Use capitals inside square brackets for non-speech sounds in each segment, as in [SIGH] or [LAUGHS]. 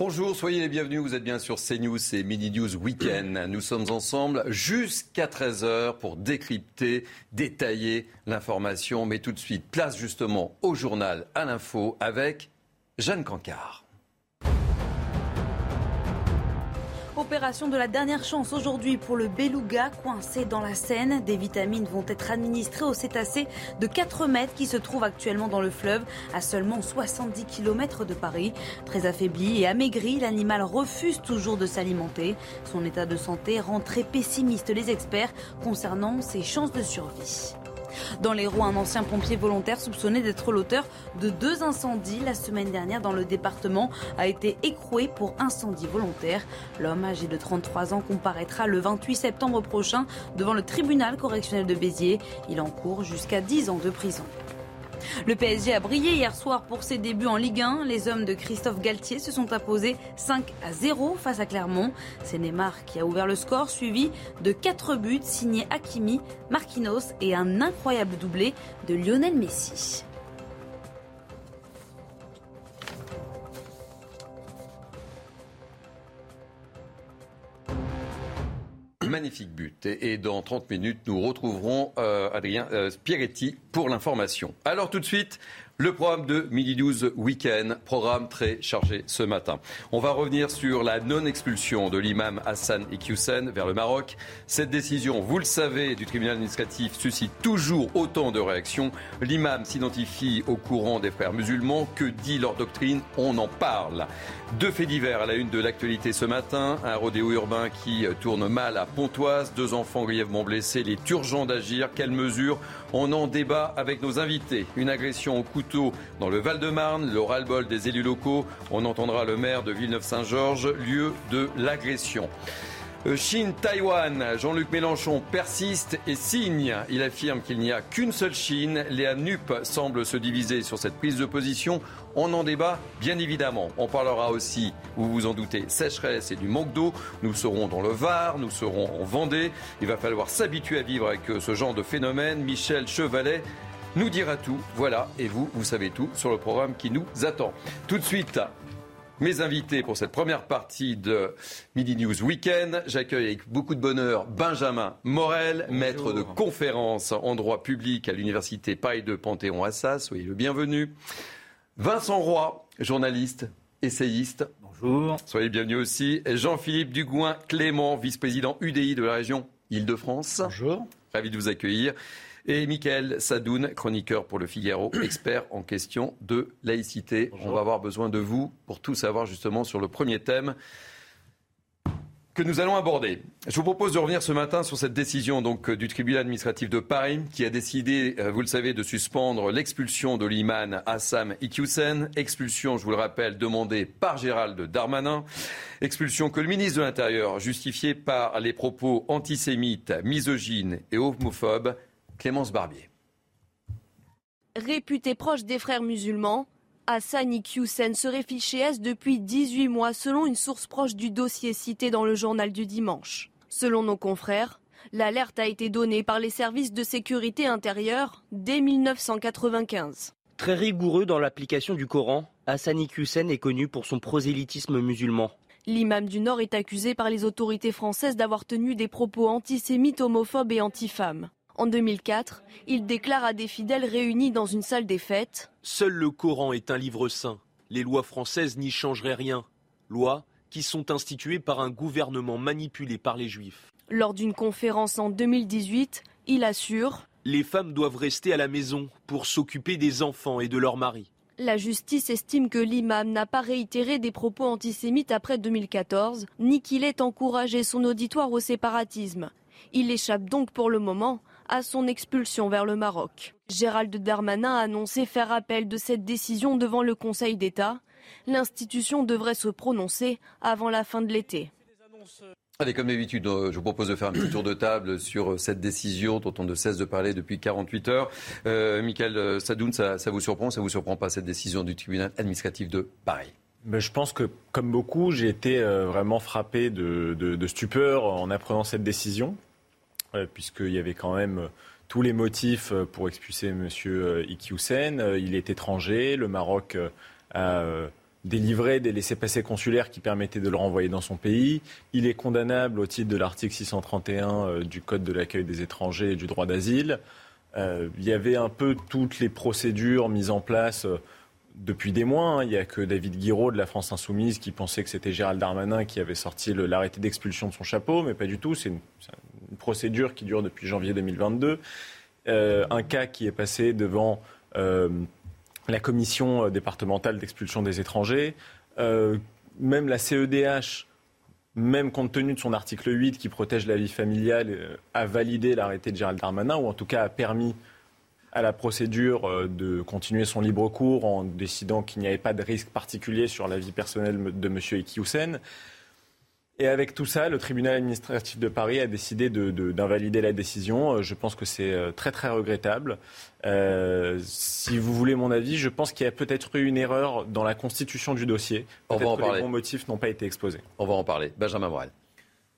Bonjour, soyez les bienvenus. Vous êtes bien sur CNews et Mini News Weekend. Nous sommes ensemble jusqu'à 13h pour décrypter, détailler l'information. Mais tout de suite, place justement au journal, à l'info avec Jeanne Cancard. Opération de la dernière chance aujourd'hui pour le beluga coincé dans la Seine. Des vitamines vont être administrées aux cétacés de 4 mètres qui se trouvent actuellement dans le fleuve à seulement 70 km de Paris. Très affaibli et amaigri, l'animal refuse toujours de s'alimenter. Son état de santé rend très pessimiste les experts concernant ses chances de survie. Dans l'Hérault, un ancien pompier volontaire soupçonné d'être l'auteur de deux incendies la semaine dernière dans le département a été écroué pour incendie volontaire. L'homme âgé de 33 ans comparaîtra le 28 septembre prochain devant le tribunal correctionnel de Béziers. Il encourt jusqu'à 10 ans de prison. Le PSG a brillé hier soir pour ses débuts en Ligue 1. Les hommes de Christophe Galtier se sont imposés 5 à 0 face à Clermont. C'est Neymar qui a ouvert le score, suivi de 4 buts signés Hakimi, Marquinhos et un incroyable doublé de Lionel Messi. Magnifique but. Et, dans 30 minutes, nous retrouverons euh, Adrien euh, Spieretti pour l'information. Alors tout de suite, le programme de Midi 12 Week-end, programme très chargé ce matin. On va revenir sur la non-expulsion de l'imam Hassan Iqiyoussen vers le Maroc. Cette décision, vous le savez, du tribunal administratif suscite toujours autant de réactions. L'imam s'identifie au courant des frères musulmans. Que dit leur doctrine? On en parle. Deux faits divers à la une de l'actualité ce matin. Un rodéo urbain qui tourne mal à Pontoise. Deux enfants grièvement blessés. Il est urgent d'agir. Quelles mesures On en débat avec nos invités. Une agression au couteau dans le Val-de-Marne, le ras-le-bol des élus locaux. On entendra le maire de Villeneuve-Saint-Georges, lieu de l'agression. Euh, Chine-Taïwan, Jean-Luc Mélenchon persiste et signe. Il affirme qu'il n'y a qu'une seule Chine. Les NUP semblent se diviser sur cette prise de position. On en débat, bien évidemment. On parlera aussi, vous vous en doutez, sécheresse et du manque d'eau. Nous serons dans le Var, nous serons en Vendée. Il va falloir s'habituer à vivre avec euh, ce genre de phénomène. Michel Chevalet nous dira tout. Voilà, et vous, vous savez tout sur le programme qui nous attend. Tout de suite, mes invités pour cette première partie de Midi News Weekend. J'accueille avec beaucoup de bonheur Benjamin Morel, maître de conférence en droit public à l'Université Paris de Panthéon-Assas. Soyez le bienvenu. Vincent Roy, journaliste, essayiste. Bonjour. Soyez le bienvenu aussi. Jean-Philippe Dugouin Clément, vice-président UDI de la région Île-de-France. Bonjour. Ravi de vous accueillir et Michael Sadoun, chroniqueur pour le Figaro, [CLEARS THROAT] expert en question de laïcité. On va avoir besoin de vous pour tout savoir justement sur le premier thème que nous allons aborder. Je vous propose de revenir ce matin sur cette décision donc du tribunal administratif de Paris qui a décidé, euh, vous le savez, de suspendre l'expulsion de l'imam Assam Iqiyoussen. Expulsion, je vous le rappelle, demandée par Gérald Darmanin. Expulsion que le ministre de l'Intérieur, justifiée par les propos antisémites, misogynes et homophobes, Clémence Barbier. Réputé proche des frères musulmans, Hassan Iqiyoussen serait fiché S depuis 18 mois selon une source proche du dossier cité dans le journal du dimanche. Selon nos confrères, l'alerte a été donnée par les services de sécurité intérieure dès 1995. Très rigoureux dans l'application du Coran, Hassan Iqiyoussen est connu pour son prosélytisme musulman. L'imam du Nord est accusé par les autorités françaises d'avoir tenu des propos antisémites, homophobes et antifemmes. En 2004, il déclare à des fidèles réunis dans une salle des fêtes Seul le Coran est un livre saint. Les lois françaises n'y changeraient rien. Lois qui sont instituées par un gouvernement manipulé par les juifs. Lors d'une conférence en 2018, il assure Les femmes doivent rester à la maison pour s'occuper des enfants et de leurs maris. La justice estime que l'imam n'a pas réitéré des propos antisémites après 2014, ni qu'il ait encouragé son auditoire au séparatisme. Il échappe donc pour le moment à son expulsion vers le Maroc. Gérald Darmanin a annoncé faire appel de cette décision devant le Conseil d'État. L'institution devrait se prononcer avant la fin de l'été. Allez, comme d'habitude, euh, je vous propose de faire un petit tour de table sur euh, cette décision dont on ne cesse de parler depuis 48 heures. Euh, Michael Sadoun, ça, vous surprend Ça vous surprend pas cette décision du tribunal administratif de Paris? Ben, Je pense que, comme beaucoup, j'ai été vraiment frappé de, de, stupeur en apprenant cette décision. Euh, puisqu'il y avait quand même euh, tous les motifs euh, pour expulser M. Iqiyoussen. Il est étranger. Le Maroc a délivrer des laissés-passer consulaires qui permettaient de le renvoyer dans son pays. Il est condamnable au titre de l'article 631 euh, du Code de l'accueil des étrangers et du droit d'asile. Il y avait un peu toutes les procédures mises en place depuis des mois. Hein. Il n'y a que David Guiraud de la France Insoumise qui pensait que c'était Gérald Darmanin qui avait sorti l'arrêté d'expulsion de son chapeau, mais pas du tout. C'est une, procédure qui dure depuis janvier 2022. un cas qui est passé devant la commission euh, départementale d'expulsion des étrangers, euh, même la CEDH, même compte tenu de son article 8 qui protège la vie familiale, euh, a validé l'arrêté de Gérald Darmanin, ou en tout cas a permis à la procédure de continuer son libre cours en décidant qu'il n'y avait pas de risque particulier sur la vie personnelle de M. Ekioussen. Et avec tout ça, le tribunal administratif de Paris a décidé d'invalider la décision. Euh, je pense que c'est euh, très très regrettable. Euh, si vous voulez mon avis, je pense qu'il y a peut-être eu une erreur dans la constitution du dossier. Peut-être que les bons motifs n'ont pas été exposés. On va en parler. Benjamin Morel.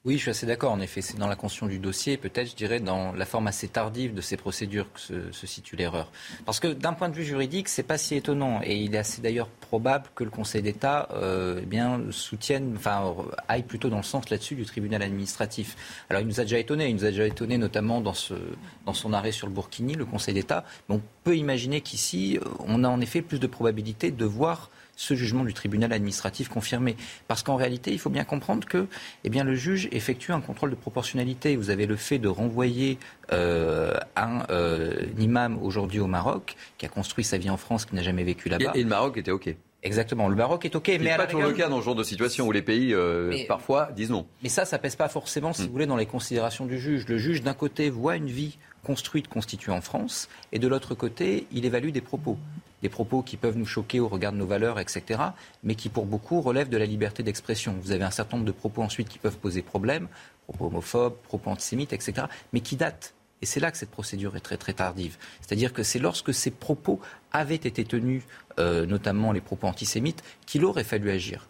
Oui, je suis assez d'accord. En effet, c'est dans la conscience du dossier, peut-être, je dirais, dans la forme assez tardive de ces procédures que se, situe l'erreur. Parce que d'un point de vue juridique, c'est pas si étonnant, et il est assez d'ailleurs probable que le Conseil d'État, euh, eh bien, soutienne, enfin, aille plutôt dans le sens là-dessus du tribunal administratif. Alors, il nous a déjà étonné. Il nous a déjà étonné, notamment dans son arrêt sur le Burkini, le Conseil d'État. Mais on peut imaginer qu'ici, on a en effet plus de probabilité de voir ce jugement du tribunal administratif confirmé. Parce qu'en réalité, il faut bien comprendre que eh bien, le juge effectue un contrôle de proportionnalité. Vous avez le fait de renvoyer euh, un, euh, imam aujourd'hui au Maroc, qui a construit sa vie en France, qui n'a jamais vécu là-bas. Et, le Maroc était OK. Exactement, le Maroc est OK. Mais n'est pas toujours le cas dans ce genre de situation où les pays, euh, parfois, disent non. Mais ça, ça pèse pas forcément, si hmm. vous voulez, dans les considérations du juge. Le juge, d'un côté, voit une vie construite, constituée en France, et de l'autre côté, il évalue des propos des propos qui peuvent nous choquer au regard de nos valeurs, etc., mais qui pour beaucoup relèvent de la liberté d'expression. Vous avez un certain nombre de propos ensuite qui peuvent poser problème, propos homophobes, propos antisémites, etc., mais qui datent. Et c'est là que cette procédure est très très tardive. C'est-à-dire que c'est lorsque ces propos avaient été tenus, euh, notamment les propos antisémites, qu'il aurait fallu agir.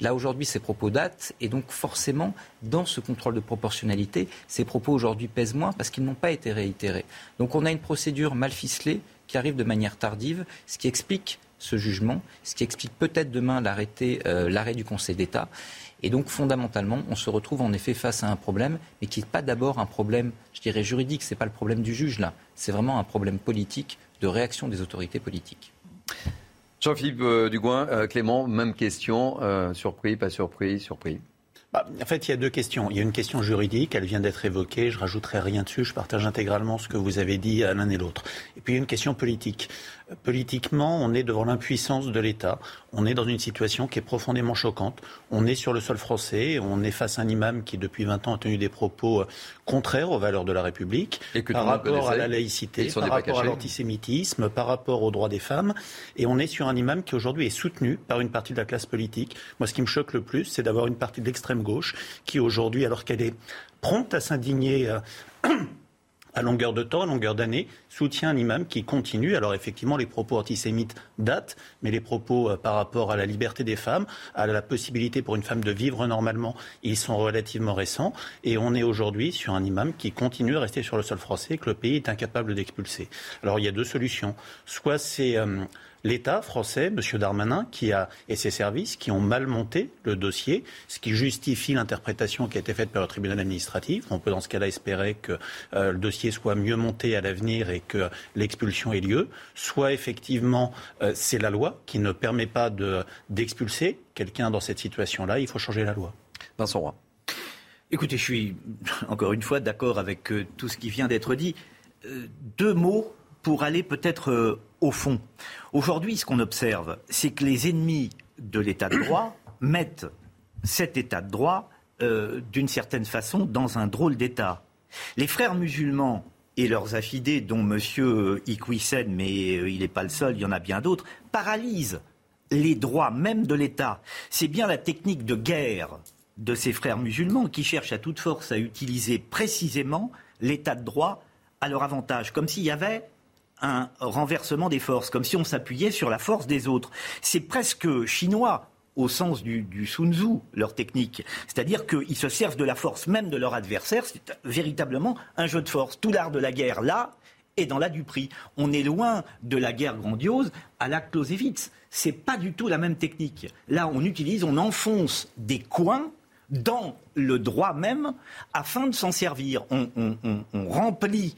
Là, aujourd'hui, ces propos datent, et donc forcément, dans ce contrôle de proportionnalité, ces propos aujourd'hui pèsent moins parce qu'ils n'ont pas été réitérés. Donc on a une procédure mal ficelée qui arrive de manière tardive, ce qui explique ce jugement, ce qui explique peut-être demain euh, l'arrêt du Conseil d'État. Et donc, fondamentalement, on se retrouve en effet face à un problème, mais qui n'est pas d'abord un problème, je dirais, juridique. Ce n'est pas le problème du juge, là. C'est vraiment un problème politique, de réaction des autorités politiques. Jean-Philippe euh, Dugouin, euh, Clément, même question. surpris, pas surpris, surpris bah, en fait, il y a deux questions. Il y a une question juridique, elle vient d'être évoquée, je rajouterai rien dessus, je partage intégralement ce que vous avez dit à l'un et l'autre. Et puis il y a une question politique. Politiquement, on est devant l'impuissance de l'État. On est dans une situation qui est profondément choquante. On est sur le sol français. On est face à un imam qui, depuis 20 ans, a tenu des propos euh, contraires aux valeurs de la République, par rapport à la laïcité, par rapport à l'antisémitisme, par rapport aux droits des femmes. Et on est sur un imam qui, aujourd'hui, est soutenu par une partie de la classe politique. Moi, ce qui me choque le plus, c'est d'avoir une partie de l'extrême gauche qui, aujourd'hui, alors qu'elle est prompte à s'indigner euh, à longueur de temps, à longueur d'année, soutient un imam qui continue. Alors effectivement, les propos antisémites datent, mais les propos euh, par rapport à la liberté des femmes, à la possibilité pour une femme de vivre normalement, ils sont relativement récents. Et on est aujourd'hui sur un imam qui continue à rester sur le sol français que le pays est incapable d'expulser. Alors il y a deux solutions. Soit c'est euh, l'État français, M. Darmanin, qui a, et ses services, qui ont mal monté le dossier, ce qui justifie l'interprétation qui a été faite par le tribunal administratif. On peut dans ce cas-là espérer que euh, le dossier soit mieux monté à l'avenir et que l'expulsion ait lieu. Soit effectivement, euh, c'est la loi qui ne permet pas d'expulser quelqu'un dans cette situation-là. Il faut changer la loi. Vincent Roy. Écoutez, je suis encore une fois d'accord avec euh, tout ce qui vient d'être dit. deux mots pour aller peut-être au fond. Aujourd'hui, ce qu'on observe, c'est que les ennemis de l'état de droit [COUGHS] mettent cet état de droit, euh, d'une certaine façon, dans un drôle d'état. Les frères musulmans et leurs affidés, dont M. Iqwisen, mais euh, il n'est pas le seul, il y en a bien d'autres, paralysent les droits même de l'État. C'est bien la technique de guerre de ces frères musulmans qui cherchent à toute force à utiliser précisément l'état de droit à leur avantage, comme s'il y avait un renversement des forces, comme si on s'appuyait sur la force des autres. C'est presque chinois au sens du, Sun Tzu, leur technique. C'est-à-dire qu'ils se servent de la force même de leur adversaire. C'est véritablement un jeu de force. Tout l'art de la guerre, là, et dans la Dupri. On est loin de la guerre grandiose à la Clausewitz. C'est pas du tout la même technique. Là, on utilise, on enfonce des coins dans le droit même afin de s'en servir. On, remplit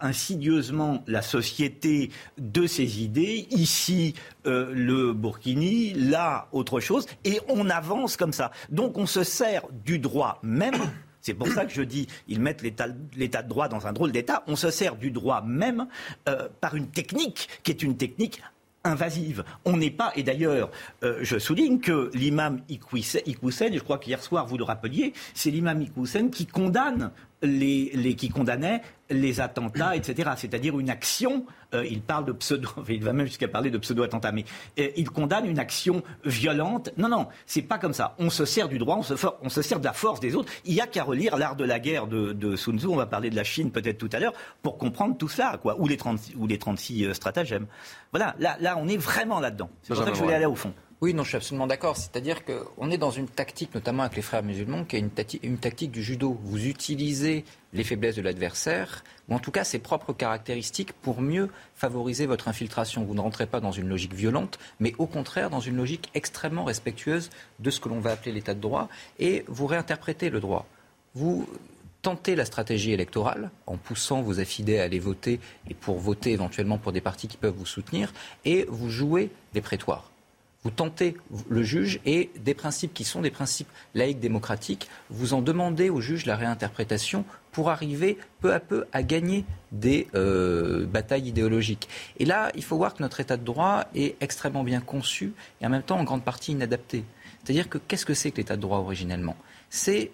insidieusement la société de ses idées. Ici, euh, le Burkini, là, autre chose. Et on avance comme ça. Donc on se sert du droit même. C'est pour ça que je dis, ils mettent l'état de droit dans un drôle d'état. On se sert du droit même euh, par une technique qui est une technique invasive. On n'est pas, et d'ailleurs, euh, je souligne que l'imam Iqoussen, je crois qu'hier soir vous le rappeliez, c'est l'imam Iqoussen qui condamne les, qui condamnait les attentats, etc. C'est-à-dire une action, euh, il parle de pseudo, [LAUGHS] il va même jusqu'à parler de pseudo-attentat, mais euh, il condamne une action violente. Non, non, c'est pas comme ça. On se sert du droit, on se, on se sert de la force des autres. Il y a qu'à relire l'art de la guerre de, de, Sun Tzu, on va parler de la Chine peut-être tout à l'heure, pour comprendre tout ça, quoi, ou les, 30, ou les 36 euh, stratagèmes. Voilà, là, là, on est vraiment là-dedans. C'est pour ça que je voulais aller au fond. Oui, non, je suis absolument d'accord. C'est-à-dire qu'on est dans une tactique, notamment avec les frères musulmans, qui est une, une, tactique du judo. Vous utilisez les faiblesses de l'adversaire, ou en tout cas ses propres caractéristiques, pour mieux favoriser votre infiltration. Vous ne rentrez pas dans une logique violente, mais au contraire dans une logique extrêmement respectueuse de ce que l'on va appeler l'état de droit, et vous réinterprétez le droit. Vous tentez la stratégie électorale en poussant vos affidés à aller voter et pour voter éventuellement pour des partis qui peuvent vous soutenir, et vous jouez les prétoires vous tentez le juge et des principes qui sont des principes laïques démocratiques, vous en demandez au juge la réinterprétation pour arriver peu à peu à gagner des euh, batailles idéologiques. Et là, il faut voir que notre état de droit est extrêmement bien conçu et en même temps en grande partie inadapté. C'est-à-dire que qu'est-ce que c'est que l'état de droit originellement? C'est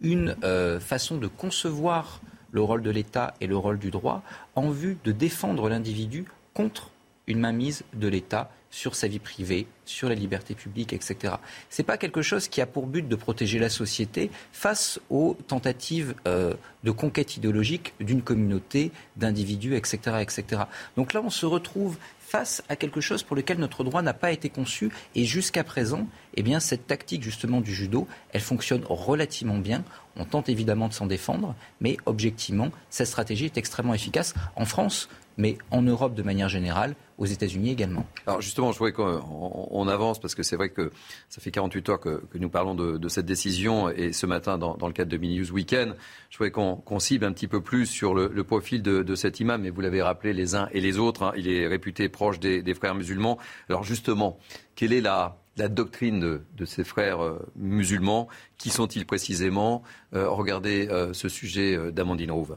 une euh, façon de concevoir le rôle de l'État et le rôle du droit en vue de défendre l'individu contre une mainmise de l'État sur sa vie privée, sur la liberté publique, etc. Ce n'est pas quelque chose qui a pour but de protéger la société face aux tentatives euh, de conquête idéologique d'une communauté, d'individus, etc.. Donc là, on se retrouve face à quelque chose pour lequel notre droit n'a pas été conçu. Et jusqu'à présent, eh cette tactique justement du judo, elle fonctionne relativement bien. On tente évidemment de s'en défendre, mais objectivement, cette stratégie est extrêmement efficace. En France, mais en Europe de manière générale, aux États-Unis également. Alors justement, je voudrais qu'on avance parce que c'est vrai que ça fait 48 heures que, nous parlons de, cette décision et ce matin, dans, le cadre de Mini News Weekend, je voudrais qu'on cible un petit peu plus sur le, profil de, cet imam. Mais vous l'avez rappelé les uns et les autres, hein. il est réputé proche des, frères musulmans. Alors justement, quelle est la, doctrine de, ces frères euh, musulmans? Qui sont-ils précisément? Euh, Regardez euh, ce sujet d'Amandine Rouve.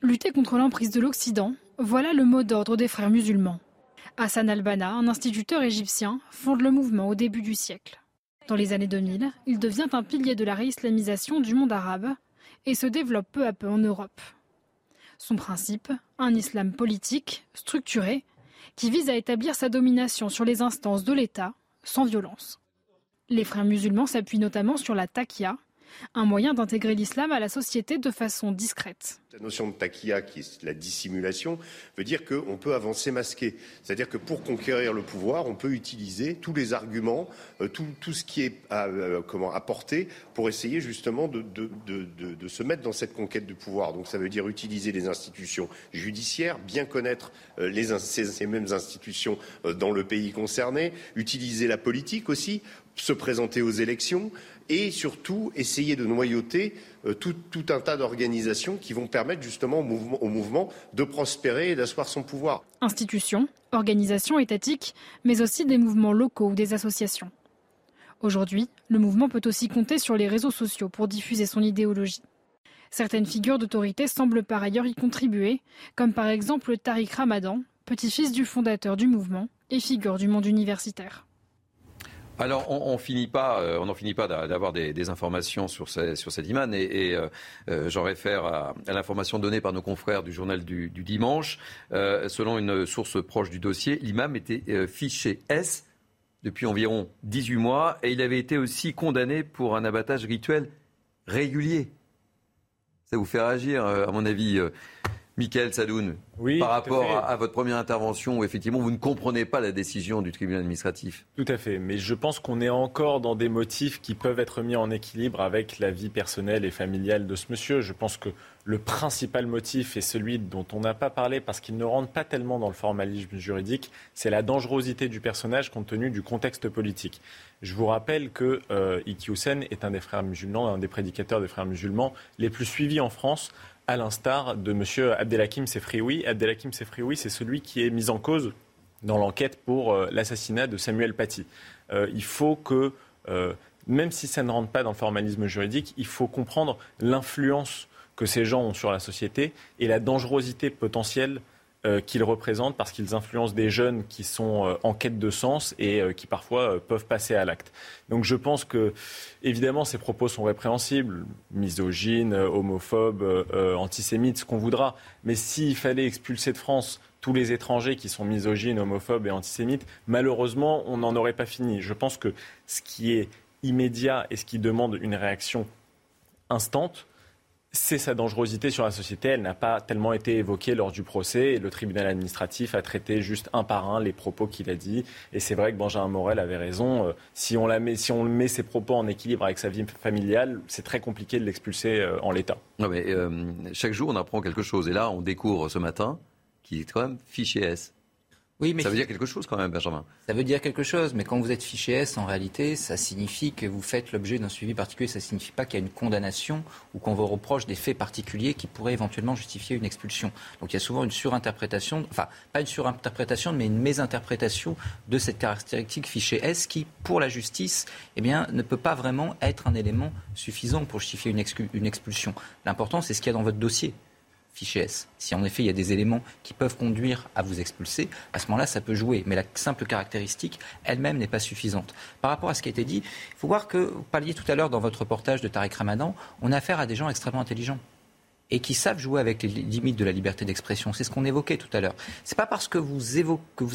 Lutter contre l'emprise de l'Occident, voilà le mot d'ordre des frères musulmans. Hassan al-Banna, un instituteur égyptien, fonde le mouvement au début du siècle. Dans les années 2000, il devient un pilier de la réislamisation du monde arabe et se développe peu à peu en Europe. Son principe, un islam politique, structuré, qui vise à établir sa domination sur les instances de l'État sans violence. Les frères musulmans s'appuient notamment sur la taqiyya, un moyen d'intégrer l'islam à la société de façon discrète. La notion de taquilla, qui est la dissimulation, veut dire qu'on peut avancer masqué. C'est-à-dire que pour conquérir le pouvoir, on peut utiliser tous les arguments, euh, tout, ce qui est euh, comment, apporté pour essayer justement de, se mettre dans cette conquête du pouvoir. Donc ça veut dire utiliser les institutions judiciaires, bien connaître euh, ces, mêmes institutions dans le pays concerné, utiliser la politique aussi, se présenter aux élections, et surtout essayer de noyauter euh, tout, un tas d'organisations qui vont permettre justement au mouvement, de prospérer et d'asseoir son pouvoir. Institutions, organisations étatiques, mais aussi des mouvements locaux ou des associations. Aujourd'hui, le mouvement peut aussi compter sur les réseaux sociaux pour diffuser son idéologie. Certaines figures d'autorité semblent par ailleurs y contribuer, comme par exemple Tariq Ramadan, petit-fils du fondateur du mouvement et figure du monde universitaire. Alors, on, on finit pas, euh, on n'en finit pas d'avoir des, informations sur, sur cet imam, et, euh, euh, j'en réfère à, l'information donnée par nos confrères du journal du, dimanche. selon une source proche du dossier, l'imam était fiché S depuis environ 18 mois, et il avait été aussi condamné pour un abattage rituel régulier. Ça vous fait réagir, à mon avis Michael Sadoun, Oui, par rapport à votre première intervention où effectivement vous ne comprenez pas la décision du tribunal administratif. Tout à fait, mais je pense qu'on est encore dans des motifs qui peuvent être mis en équilibre avec la vie personnelle et familiale de ce monsieur. Je pense que le principal motif est celui dont on n'a pas parlé parce qu'il ne rentre pas tellement dans le formalisme juridique, c'est la dangerosité du personnage compte tenu du contexte politique. Je vous rappelle que euh, Iki Hussein est un des frères musulmans, un des prédicateurs des frères musulmans les plus suivis en France à l'instar de M. Abdelhakim Sefrioui. Abdelhakim Sefrioui, c'est celui qui est mis en cause dans l'enquête pour euh, l'assassinat de Samuel Paty. Euh, il faut que, euh, même si ça ne rentre pas dans le formalisme juridique, il faut comprendre l'influence que ces gens ont sur la société et la dangerosité potentielle euh, qu'ils représentent parce qu'ils influencent des jeunes qui sont euh, en quête de sens et euh, qui parfois peuvent passer à l'acte. Donc je pense que, évidemment, ces propos sont répréhensibles, misogynes, homophobes, antisémites, ce qu'on voudra. Mais s'il fallait expulser de France tous les étrangers qui sont misogynes, homophobes et antisémites, malheureusement, on n'en aurait pas fini. Je pense que ce qui est immédiat et ce qui demande une réaction instante, c'est sa dangerosité sur la société. Elle n'a pas tellement été évoquée lors du procès. Et le tribunal administratif a traité juste un par un les propos qu'il a dit. Et c'est vrai que Benjamin Morel avait raison. Euh, Si on, met ses propos en équilibre avec sa vie familiale, c'est très compliqué de l'expulser euh, en l'état. Non, mais euh, chaque jour, on apprend quelque chose. Et là, on découvre ce matin qu'il est quand même fiché S. Oui, mais Ça veut dire quelque chose quand même, Benjamin. Ça veut dire quelque chose, mais quand vous êtes fiché S, en réalité, ça signifie que vous faites l'objet d'un suivi particulier. Ça ne signifie pas qu'il y a une condamnation ou qu'on vous reproche des faits particuliers qui pourraient éventuellement justifier une expulsion. Donc il y a souvent une surinterprétation, enfin pas une surinterprétation, mais une mésinterprétation de cette caractéristique fiché S qui, pour la justice, eh bien, ne peut pas vraiment être un élément suffisant pour justifier une, expulsion. L'important, c'est ce qu'il y a dans votre dossier Si en effet il y a des éléments qui peuvent conduire à vous expulser, à ce moment-là, ça peut jouer. Mais la simple caractéristique elle-même n'est pas suffisante. Par rapport à ce qui a été dit, il faut voir que, vous parliez tout à l'heure dans votre reportage de Tariq Ramadan, on a affaire à des gens extrêmement intelligents et qui savent jouer avec les limites de la liberté d'expression. C'est ce qu'on évoquait tout à l'heure. C'est pas parce que vous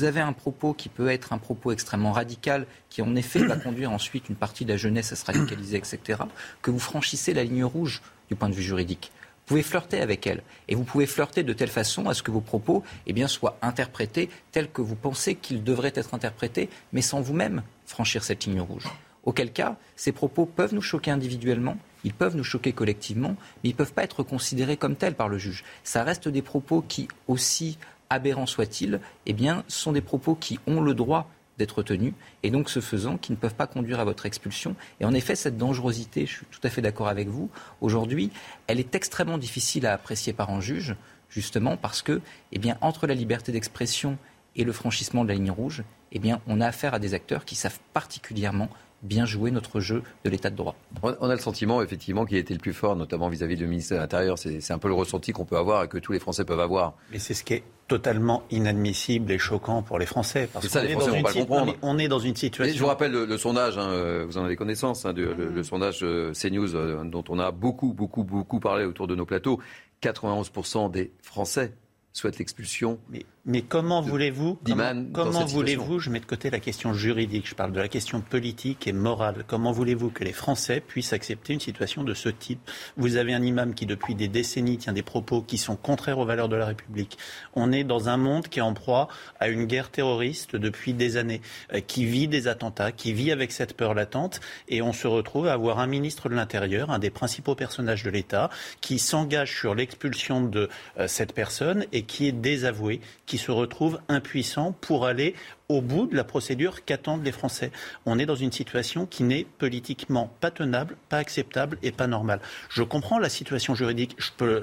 avez un propos qui peut être un propos extrêmement radical, qui en effet va conduire ensuite une partie de la jeunesse à se radicaliser, etc., que vous franchissez la ligne rouge du point de vue juridique. Vous pouvez flirter avec elle. Et vous pouvez flirter de telle façon à ce que vos propos eh bien, soient interprétés tels que vous pensez qu'ils devraient être interprétés, mais sans vous-même franchir cette ligne rouge. Auquel cas, ces propos peuvent nous choquer individuellement, ils peuvent nous choquer collectivement, mais ils ne peuvent pas être considérés comme tels par le juge. Ça reste des propos qui, aussi aberrants soient-ils, eh sont des propos qui ont le droit d'être tenus, et donc ce faisant, qui ne peuvent pas conduire à votre expulsion. Et en effet, cette dangerosité, je suis tout à fait d'accord avec vous, aujourd'hui, elle est extrêmement difficile à apprécier par un juge, justement parce que, eh bien, entre la liberté d'expression et le franchissement de la ligne rouge, eh bien, on a affaire à des acteurs qui savent particulièrement bien jouer notre jeu de l'état de droit. On on a le sentiment, effectivement, qu'il a été le plus fort, notamment vis-à-vis du ministre de l'Intérieur. C'est un peu le ressenti qu'on peut avoir et que tous les Français peuvent avoir. Mais c'est ce qui est totalement inadmissible et choquant pour les Français. Parce ça, qu'on les est Français vont une pas comprendre. on est- On dans une Mais situation. je vous rappelle le, le sondage, hein, euh, vous en avez connaissance, hein, du- le, le sondage euh, CNews euh, dont on a beaucoup, beaucoup, beaucoup parlé autour de nos plateaux. 91% des Français souhaitent l'expulsion. Mais, comment voulez-vous comment, voulez-vous je mets de côté la question juridique, je parle de la question politique et morale. Comment voulez-vous que les Français puissent accepter une situation de ce type? Vous avez un imam qui depuis des décennies tient des propos qui sont contraires aux valeurs de la République. On est dans un monde qui est en proie à une guerre terroriste depuis des années, euh, qui vit des attentats, qui vit avec cette peur latente et on se retrouve à avoir un ministre de l'Intérieur, un des principaux personnages de l'État, qui s'engage sur l'expulsion de euh, cette personne et qui est désavoué, qui se retrouve impuissant pour aller au bout de la procédure qu'attendent les Français. On est dans une situation qui n'est politiquement pas tenable, pas acceptable et pas normale. Je comprends la situation juridique,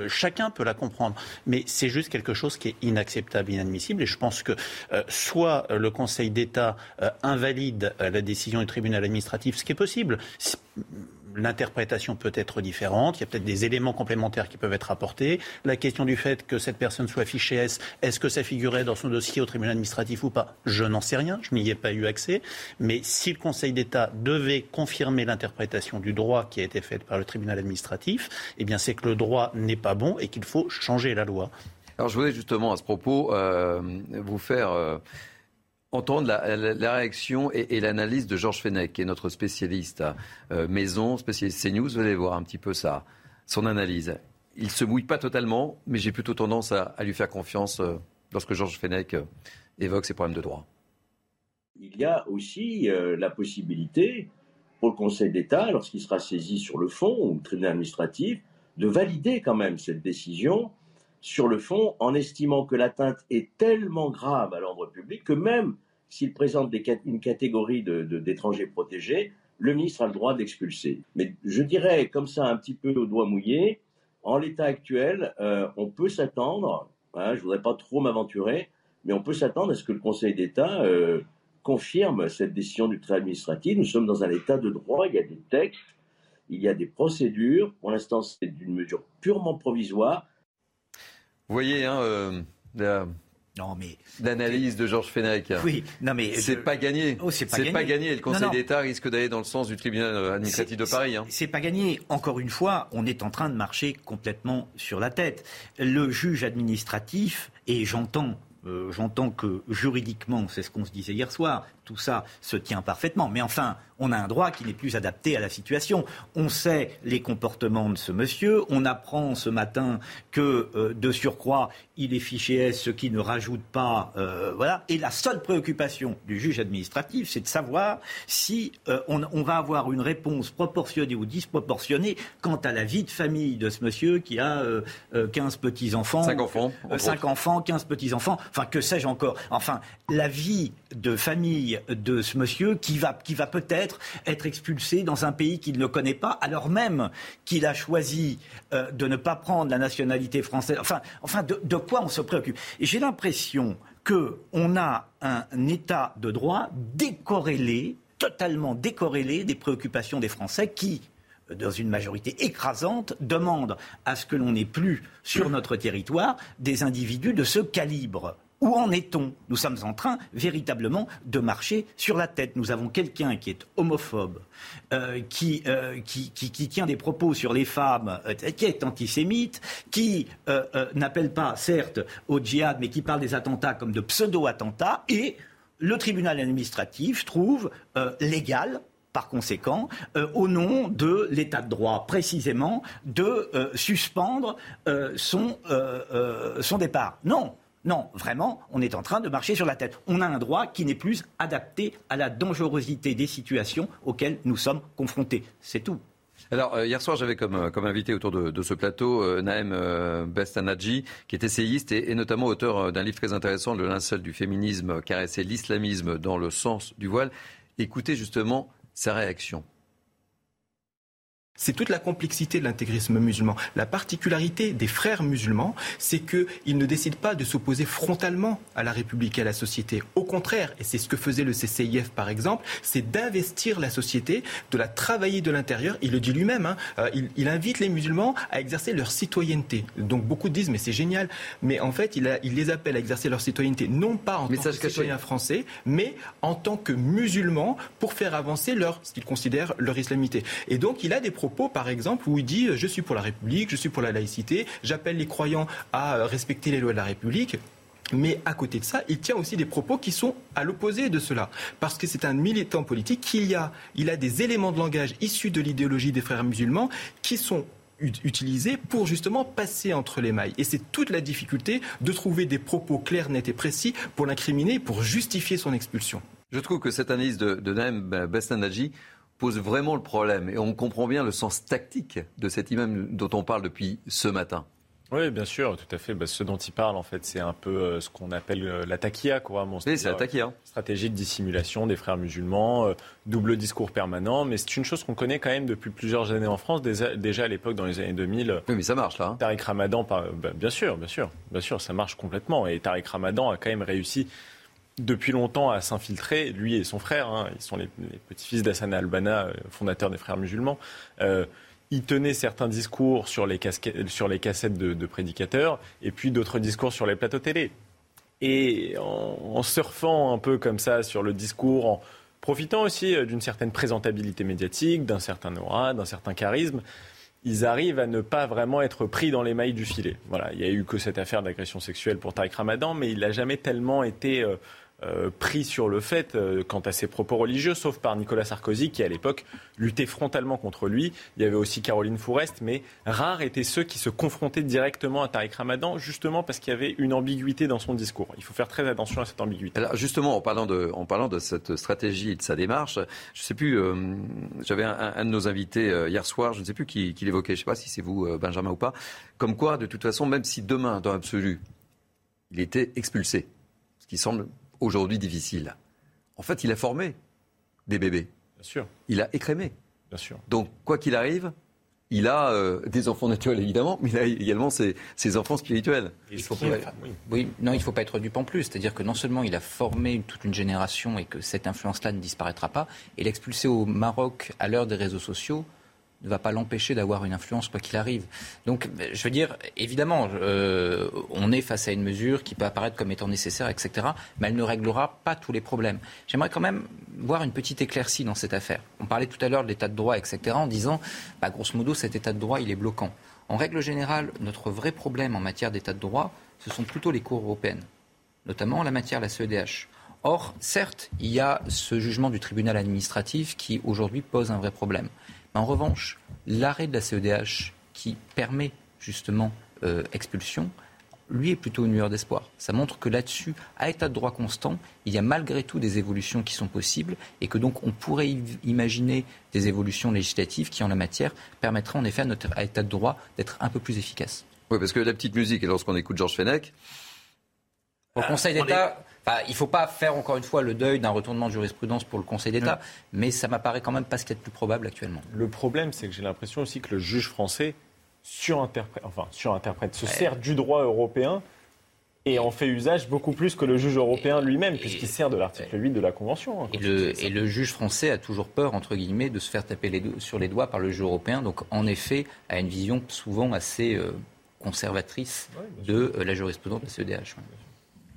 chacun peut la comprendre, mais c'est juste quelque chose qui est inacceptable, inadmissible. Et je pense que euh, soit le Conseil d'État euh, invalide euh, la décision du tribunal administratif, ce qui est possible. Si- L'interprétation peut être différente, il y a peut-être des éléments complémentaires qui peuvent être apportés. La question du fait que cette personne soit fichée S, est-ce que ça figurait dans son dossier au tribunal administratif ou pas? Je n'en sais rien, je n'y ai pas eu accès. Mais si le Conseil d'État devait confirmer l'interprétation du droit qui a été faite par le tribunal administratif, eh bien c'est que le droit n'est pas bon et qu'il faut changer la loi. Alors je voulais justement à ce propos euh, vous faire euh, entendre la, réaction et, l'analyse de Georges Fenech, qui est notre spécialiste euh, Maison, spécialiste CNews. Vous allez voir un petit peu ça, son analyse. il ne se mouille pas totalement, mais j'ai plutôt tendance à, lui faire confiance euh, lorsque Georges Fenech euh, évoque ses problèmes de droit. Il y a aussi la possibilité pour le Conseil d'État, lorsqu'il sera saisi sur le fond ou le tribunal administratif, de valider quand même cette décision sur le fond en estimant que l'atteinte est tellement grave à l'ordre public que même s'il présente une catégorie d'étrangers protégés, le ministre a le droit d'expulser. Mais je dirais comme ça un petit peu au doigt mouillé, en l'état actuel, euh, on peut s'attendre, hein, je ne voudrais pas trop m'aventurer, mais on peut s'attendre à ce que le Conseil d'État euh, confirme cette décision du tribunal administratif. Nous sommes dans un état de droit, il y a des textes, il y a des procédures. Pour l'instant, c'est une mesure purement provisoire. Vous voyez, hein, euh, non, mais d'analyse de Georges Fenech. Oui, non mais c'est pas gagné. Oh, c'est pas, gagné. Le Conseil d'État risque d'aller dans le sens du tribunal administratif de Paris. Hein. C'est pas gagné. Encore une fois, on est en train de marcher complètement sur la tête. Le juge administratif et j'entends euh, j'entends que juridiquement, c'est ce qu'on se disait hier soir, tout ça se tient parfaitement. Mais enfin, on a un droit qui n'est plus adapté à la situation. On sait les comportements de ce monsieur. On apprend ce matin que, euh, de surcroît, il est fiché S, ce qui ne rajoute pas. Euh, voilà. Et la seule préoccupation du juge administratif, c'est de savoir si euh, on, on, va avoir une réponse proportionnée ou disproportionnée quant à la vie de famille de ce monsieur qui a 15 petits-enfants. 5 enfants. 5 enfants, 15 petits-enfants. Enfin, que sais-je encore? Enfin, la vie de famille de ce monsieur qui va, peut-être être expulsé dans un pays qu'il ne connaît pas, alors même qu'il a choisi euh, de ne pas prendre la nationalité française. Enfin, enfin de, quoi on se préoccupe? Et j'ai l'impression qu'on a un, état de droit décorrélé, totalement décorrélé des préoccupations des Français qui, dans une majorité écrasante, demandent à ce que l'on n'ait plus sur notre territoire des individus de ce calibre. Où en est-on? Nous sommes en train véritablement de marcher sur la tête. Nous avons quelqu'un qui est homophobe, euh, qui, euh, qui, tient des propos sur les femmes, euh, qui est antisémite, qui n'appelle pas, certes, au djihad, mais qui parle des attentats comme de pseudo-attentats, et le tribunal administratif trouve légal par conséquent, au nom de l'état de droit, précisément, de suspendre son départ. Non, non, vraiment, on est en train de marcher sur la tête. On a un droit qui n'est plus adapté à la dangerosité des situations auxquelles nous sommes confrontés. C'est tout. Alors, euh, hier soir, j'avais comme, euh, invité autour de, ce plateau euh, Naem Bestanadji, qui est essayiste et, notamment auteur d'un livre très intéressant, Le linceul du féminisme, caresser l'islamisme dans le sens du voile. Écoutez justement sa réaction. C'est toute la complexité de l'intégrisme musulman. La particularité des frères musulmans, c'est qu'ils ne décident pas de s'opposer frontalement à la République et à la société. Au contraire, et c'est ce que faisait le CCIF par exemple, c'est d'investir la société, de la travailler de l'intérieur. Il le dit lui-même, hein, euh, il, invite les musulmans à exercer leur citoyenneté. Donc beaucoup disent, mais c'est génial. Mais en fait, il, les appelle à exercer leur citoyenneté, non pas en tant que citoyens français, mais en tant que musulmans pour faire avancer leur, ce qu'ils considèrent leur islamité. Et donc, il a des propos, par exemple, où il dit Je suis pour la République, je suis pour la laïcité, j'appelle les croyants à respecter les lois de la République. Mais à côté de ça, il tient aussi des propos qui sont à l'opposé de cela. Parce que c'est un militant politique qui a, il a des éléments de langage issus de l'idéologie des frères musulmans qui sont utilisés pour justement passer entre les mailles. Et c'est toute la difficulté de trouver des propos clairs, nets et précis pour l'incriminer, pour justifier son expulsion. Je trouve que cette analyse de, de Naïm pose vraiment le problème. Et on comprend bien le sens tactique de cet imam dont on parle depuis ce matin. Oui, bien sûr, tout à fait. Bah, ce dont il parle, en fait, c'est un peu euh, ce qu'on appelle euh, la taquia, quoi. oui, c'est la taquia. stratégie de dissimulation des frères musulmans, euh, double discours permanent. Mais c'est une chose qu'on connaît quand même depuis plusieurs années en France, déjà, à l'époque, dans les années 2000. Oui, mais ça marche, là. Hein. Tariq Ramadan, bah, bien sûr, bien sûr, bien sûr, ça marche complètement. Et Tariq Ramadan a quand même réussi depuis longtemps à s'infiltrer, lui et son frère, hein, ils sont les, petits-fils d'Hassan al-Banna, euh, fondateur des frères musulmans. Euh, il tenait certains discours sur les, cassettes de, prédicateurs et puis d'autres discours sur les plateaux télé. Et en, surfant un peu comme ça sur le discours, en profitant aussi euh, d'une certaine présentabilité médiatique, d'un certain aura, d'un certain charisme, ils arrivent à ne pas vraiment être pris dans les mailles du filet. Voilà, il n'y a eu que cette affaire d'agression sexuelle pour Tariq Ramadan, mais il n'a jamais tellement été euh, pris sur le fait euh, quant à ses propos religieux, sauf par Nicolas Sarkozy, qui à l'époque luttait frontalement contre lui. Il y avait aussi Caroline Fourest, mais rares étaient ceux qui se confrontaient directement à Tariq Ramadan, justement parce qu'il y avait une ambiguïté dans son discours. Il faut faire très attention à cette ambiguïté. Justement, en parlant de, en parlant de cette stratégie et de sa démarche, je ne sais plus, euh, j'avais un, de nos invités hier soir, je ne sais plus qui l'évoquait, je ne sais pas si c'est vous, Benjamin, ou pas, comme quoi, de toute façon, même si demain, dans l'absolu, il était expulsé, ce qui semble aujourd'hui difficile. En fait, il a formé des bébés. Bien sûr. Il a écrémé. Bien sûr. Donc, quoi qu'il arrive, il a euh, des enfants naturels évidemment, mais il a également ses, enfants spirituels. Il faut oui. non, il ne faut pas être dupe en plus. C'est-à-dire que non seulement il a formé toute une génération et que cette influence-là ne disparaîtra pas, et l'expulser au Maroc à l'heure des réseaux sociaux, ne va pas l'empêcher d'avoir une influence quoi qu'il arrive. Donc, je veux dire, évidemment, euh, on est face à une mesure qui peut apparaître comme étant nécessaire, etc., mais elle ne réglera pas tous les problèmes. J'aimerais quand même voir une petite éclaircie dans cette affaire. On parlait tout à l'heure de l'état de droit, etc., en disant, bah, grosso modo, cet état de droit, il est bloquant. En règle générale, notre vrai problème en matière d'état de droit, ce sont plutôt les cours européennes, notamment en la matière de la CEDH. Or, certes, il y a ce jugement du tribunal administratif qui aujourd'hui pose un vrai problème. En revanche, l'arrêt de la CEDH qui permet justement euh, expulsion, lui est plutôt une lueur d'espoir. Ça montre que là-dessus, à état de droit constant, il y a malgré tout des évolutions qui sont possibles et que donc on pourrait imaginer des évolutions législatives qui, en la matière, permettraient en effet à notre état de droit d'être un peu plus efficace. Oui, parce que la petite musique, et lorsqu'on écoute Georges Fenech. Au Conseil d'État, il ne faut pas faire encore une fois le deuil d'un retournement de jurisprudence pour le Conseil d'État, mais ça m'apparaît quand même pas ce qui est le plus probable actuellement. Le problème, c'est que j'ai l'impression aussi que le juge français surinterprète, enfin, surinterprète se sert du droit européen et en fait usage beaucoup plus que le juge européen lui-même, puisqu'il sert de l'article 8 de la Convention. Hein, et, le, et, le, juge français a toujours peur, entre guillemets, de se faire taper les sur les doigts par le juge européen, donc en effet a une vision souvent assez euh, conservatrice de euh, la jurisprudence de la CEDH.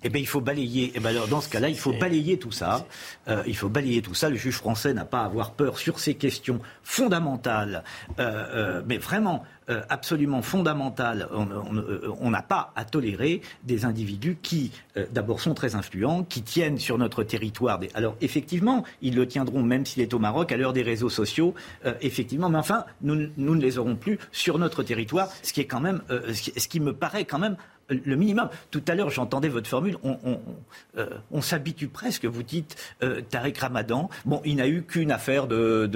Eh bien, il faut balayer. Eh ben, alors, dans ce cas-là, il faut balayer tout ça. Euh, il faut balayer tout ça. Le juge français n'a pas à avoir peur sur ces questions fondamentales, euh, euh, mais vraiment absolument fondamentales. On n'a pas à tolérer des individus qui, d'abord, sont très influents, qui tiennent sur notre territoire. Alors, effectivement, ils le tiendront même s'il est au Maroc à l'heure des réseaux sociaux. effectivement, mais enfin, nous, nous, ne les aurons plus sur notre territoire, ce qui est quand même, ce qui me paraît quand même le minimum. Tout à l'heure, j'entendais votre formule. On, euh, s'habitue presque. Vous dites euh, Tariq Ramadan. Bon, il n'a eu qu'une affaire de,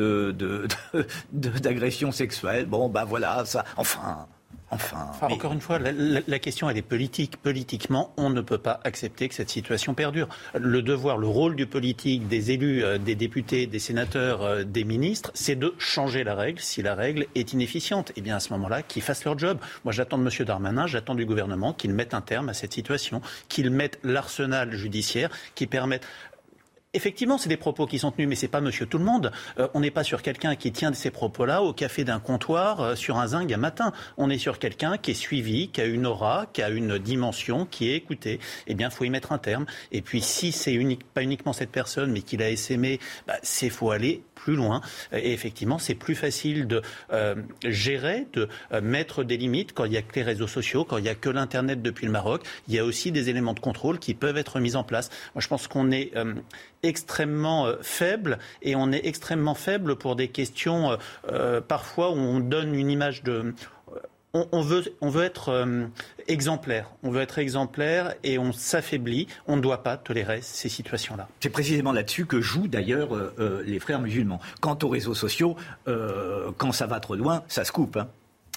d'agression sexuelle. Bon, bah voilà, ça. Enfin. Enfin, encore une fois, la, question elle est politique. Politiquement, on ne peut pas accepter que cette situation perdure. Le devoir, le rôle du politique, des élus, euh, des députés, des sénateurs, euh, des ministres, c'est de changer la règle si la règle est inefficiente. Et eh bien à ce moment-là, qu'ils fassent leur job. Moi, j'attends de M. Darmanin, j'attends du gouvernement qu'ils mettent un terme à cette situation, qu'ils mettent l'arsenal judiciaire qui permette Effectivement, c'est des propos qui sont tenus, mais c'est pas Monsieur Tout le Monde. Euh, on n'est pas sur quelqu'un qui tient ces propos-là au café d'un comptoir euh, sur un zinc un matin. On est sur quelqu'un qui est suivi, qui a une aura, qui a une dimension, qui est écouté. Eh bien, faut y mettre un terme. Et puis, si c'est unique, pas uniquement cette personne, mais qu'il a essaimé, bah, c'est faut aller plus loin. Et effectivement, c'est plus facile de euh, gérer, de euh, mettre des limites quand il n'y a que les réseaux sociaux, quand il n'y a que l'Internet depuis le Maroc. Il y a aussi des éléments de contrôle qui peuvent être mis en place. Moi, je pense qu'on est euh, extrêmement faible et on est extrêmement faible pour des questions parfois où on donne une image de on, veut, on veut être euh, exemplaire. On veut être exemplaire et on s'affaiblit. On ne doit pas tolérer ces situations-là. C'est précisément là-dessus que jouent d'ailleurs euh, euh, les frères musulmans. Quant aux réseaux sociaux, quand ça va trop loin, ça se coupe. Hein.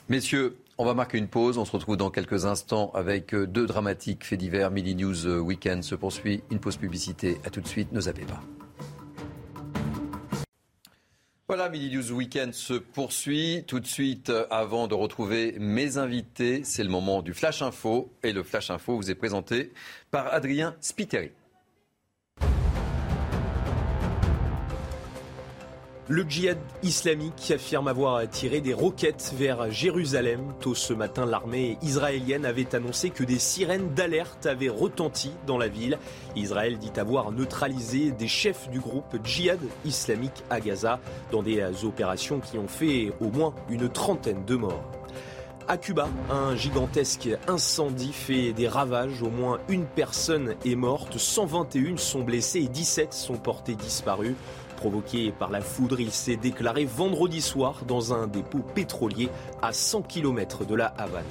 Messieurs, on va marquer une pause. On se retrouve dans quelques instants avec deux dramatiques faits divers. Midi News Weekend se poursuit. Une pause publicité. À tout de suite. Ne zappez pas. Voilà, Midi News Weekend se poursuit. Tout de suite, euh, avant de retrouver mes invités, c'est le moment du Flash Info. Et le Flash Info vous est présenté par Adrien Spiteri. Le djihad islamique affirme avoir tiré des roquettes vers Jérusalem. Tôt ce matin, l'armée israélienne avait annoncé que des sirènes d'alerte avaient retenti dans la ville. Israël dit avoir neutralisé des chefs du groupe djihad islamique à Gaza dans des opérations qui ont fait au moins une trentaine de morts. À Cuba, un gigantesque incendie fait des ravages. Au moins une personne est morte, 121 sont blessés et 17 sont portés disparus. Provoqué par la foudre, il s'est déclaré vendredi soir dans un dépôt pétrolier à 100 km de la Havane.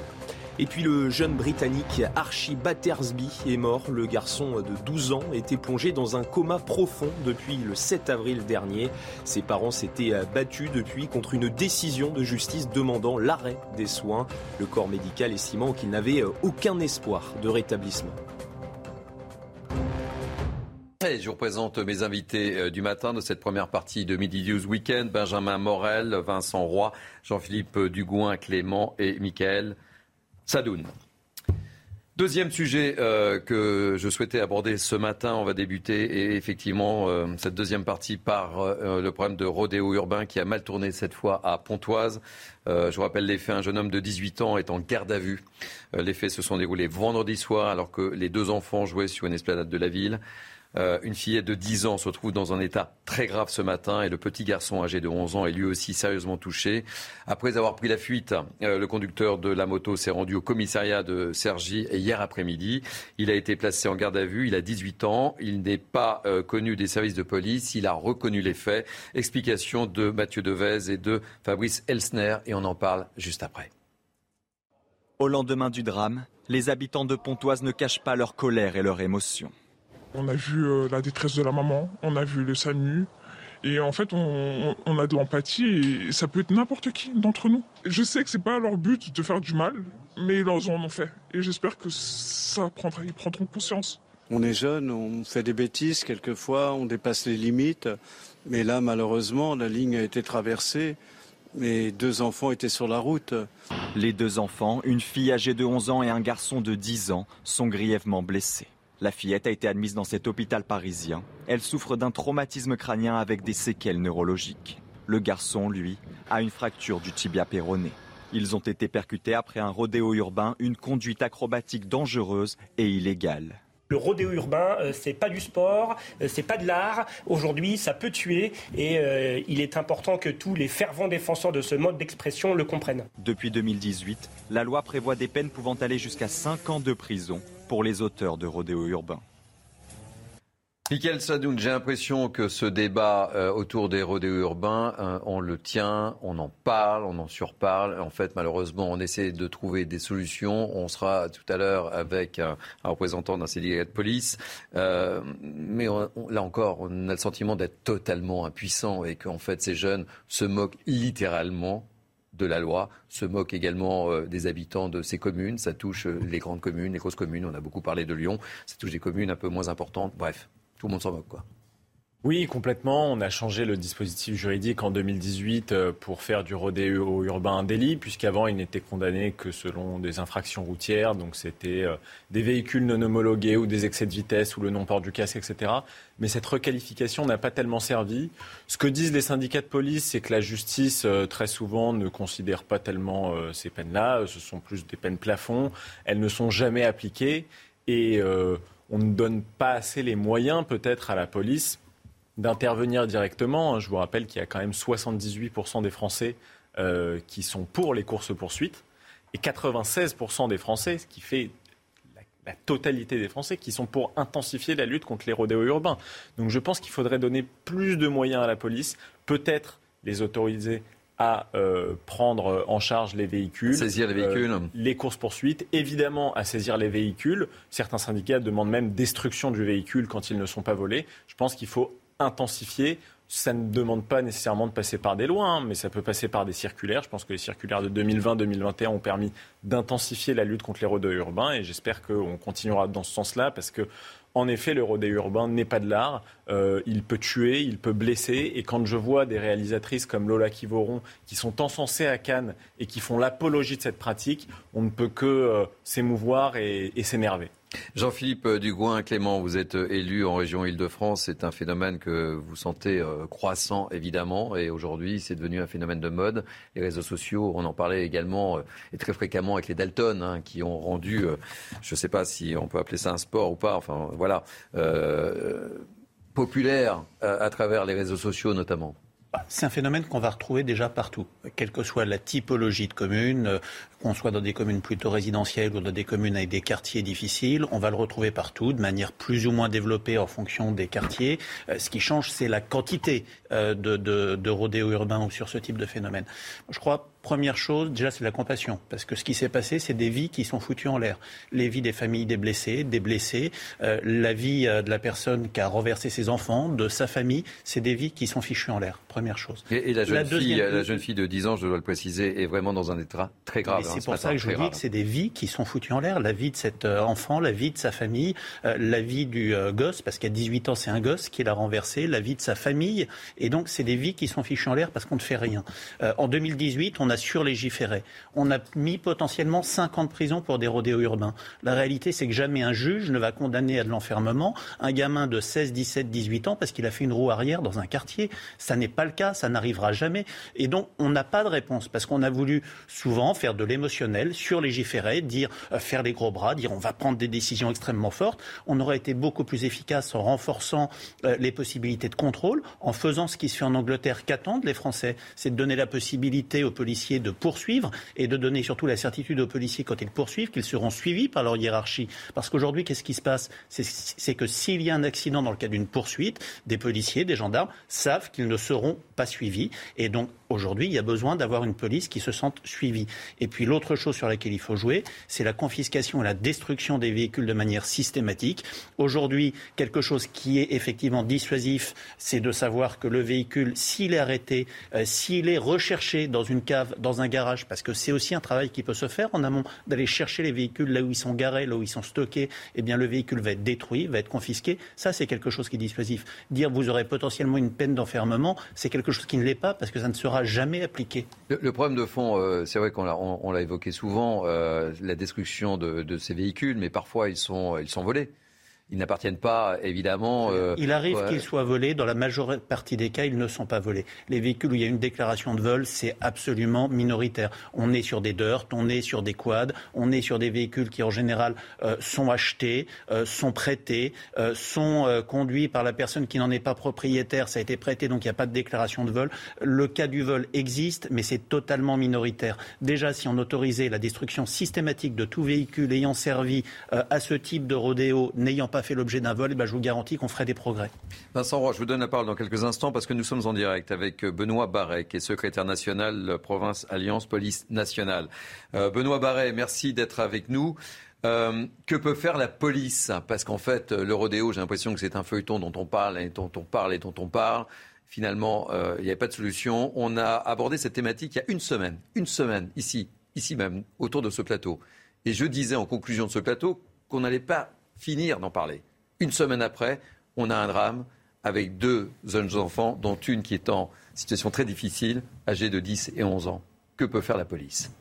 Et puis le jeune Britannique Archie Battersby est mort. Le garçon de 12 ans était plongé dans un coma profond depuis le 7 avril dernier. Ses parents s'étaient battus depuis contre une décision de justice demandant l'arrêt des soins. Le corps médical estimant qu'il n'avait aucun espoir de rétablissement. Je vous présente mes invités euh, du matin de cette première partie de Midi News Weekend. Benjamin Morel, Vincent Roy, Jean-Philippe Dugouin, Clément et Michael Sadoun. Deuxième sujet euh, que je souhaitais aborder ce matin, on va débuter effectivement euh, cette deuxième partie par le problème de rodéo urbain qui a mal tourné cette fois à Pontoise. je vous rappelle les faits, un jeune homme de 18 ans est en garde à vue. les faits se sont déroulés vendredi soir alors que les deux enfants jouaient sur une esplanade de la ville. Euh, une fillette de 10 ans se trouve dans un état très grave ce matin et le petit garçon âgé de 11 ans est lui aussi sérieusement touché. Après avoir pris la fuite, euh, le conducteur de la moto s'est rendu au commissariat de Cergy hier après-midi. Il a été placé en garde à vue. Il a 18 ans. Il n'est pas euh, connu des services de police. Il a reconnu les faits. Explication de Mathieu Devez et de Fabrice Elsner et on en parle juste après. Au lendemain du drame, les habitants de Pontoise ne cachent pas leur colère et leur émotion. On a vu euh, la détresse de la maman, on a vu le SAMU. Et en fait, on, a de l'empathie et ça peut être n'importe qui d'entre nous. Je sais que c'est pas leur but de faire du mal, mais ils en ont fait. Et j'espère que ça prendra, ils prendront conscience. On est jeune, on fait des bêtises quelquefois, on dépasse les limites. Mais là, malheureusement, la ligne a été traversée. Mes deux enfants étaient sur la route. Les deux enfants, une fille âgée de 11 ans et un garçon de 10 ans, sont grièvement blessés. La fillette a été admise dans cet hôpital parisien. Elle souffre d'un traumatisme crânien avec des séquelles neurologiques. Le garçon, lui, a une fracture du tibia péroné. Ils ont été percutés après un rodéo urbain, une conduite acrobatique dangereuse et illégale. Le rodéo urbain, euh, c'est pas du sport, euh, c'est pas de l'art. Aujourd'hui, ça peut tuer et euh, il est important que tous les fervents défenseurs de ce mode d'expression le comprennent. Depuis 2018, la loi prévoit des peines pouvant aller jusqu'à 5 ans de prison pour les auteurs de rodéo urbains. Michael Sadoun, j'ai l'impression que ce débat euh, autour des rodéos urbains, euh, on le tient, on en parle, on en surparle. En fait, malheureusement, on essaie de trouver des solutions. On sera tout à l'heure avec un, représentant d'un syndicat de police. Euh, mais là encore, on a le sentiment d'être totalement impuissant et qu'en fait, ces jeunes se moquent littéralement de la loi, se moque également euh, des habitants de ces communes. Ça touche euh, les grandes communes, les grosses communes. On a beaucoup parlé de Lyon. Ça touche des communes un peu moins importantes. Bref, tout le monde s'en moque, quoi. Oui, complètement. On a changé le dispositif juridique en 2018 euh, pour faire du rodéo urbain un délit, puisqu'avant, il n'était condamné que selon des infractions routières. Donc, c'était euh, des véhicules non homologués ou des excès de vitesse ou le non-port du casque, etc. Mais cette requalification n'a pas tellement servi. Ce que disent les syndicats de police, c'est que la justice, euh, très souvent, ne considère pas tellement ces peines-là. Ce sont plus des peines plafond. Elles ne sont jamais appliquées. Et on ne donne pas assez les moyens, peut-être, à la police d'intervenir directement. Je vous rappelle qu'il y a quand même 78% des Français euh, qui sont pour les courses-poursuites et 96% des Français, ce qui fait la, totalité des Français, qui sont pour intensifier la lutte contre les rodéos urbains. Donc je pense qu'il faudrait donner plus de moyens à la police, peut-être les autoriser à euh, prendre en charge les véhicules. Saisir les véhicules. Euh, les courses-poursuites, évidemment à saisir les véhicules. Certains syndicats demandent même destruction du véhicule quand ils ne sont pas volés. Je pense qu'il faut intensifier. Ça ne demande pas nécessairement de passer par des lois, hein, mais ça peut passer par des circulaires. Je pense que les circulaires de 2020-2021 ont permis d'intensifier la lutte contre les rodéos urbains et j'espère qu'on continuera dans ce sens-là parce que en effet, le rodéo urbain n'est pas de l'art. Euh, il peut tuer, il peut blesser. Et quand je vois des réalisatrices comme Lola Kivoron qui sont encensées à Cannes et qui font l'apologie de cette pratique, on ne peut que euh, s'émouvoir et s'énerver. Jean-Philippe Dugouin, Clément, vous êtes élu en région Île-de-France. C'est un phénomène que vous sentez euh, croissant, évidemment. Et aujourd'hui, c'est devenu un phénomène de mode. Les réseaux sociaux, on en parlait également euh, et très fréquemment avec les Dalton, hein, qui ont rendu, euh, je ne sais pas si on peut appeler ça un sport ou pas, enfin voilà, populaire à travers les réseaux sociaux notamment. Bah, c'est un phénomène qu'on va retrouver déjà partout, quelle que soit la typologie de commune, euh, qu'on soit dans des communes plutôt résidentielles ou dans des communes avec des quartiers difficiles, on va le retrouver partout de manière plus ou moins développée en fonction des quartiers. Euh, ce qui change, c'est la quantité euh, de, de, de rodéos urbains ou sur ce type de phénomène. Je crois Première chose, déjà, c'est la compassion. Parce que ce qui s'est passé, c'est des vies qui sont foutues en l'air. Les vies des familles des blessés, des blessés, euh, la vie euh, de la personne qui a renversé ses enfants, de sa famille, c'est des vies qui sont fichues en l'air. Première chose. Et, la, jeune fille, la jeune fille de 10 ans, je dois le préciser, est vraiment dans un état très grave. Hein, c'est pour ça que je vous dis que c'est des vies qui sont foutues en l'air. La vie de cet euh, enfant, la vie de sa famille, la vie du gosse, parce qu'à 18 ans, c'est un gosse qui l'a renversé, la vie de sa famille. Et donc, c'est des vies qui sont fichues en l'air parce qu'on ne fait rien. en 2018, on a surlégiféré. On a mis potentiellement 5 ans de prison pour des rodéos urbains. La réalité, c'est que jamais un juge ne va condamner à de l'enfermement un gamin de 16, 17, 18 ans parce qu'il a fait une roue arrière dans un quartier. Ça n'est pas le cas, ça n'arrivera jamais. Et donc, on n'a pas de réponse parce qu'on a voulu souvent faire de l'émotionnel, surlégiférer, dire, euh, faire les gros bras, dire on va prendre des décisions extrêmement fortes. On aurait été beaucoup plus efficace en renforçant euh, les possibilités de contrôle, en faisant ce qui se fait en Angleterre. Qu'attendent les Français C'est de donner la possibilité aux policiers de poursuivre et de donner surtout la certitude aux policiers quand ils poursuivent qu'ils seront suivis par leur hiérarchie. Parce qu'aujourd'hui, qu'est-ce qui se passe? C'est que s'il y a un accident dans le cadre d'une poursuite, des policiers, des gendarmes savent qu'ils ne seront pas. Et donc, aujourd'hui, il y a besoin d'avoir une police qui se sente suivie. Et puis, l'autre chose sur laquelle il faut jouer, c'est la confiscation et la destruction des véhicules de manière systématique. Aujourd'hui, quelque chose qui est effectivement dissuasif, c'est de savoir que le véhicule, s'il est arrêté, euh, s'il est recherché dans une cave, dans un garage, parce que c'est aussi un travail qui peut se faire en amont, d'aller chercher les véhicules là où ils sont garés, là où ils sont stockés, eh bien le véhicule va être détruit, va être confisqué. Ça, c'est quelque chose qui est dissuasif. Dire vous aurez potentiellement une peine d'enfermement, c'est quelque chose qui ne l'est pas parce que ça ne sera jamais appliqué. Le, problème de fond, euh, c'est vrai qu'on l'a, évoqué souvent, euh, la destruction de, ces véhicules, mais parfois ils sont volés ils n'appartiennent pas, évidemment. Euh, il arrive qu'ils soient volés. Dans la majeure partie des cas, ils ne sont pas volés. Les véhicules où il y a une déclaration de vol, c'est absolument minoritaire. On est sur des dirt, on est sur des quads, on est sur des véhicules qui, en général, euh, sont achetés, euh, sont prêtés, sont conduits par la personne qui n'en est pas propriétaire. Ça a été prêté, donc il n'y a pas de déclaration de vol. Le cas du vol existe, mais c'est totalement minoritaire. Déjà, si on autorisait la destruction systématique de tout véhicule ayant servi à ce type de rodéo, n'ayant pas fait l'objet d'un vol, eh ben, je vous garantis qu'on ferait des progrès. Vincent Roy, je vous donne la parole dans quelques instants parce que nous sommes en direct avec Benoît Barret, qui est secrétaire national province Alliance Police Nationale. Euh, Benoît Barret, merci d'être avec nous. Euh, que peut faire la police? Parce qu'en fait, le rodéo, j'ai l'impression que c'est un feuilleton dont on parle et dont on parle et dont on parle. Finalement, euh, il n'y avait pas de solution. On a abordé cette thématique il y a une semaine, une semaine, ici, ici même, autour de ce plateau. Et je disais en conclusion de ce plateau qu'on n'allait pas finir d'en parler. Une semaine après, on a un drame avec deux jeunes enfants, dont une qui est en situation très difficile, âgée de 10 et 11 ans. Que peut faire la police?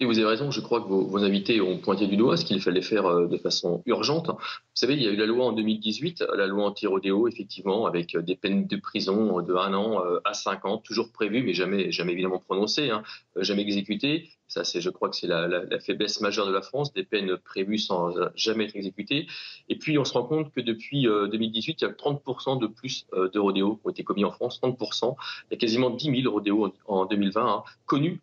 Vous avez raison, je crois que vos, invités ont pointé du doigt ce qu'il fallait faire euh, de façon urgente. Vous savez, il y a eu la loi en 2018, la loi anti-rodéo, effectivement, avec euh, des peines de prison de 1 an euh, à 5 ans, toujours prévues, mais jamais, jamais évidemment prononcées, hein, jamais exécutées. Ça, c'est, je crois que c'est la, faiblesse majeure de la France, des peines prévues sans jamais être exécutées. Et puis, on se rend compte que depuis 2018, il y a 30% de plus de rodéos qui ont été commis en France, 30%. Il y a quasiment 10 000 rodéos en, 2020 hein, connus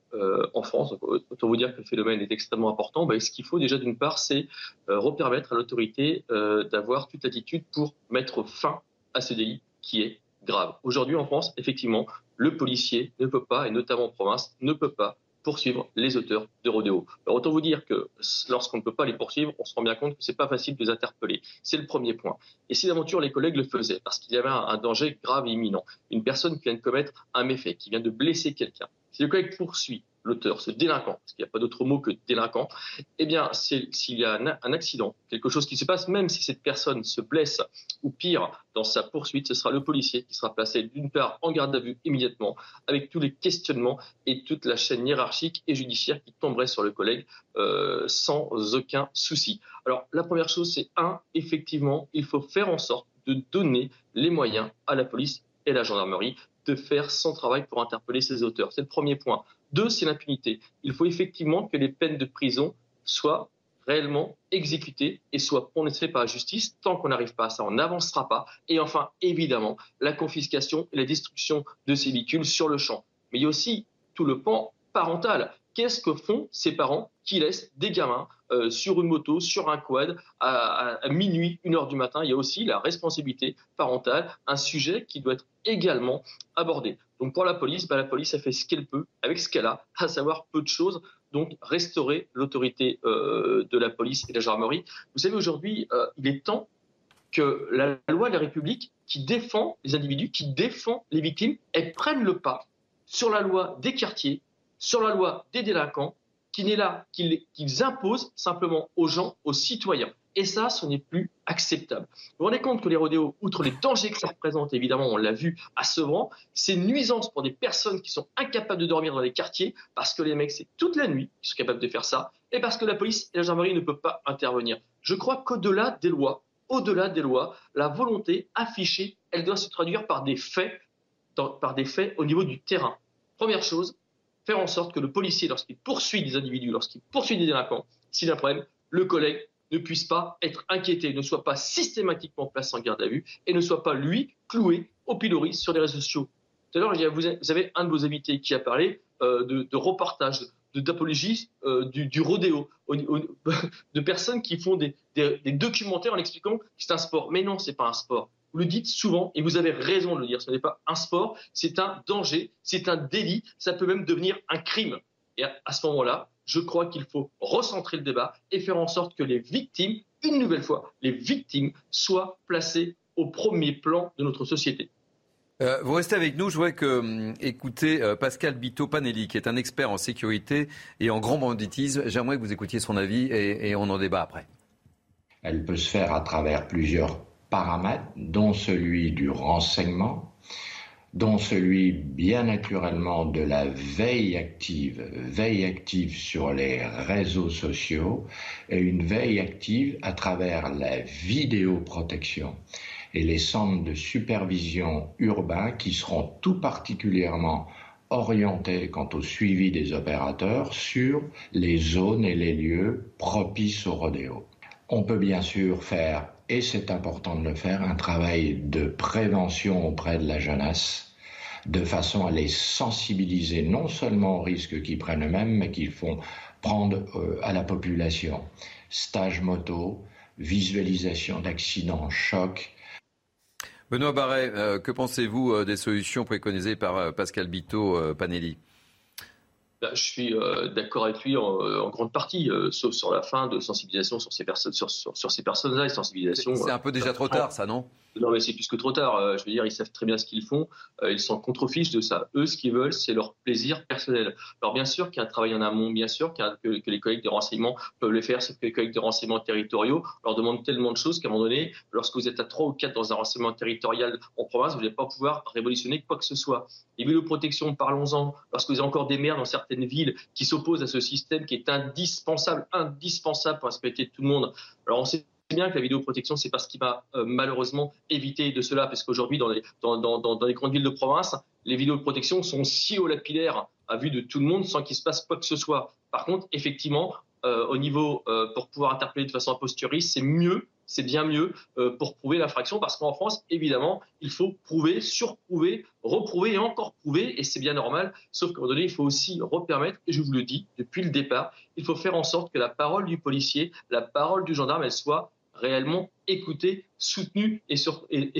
en France. autant vous dire que le phénomène est extrêmement important. Ben, ce qu'il faut déjà, d'une part, c'est euh, repermettre à l'autorité euh, d'avoir toute attitude pour mettre fin à ce délit qui est grave. Aujourd'hui, en France, effectivement, le policier ne peut pas, et notamment en province, ne peut pas poursuivre les auteurs de rodéo. Alors autant vous dire que lorsqu'on ne peut pas les poursuivre, on se rend bien compte que c'est pas facile de les interpeller. C'est le premier point. Et si d'aventure les collègues le faisaient, parce qu'il y avait un, danger grave et imminent, une personne qui vient de commettre un méfait, qui vient de blesser quelqu'un, si le collègue poursuit l'auteur, ce délinquant, parce qu'il n'y a pas d'autre mot que délinquant, eh bien, s'il y a un, accident, quelque chose qui se passe, même si cette personne se blesse ou pire dans sa poursuite, ce sera le policier qui sera placé d'une part en garde à vue immédiatement, avec tous les questionnements et toute la chaîne hiérarchique et judiciaire qui tomberait sur le collègue euh, sans aucun souci. Alors, la première chose, c'est un, effectivement, il faut faire en sorte de donner les moyens à la police et à la gendarmerie de faire son travail pour interpeller ses auteurs. C'est le premier point. Deux, c'est l'impunité. Il faut effectivement que les peines de prison soient réellement exécuté et soit prononcé par la justice. Tant qu'on n'arrive pas à ça, on n'avancera pas. Et enfin, évidemment, la confiscation et la destruction de ces véhicules sur le champ. Mais il y a aussi tout le pan parental. Qu'est-ce que font ces parents qui laissent des gamins euh, sur une moto, sur un quad, à, minuit, une heure du matin? Il y a aussi la responsabilité parentale, un sujet qui doit être également abordé. Donc pour la police, bah, la police a fait ce qu'elle peut avec ce qu'elle a, à savoir peu de choses. Donc restaurer l'autorité euh, de la police et de la gendarmerie. Vous savez, aujourd'hui, euh, il est temps que la loi de la République, qui défend les individus, qui défend les victimes, elle prenne le pas sur la loi des quartiers, sur la loi des délinquants, qui n'est là qu'ils imposent simplement aux gens, aux citoyens. Et ça, ce n'est plus acceptable. Vous vous rendez compte que les rodéos, outre les dangers que ça représente, évidemment, on l'a vu à Sevran, c'est nuisance pour des personnes qui sont incapables de dormir dans les quartiers, parce que les mecs, c'est toute la nuit qu'ils sont capables de faire ça, et parce que la police et la gendarmerie ne peuvent pas intervenir. Je crois qu'au-delà des lois, au-delà des lois, la volonté affichée, elle doit se traduire par des faits, par des faits au niveau du terrain. Première chose, faire en sorte que le policier, lorsqu'il poursuit des individus, lorsqu'il poursuit des délinquants, s'il a un problème, le collègue ne puisse pas être inquiété, ne soit pas systématiquement placé en garde à vue et ne soit pas, lui, cloué au pilori sur les réseaux sociaux. Tout à l'heure, vous avez un de vos invités qui a parlé euh, de, reportage, d'apologie euh, du, rodéo, [LAUGHS] de personnes qui font des, documentaires en expliquant que c'est un sport. Mais non, c'est pas un sport. Vous le dites souvent et vous avez raison de le dire. Ce n'est pas un sport, c'est un danger, c'est un délit, ça peut même devenir un crime. Et à, ce moment-là, je crois qu'il faut recentrer le débat et faire en sorte que les victimes, une nouvelle fois, les victimes soient placées au premier plan de notre société. Euh, vous restez avec nous. Je voudrais que, hum, écoutez euh, Pascal Bito Panelli, qui est un expert en sécurité et en grand banditisme. J'aimerais que vous écoutiez son avis et, et on en débat après. Elle peut se faire à travers plusieurs paramètres, dont celui du renseignement, dont celui bien naturellement de la veille active, veille active sur les réseaux sociaux et une veille active à travers la vidéoprotection et les centres de supervision urbains qui seront tout particulièrement orientés quant au suivi des opérateurs sur les zones et les lieux propices au rodéo. On peut bien sûr faire et c'est important de le faire, un travail de prévention auprès de la jeunesse, de façon à les sensibiliser non seulement aux risques qu'ils prennent eux-mêmes, mais qu'ils font prendre euh, à la population. Stage moto, visualisation d'accidents, chocs. Benoît Barret, euh, que pensez-vous euh, des solutions préconisées par Pascal Bito Panelli? Bah, je suis euh, d'accord avec lui en, grande partie, euh, sauf sur la fin de sensibilisation sur ces personnes, sur, sur, ces personnes-là, sensibilisation. C'est un peu déjà trop tard, ça, non? Non, mais c'est plus que trop tard. Euh, je veux dire, ils savent très bien ce qu'ils font. Euh, ils sont contrefiches de ça. Eux, ce qu'ils veulent, c'est leur plaisir personnel. Alors, bien sûr qu'il y a un travail en amont, bien sûr que, les collègues de renseignement peuvent le faire, c'est que les collègues de renseignement territoriaux leur demandent tellement de choses qu'à un moment donné, lorsque vous êtes à trois ou quatre dans un renseignement territorial en province, vous n'allez pas pouvoir révolutionner quoi que ce soit. Les villes de protection, parlons-en. Lorsque vous avez encore des maires dans certaines villes qui s'opposent à ce système qui est indispensable, indispensable pour respecter tout le monde. Alors, on sait bien que la vidéoprotection, c'est parce qu'il va euh, malheureusement éviter de cela, parce qu'aujourd'hui, dans les, grandes villes de province, les protection sont si au lapidaire à vue de tout le monde sans qu'il se passe quoi que ce soit. Par contre, effectivement, euh, au niveau euh, pour pouvoir interpeller de façon posturiste, c'est mieux, c'est bien mieux pour prouver l'infraction parce qu'en France, évidemment, il faut prouver, surprouver, reprouver et encore prouver et c'est bien normal. Sauf qu'à un moment donné, il faut aussi repermettre, et je vous le dis depuis le départ, il faut faire en sorte que la parole du policier, la parole du gendarme, elle soit réellement écouté, soutenu et,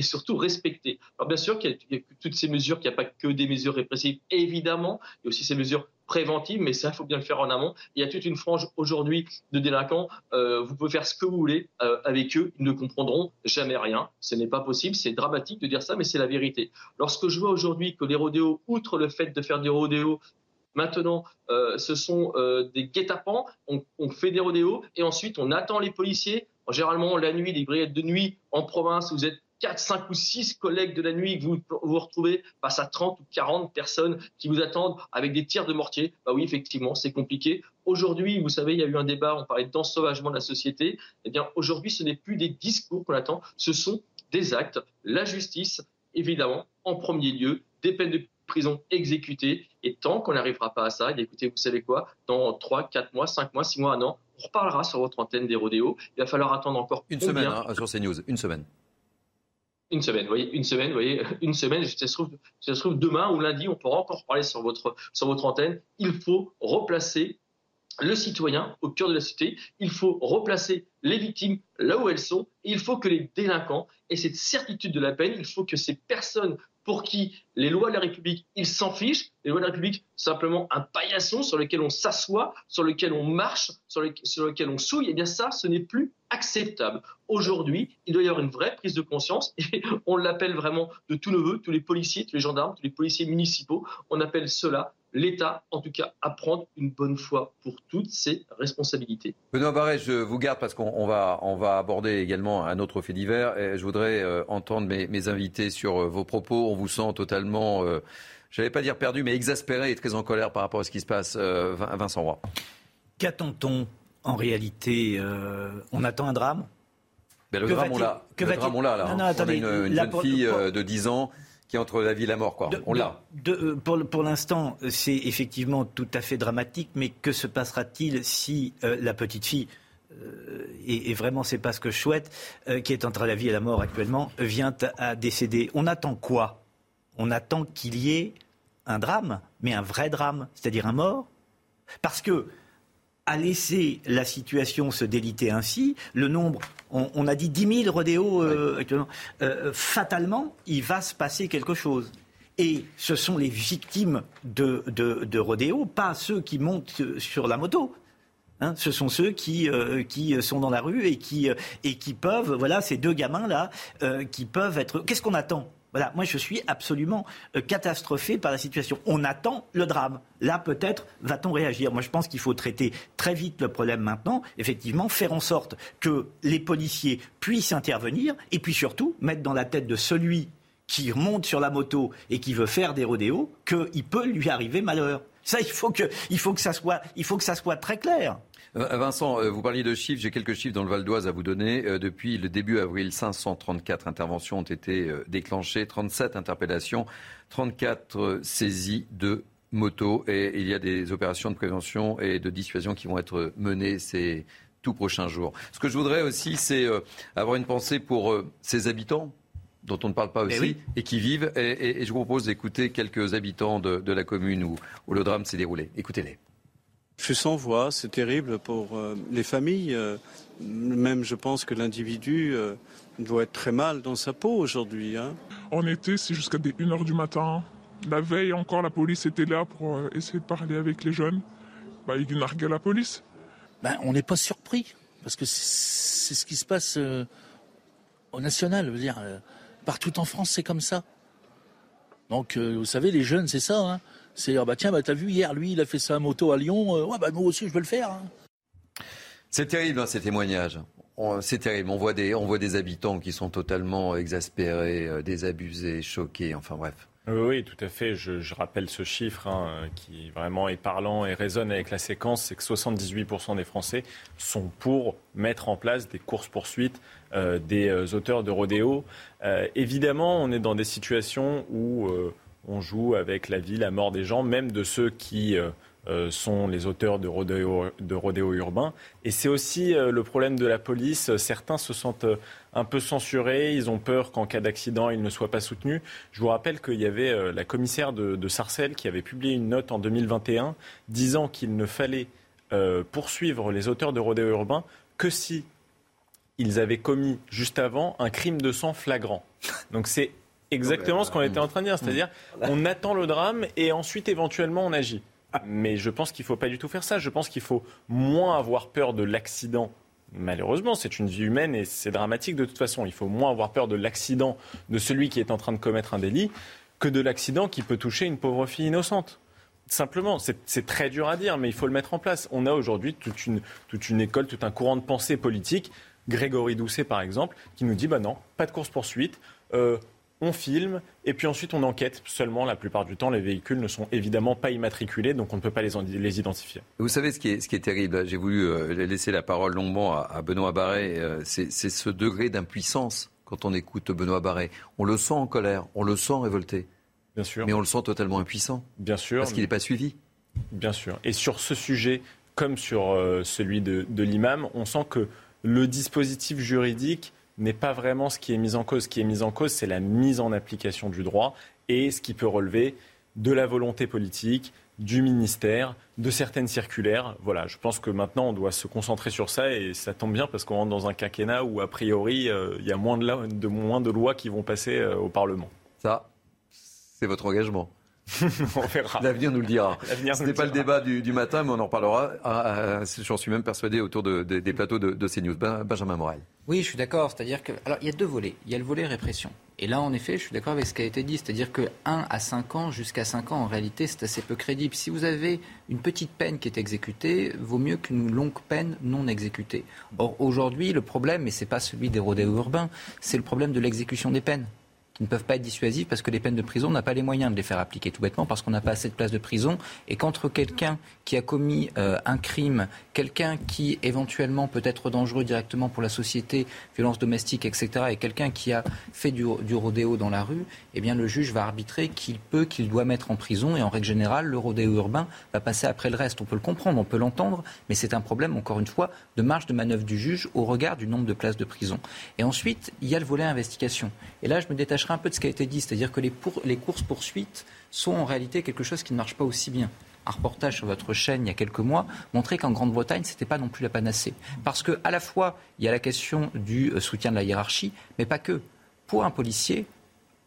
surtout respecté. Alors bien sûr qu'il y, a toutes ces mesures, qu'il n'y a pas que des mesures répressives, évidemment, il y a aussi ces mesures préventives, mais ça, il faut bien le faire en amont. Il y a toute une frange aujourd'hui de délinquants, euh, vous pouvez faire ce que vous voulez euh, avec eux, ils ne comprendront jamais rien. Ce n'est pas possible, c'est dramatique de dire ça, mais c'est la vérité. Lorsque je vois aujourd'hui que les rodéos, outre le fait de faire des rodéos, Maintenant, euh, ce sont des guet-apens. On, on, fait des rodéos et ensuite on attend les policiers Généralement, la nuit, des brigades de nuit en province, vous êtes 4, 5 ou 6 collègues de la nuit vous vous retrouvez face à 30 ou 40 personnes qui vous attendent avec des tirs de mortier. Bah oui, effectivement, c'est compliqué. Aujourd'hui, vous savez, il y a eu un débat, on parlait d'ensauvagement de la société. Eh bien, aujourd'hui, ce n'est plus des discours qu'on attend, ce sont des actes. La justice, évidemment, en premier lieu, des peines de prison exécutées. Et tant qu'on n'arrivera pas à ça, eh écoutez, vous savez quoi, dans 3, 4 mois, 5 mois, 6 mois, un an, reparlera sur votre antenne des rodéos. Il va falloir attendre encore une combien semaine hein, sur CNews, une semaine. Une semaine, vous voyez, une semaine, vous [LAUGHS] voyez, une semaine. Ça se, trouve, ça se trouve demain ou lundi, on pourra encore parler sur votre sur votre antenne. Il faut replacer le citoyen au cœur de la cité. Il faut replacer les victimes là où elles sont. Et il faut que les délinquants aient cette certitude de la peine. Il faut que ces personnes pour qui les lois de la République, ils s'en fichent. Les lois de la République, simplement un paillasson sur lequel on s'assoit, sur lequel on marche, sur, lequel on souille. Eh bien ça, ce n'est plus acceptable. Aujourd'hui, il doit y avoir une vraie prise de conscience [LAUGHS] et on l'appelle vraiment de tous nos voeux, tous les policiers, tous les gendarmes, tous les policiers municipaux. On appelle cela l'État, en tout cas, à prendre une bonne fois pour toutes ses responsabilités. Benoît Barret, je vous garde parce qu'on va, on va aborder également un autre fait divers. Et je voudrais euh, entendre mes, invités sur euh, vos propos. On vous sent totalement, euh, je n'allais pas dire perdu, mais exaspéré et très en colère par rapport à ce qui se passe. Vincent Roy. Qu'attend-on en réalité On attend un drame? Ben, le, drame, on l'a. le drame, on l'a. Là. on a une, une jeune fille de 10 ans qui est entre la vie et la mort. Quoi. On l'a. Euh, pour, pour l'instant, c'est effectivement tout à fait dramatique, mais que se passera-t-il si euh, la petite fille euh, et, vraiment c'est pas ce que je souhaite, qui est entre la vie et la mort actuellement, vient à décéder? On attend quoi? On attend qu'il y ait un drame, mais un vrai drame, c'est-à-dire un mort? Parce que à laisser la situation se déliter ainsi, le nombre, on, a dit 10 000 rodéos euh, actuellement, euh, fatalement, il va se passer quelque chose. Et ce sont les victimes de, de, rodéos, pas ceux qui montent sur la moto. Hein. ce sont ceux qui, euh, qui sont dans la rue et qui, et qui peuvent, voilà, ces deux gamins-là, qui peuvent être. Qu'est-ce qu'on attend? Voilà, moi je suis absolument euh, catastrophé par la situation. On attend le drame. Là, peut-être va-t-on réagir. Moi, je pense qu'il faut traiter très vite le problème maintenant. Effectivement, faire en sorte que les policiers puissent intervenir et puis surtout mettre dans la tête de celui qui monte sur la moto et qui veut faire des rodéos qu'il peut lui arriver malheur. Ça, il faut que, il ça soit, soit très clair. Euh, Vincent, euh, vous parliez de chiffres. J'ai quelques chiffres dans le Val d'Oise à vous donner. Euh, depuis le début avril, 534 interventions ont été déclenchées, 37 interpellations, 34 saisies de motos. Et il y a des opérations de prévention et de dissuasion qui vont être menées ces tout prochains jours. Ce que je voudrais aussi, c'est avoir une pensée pour ces habitants dont on ne parle pas eh aussi et qui vivent. Et, je vous propose d'écouter quelques habitants de, la commune où le drame s'est déroulé. Écoutez-les. Je suis sans voix, c'est terrible pour euh, les familles. Euh, même je pense que l'individu euh, doit être très mal dans sa peau aujourd'hui. Hein. En été, c'est jusqu'à 1h du matin. La veille encore, la police était là pour essayer de parler avec les jeunes. Bah, ils narguaient la police. Ben, on n'est pas surpris, parce que c'est ce qui se passe au national. Je veux dire, partout en France, c'est comme ça. Donc, vous savez, les jeunes, c'est ça. Hein. C'est ah bah tiens bah t'as vu hier lui il a fait sa moto à Lyon euh, ouais bah moi aussi je veux le faire. Hein. C'est terrible hein, ces témoignages. C'est terrible. On voit des on voit des habitants qui sont totalement exaspérés, euh, désabusés, choqués. Enfin bref. Oui, tout à fait. Je, rappelle ce chiffre hein, qui vraiment est parlant et résonne avec la séquence, c'est que 78% des Français sont pour mettre en place des courses-poursuites euh, des auteurs de rodéo. évidemment, on est dans des situations où on joue avec la vie, la mort des gens, même de ceux qui euh, euh, sont les auteurs de rodéo, de urbain. Et c'est aussi euh, le problème de la police. Certains se sentent un peu censurés, ils ont peur qu'en cas d'accident, ils ne soient pas soutenus. Je vous rappelle qu'il y avait la commissaire de, Sarcelles qui avait publié une note en 2021 disant qu'il ne fallait poursuivre les auteurs de rodéo urbain que si ils avaient commis juste avant un crime de sang flagrant. Donc c'est exactement ce qu'on était en train de dire. C'est-à-dire, on attend le drame et ensuite, éventuellement, on agit. Mais je pense qu'il ne faut pas du tout faire ça. Je pense qu'il faut moins avoir peur de l'accident. Malheureusement, c'est une vie humaine et c'est dramatique de toute façon. Il faut moins avoir peur de l'accident de celui qui est en train de commettre un délit que de l'accident qui peut toucher une pauvre fille innocente. Simplement, c'est très dur à dire, mais il faut le mettre en place. On a aujourd'hui toute une, école, tout un courant de pensée politique. Grégory Doucet, par exemple, qui nous dit bah non, pas de course-poursuite. Euh, on filme et puis ensuite on enquête. Seulement, la plupart du temps, les véhicules ne sont évidemment pas immatriculés, donc on ne peut pas les, les identifier. Vous savez ce qui est, ce qui est terrible J'ai voulu euh, laisser la parole longuement à, Benoît Barret. Euh, c'est ce degré d'impuissance quand on écoute Benoît Barret. On le sent en colère, on le sent révolté. Bien sûr. Mais on le sent totalement impuissant. Bien sûr. Parce qu'il n'est pas suivi. Bien sûr. Et sur ce sujet, comme sur euh, celui de, de l'imam, on sent que le dispositif juridique n'est pas vraiment ce qui est mis en cause. Ce qui est mis en cause, c'est la mise en application du droit et ce qui peut relever de la volonté politique, du ministère, de certaines circulaires. Voilà, je pense que maintenant on doit se concentrer sur ça et ça tombe bien parce qu'on rentre dans un quinquennat où a priori euh, il y a moins de, lois qui vont passer euh, au Parlement. Ça, c'est votre engagement. [LAUGHS] on verra. L'avenir nous le dira. Ce n'est pas le débat du, du, matin, mais on en reparlera. Ah, ah, J'en suis même persuadé autour de, de, des plateaux de, de CNews. Ben, Benjamin Morel. Oui, je suis d'accord. C'est-à-dire que. Alors, il y a deux volets. Il y a le volet répression. Et là, en effet, je suis d'accord avec ce qui a été dit. C'est-à-dire que 1 à 5 ans, jusqu'à 5 ans, en réalité, c'est assez peu crédible. Si vous avez une petite peine qui est exécutée, vaut mieux qu'une longue peine non exécutée. Or, aujourd'hui, le problème, et ce n'est pas celui des rodéos urbains, c'est le problème de l'exécution des peines qui ne peuvent pas être dissuasives parce que les peines de prison, on n'a pas les moyens de les faire appliquer, tout bêtement parce qu'on n'a pas assez de places de prison. Et qu'entre quelqu'un qui a commis euh, un crime, quelqu'un qui éventuellement peut être dangereux directement pour la société, violence domestique, etc., et quelqu'un qui a fait du, du, rodéo dans la rue, eh bien le juge va arbitrer qu'il peut, qu'il doit mettre en prison. Et en règle générale, le rodéo urbain va passer après le reste. On peut le comprendre, on peut l'entendre, mais c'est un problème, encore une fois, de marge de manœuvre du juge au regard du nombre de places de prison. Et ensuite, il y a le volet investigation. Et là, je me détache un peu de ce qui a été dit, c'est-à-dire que les, pour, les courses-poursuites sont en réalité quelque chose qui ne marche pas aussi bien un reportage sur votre chaîne il y a quelques mois montrait qu'en Grande-Bretagne, ce n'était pas non plus la panacée. Parce qu'à la fois, il y a la question du soutien de la hiérarchie, mais pas que. Pour un policier,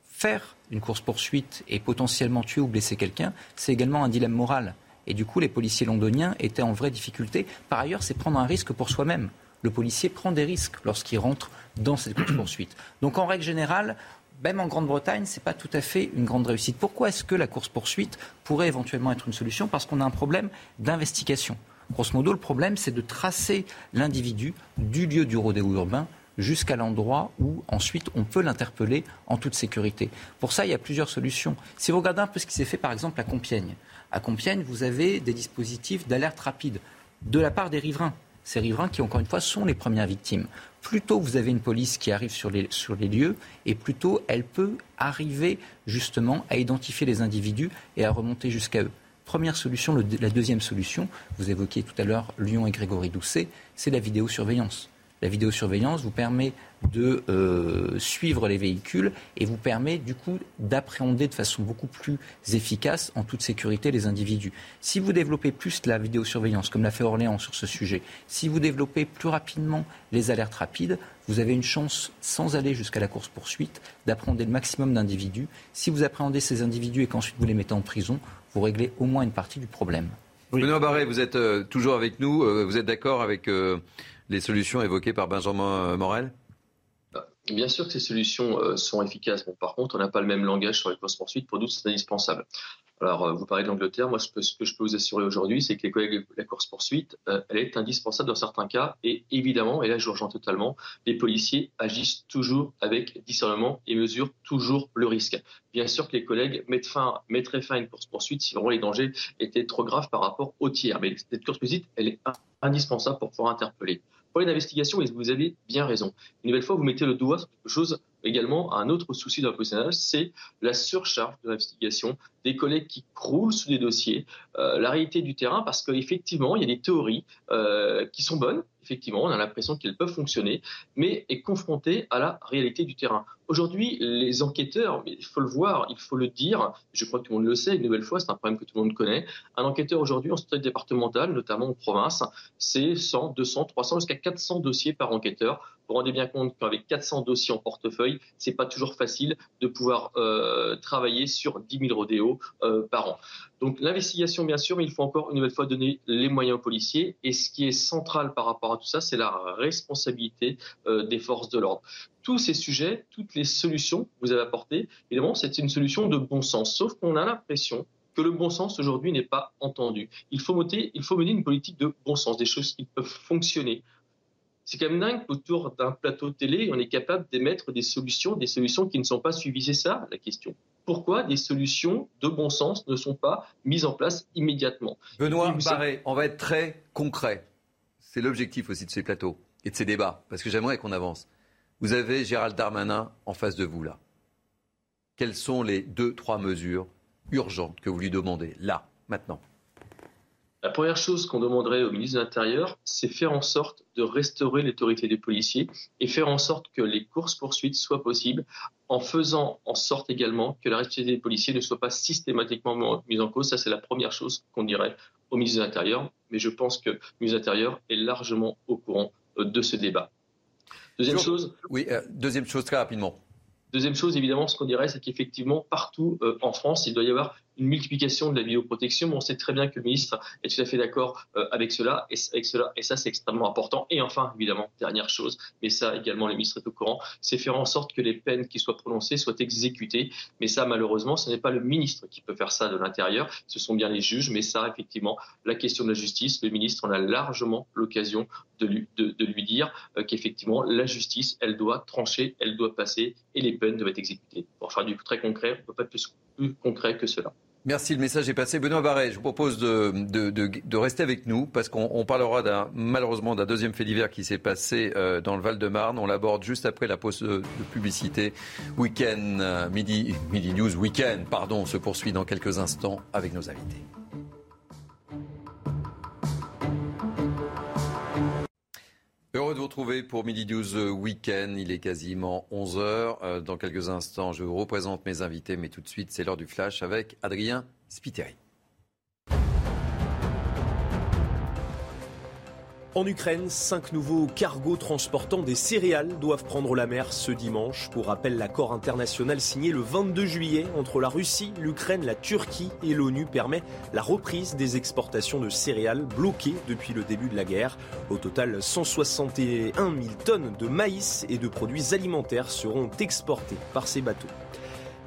faire une course-poursuite et potentiellement tuer ou blesser quelqu'un, c'est également un dilemme moral. Et du coup, les policiers londoniens étaient en vraie difficulté. Par ailleurs, c'est prendre un risque pour soi-même. Le policier prend des risques lorsqu'il rentre dans cette course-poursuite. Donc, en règle générale, même en Grande-Bretagne, ce n'est pas tout à fait une grande réussite. Pourquoi est-ce que la course-poursuite pourrait éventuellement être une solution? Parce qu'on a un problème d'investigation. Grosso modo, le problème, c'est de tracer l'individu du lieu du rodéo urbain jusqu'à l'endroit où ensuite on peut l'interpeller en toute sécurité. Pour ça, il y a plusieurs solutions. Si vous regardez un peu ce qui s'est fait par exemple à Compiègne, à Compiègne, vous avez des dispositifs d'alerte rapide de la part des riverains. Ces riverains qui, encore une fois, sont les premières victimes plus tôt vous avez une police qui arrive sur les, lieux, et plus tôt elle peut arriver justement à identifier les individus et à remonter jusqu'à eux. Première solution. La deuxième solution, vous évoquiez tout à l'heure Lyon et Grégory Doucet, c'est la vidéosurveillance. La vidéosurveillance vous permet de euh, suivre les véhicules et vous permet du coup d'appréhender de façon beaucoup plus efficace, en toute sécurité, les individus. Si vous développez plus la vidéosurveillance, comme l'a fait Orléans sur ce sujet, si vous développez plus rapidement les alertes rapides, vous avez une chance, sans aller jusqu'à la course-poursuite, d'appréhender le maximum d'individus. Si vous appréhendez ces individus et qu'ensuite vous les mettez en prison, vous réglez au moins une partie du problème. Benoît Barré, vous êtes euh, toujours avec nous. Euh, vous êtes d'accord avec les solutions évoquées par Benjamin Morel? Bien sûr que ces solutions euh, sont efficaces. Par contre, on n'a pas le même langage sur les courses-poursuites. Pour nous, c'est indispensable. Alors, euh, vous parlez de l'Angleterre. Moi, ce que, je peux vous assurer aujourd'hui, c'est que les collègues, la course-poursuite, euh, elle est indispensable dans certains cas. Et évidemment, et là, je vous rejoins totalement, les policiers agissent toujours avec discernement et mesurent toujours le risque. Bien sûr que les collègues mettent fin, mettraient fin à une course-poursuite si vraiment les dangers étaient trop graves par rapport aux tiers. Mais cette course-poursuite, elle est indispensable pour pouvoir interpeller problème d'investigation, et vous avez bien raison. Une nouvelle fois, vous mettez le doigt sur quelque chose également, un autre souci d'un professionnel, c'est la surcharge de l'investigation, des collègues qui croulent sous des dossiers, euh, la réalité du terrain, parce qu'effectivement, il y a des théories euh, qui sont bonnes, effectivement, on a l'impression qu'elles peuvent fonctionner, mais est confrontée à la réalité du terrain. Aujourd'hui, les enquêteurs, il faut le voir, il faut le dire, je crois que tout le monde le sait, une nouvelle fois, c'est un problème que tout le monde connaît. Un enquêteur aujourd'hui en structure départementale, notamment en province, c'est 100, 200, 300, jusqu'à 400 dossiers par enquêteur. Vous rendez bien compte qu'avec 400 dossiers en portefeuille, c'est pas toujours facile de pouvoir euh, travailler sur 10 000 rodéos euh, par an. Donc l'investigation, bien sûr, mais il faut encore une nouvelle fois donner les moyens aux policiers. Et ce qui est central par rapport à tout ça, c'est la responsabilité euh, des forces de l'ordre tous ces sujets, toutes les solutions que vous avez apportées, évidemment, c'est une solution de bon sens. Sauf qu'on a l'impression que le bon sens aujourd'hui n'est pas entendu. Il faut mener une politique de bon sens, des choses qui peuvent fonctionner. C'est quand même dingue qu'autour d'un plateau télé, on est capable d'émettre des solutions, des solutions qui ne sont pas suivies. C'est ça la question. Pourquoi des solutions de bon sens ne sont pas mises en place immédiatement? Benoît Barré, on va être très concret. C'est l'objectif aussi de ces plateaux et de ces débats, parce que j'aimerais qu'on avance. Vous avez Gérald Darmanin en face de vous là. Quelles sont les deux, trois mesures urgentes que vous lui demandez là, maintenant? La première chose qu'on demanderait au ministre de l'Intérieur, c'est faire en sorte de restaurer l'autorité des policiers et faire en sorte que les courses-poursuites soient possibles en faisant en sorte également que la responsabilité des policiers ne soit pas systématiquement mise en cause. Ça, c'est la première chose qu'on dirait au ministre de l'Intérieur. Mais je pense que le ministre de l'Intérieur est largement au courant euh, de ce débat. Deuxième chose. Oui, euh, deuxième chose très rapidement. Deuxième chose, évidemment, ce qu'on dirait, c'est qu'effectivement, partout euh, en France, il doit y avoir une multiplication de la vidéoprotection. On sait très bien que le ministre est tout à fait d'accord euh, avec cela et, cela, et ça c'est extrêmement important. Et enfin, évidemment, dernière chose, mais ça également le ministre est au courant, c'est faire en sorte que les peines qui soient prononcées soient exécutées. Mais ça, malheureusement, ce n'est pas le ministre qui peut faire ça de l'intérieur, ce sont bien les juges. Mais ça, effectivement, la question de la justice, le ministre en a largement l'occasion de lui, de, lui dire euh, qu'effectivement, la justice, elle doit trancher, elle doit passer et les peines doivent être exécutées. Pour faire du très concret, on ne peut pas être plus concret que cela. Merci, le message est passé. Benoît Barret, je vous propose de, rester avec nous parce qu'on parlera malheureusement d'un deuxième fait divers qui s'est passé euh, dans le Val-de-Marne. On l'aborde juste après la pause de, publicité. Week-end, euh, midi, midi News, week-end, pardon, se poursuit dans quelques instants avec nos invités. Heureux de vous retrouver pour Midi 12 Week-end. Il est quasiment 11h. Euh, dans quelques instants, je vous représente mes invités, mais tout de suite, c'est l'heure du flash avec Adrien Spiteri. En Ukraine, cinq nouveaux cargos transportant des céréales doivent prendre la mer ce dimanche. Pour rappel, l'accord international signé le 22 juillet entre la Russie, l'Ukraine, la Turquie et l'ONU permet la reprise des exportations de céréales bloquées depuis le début de la guerre. Au total, 161 000 tonnes de maïs et de produits alimentaires seront exportés par ces bateaux.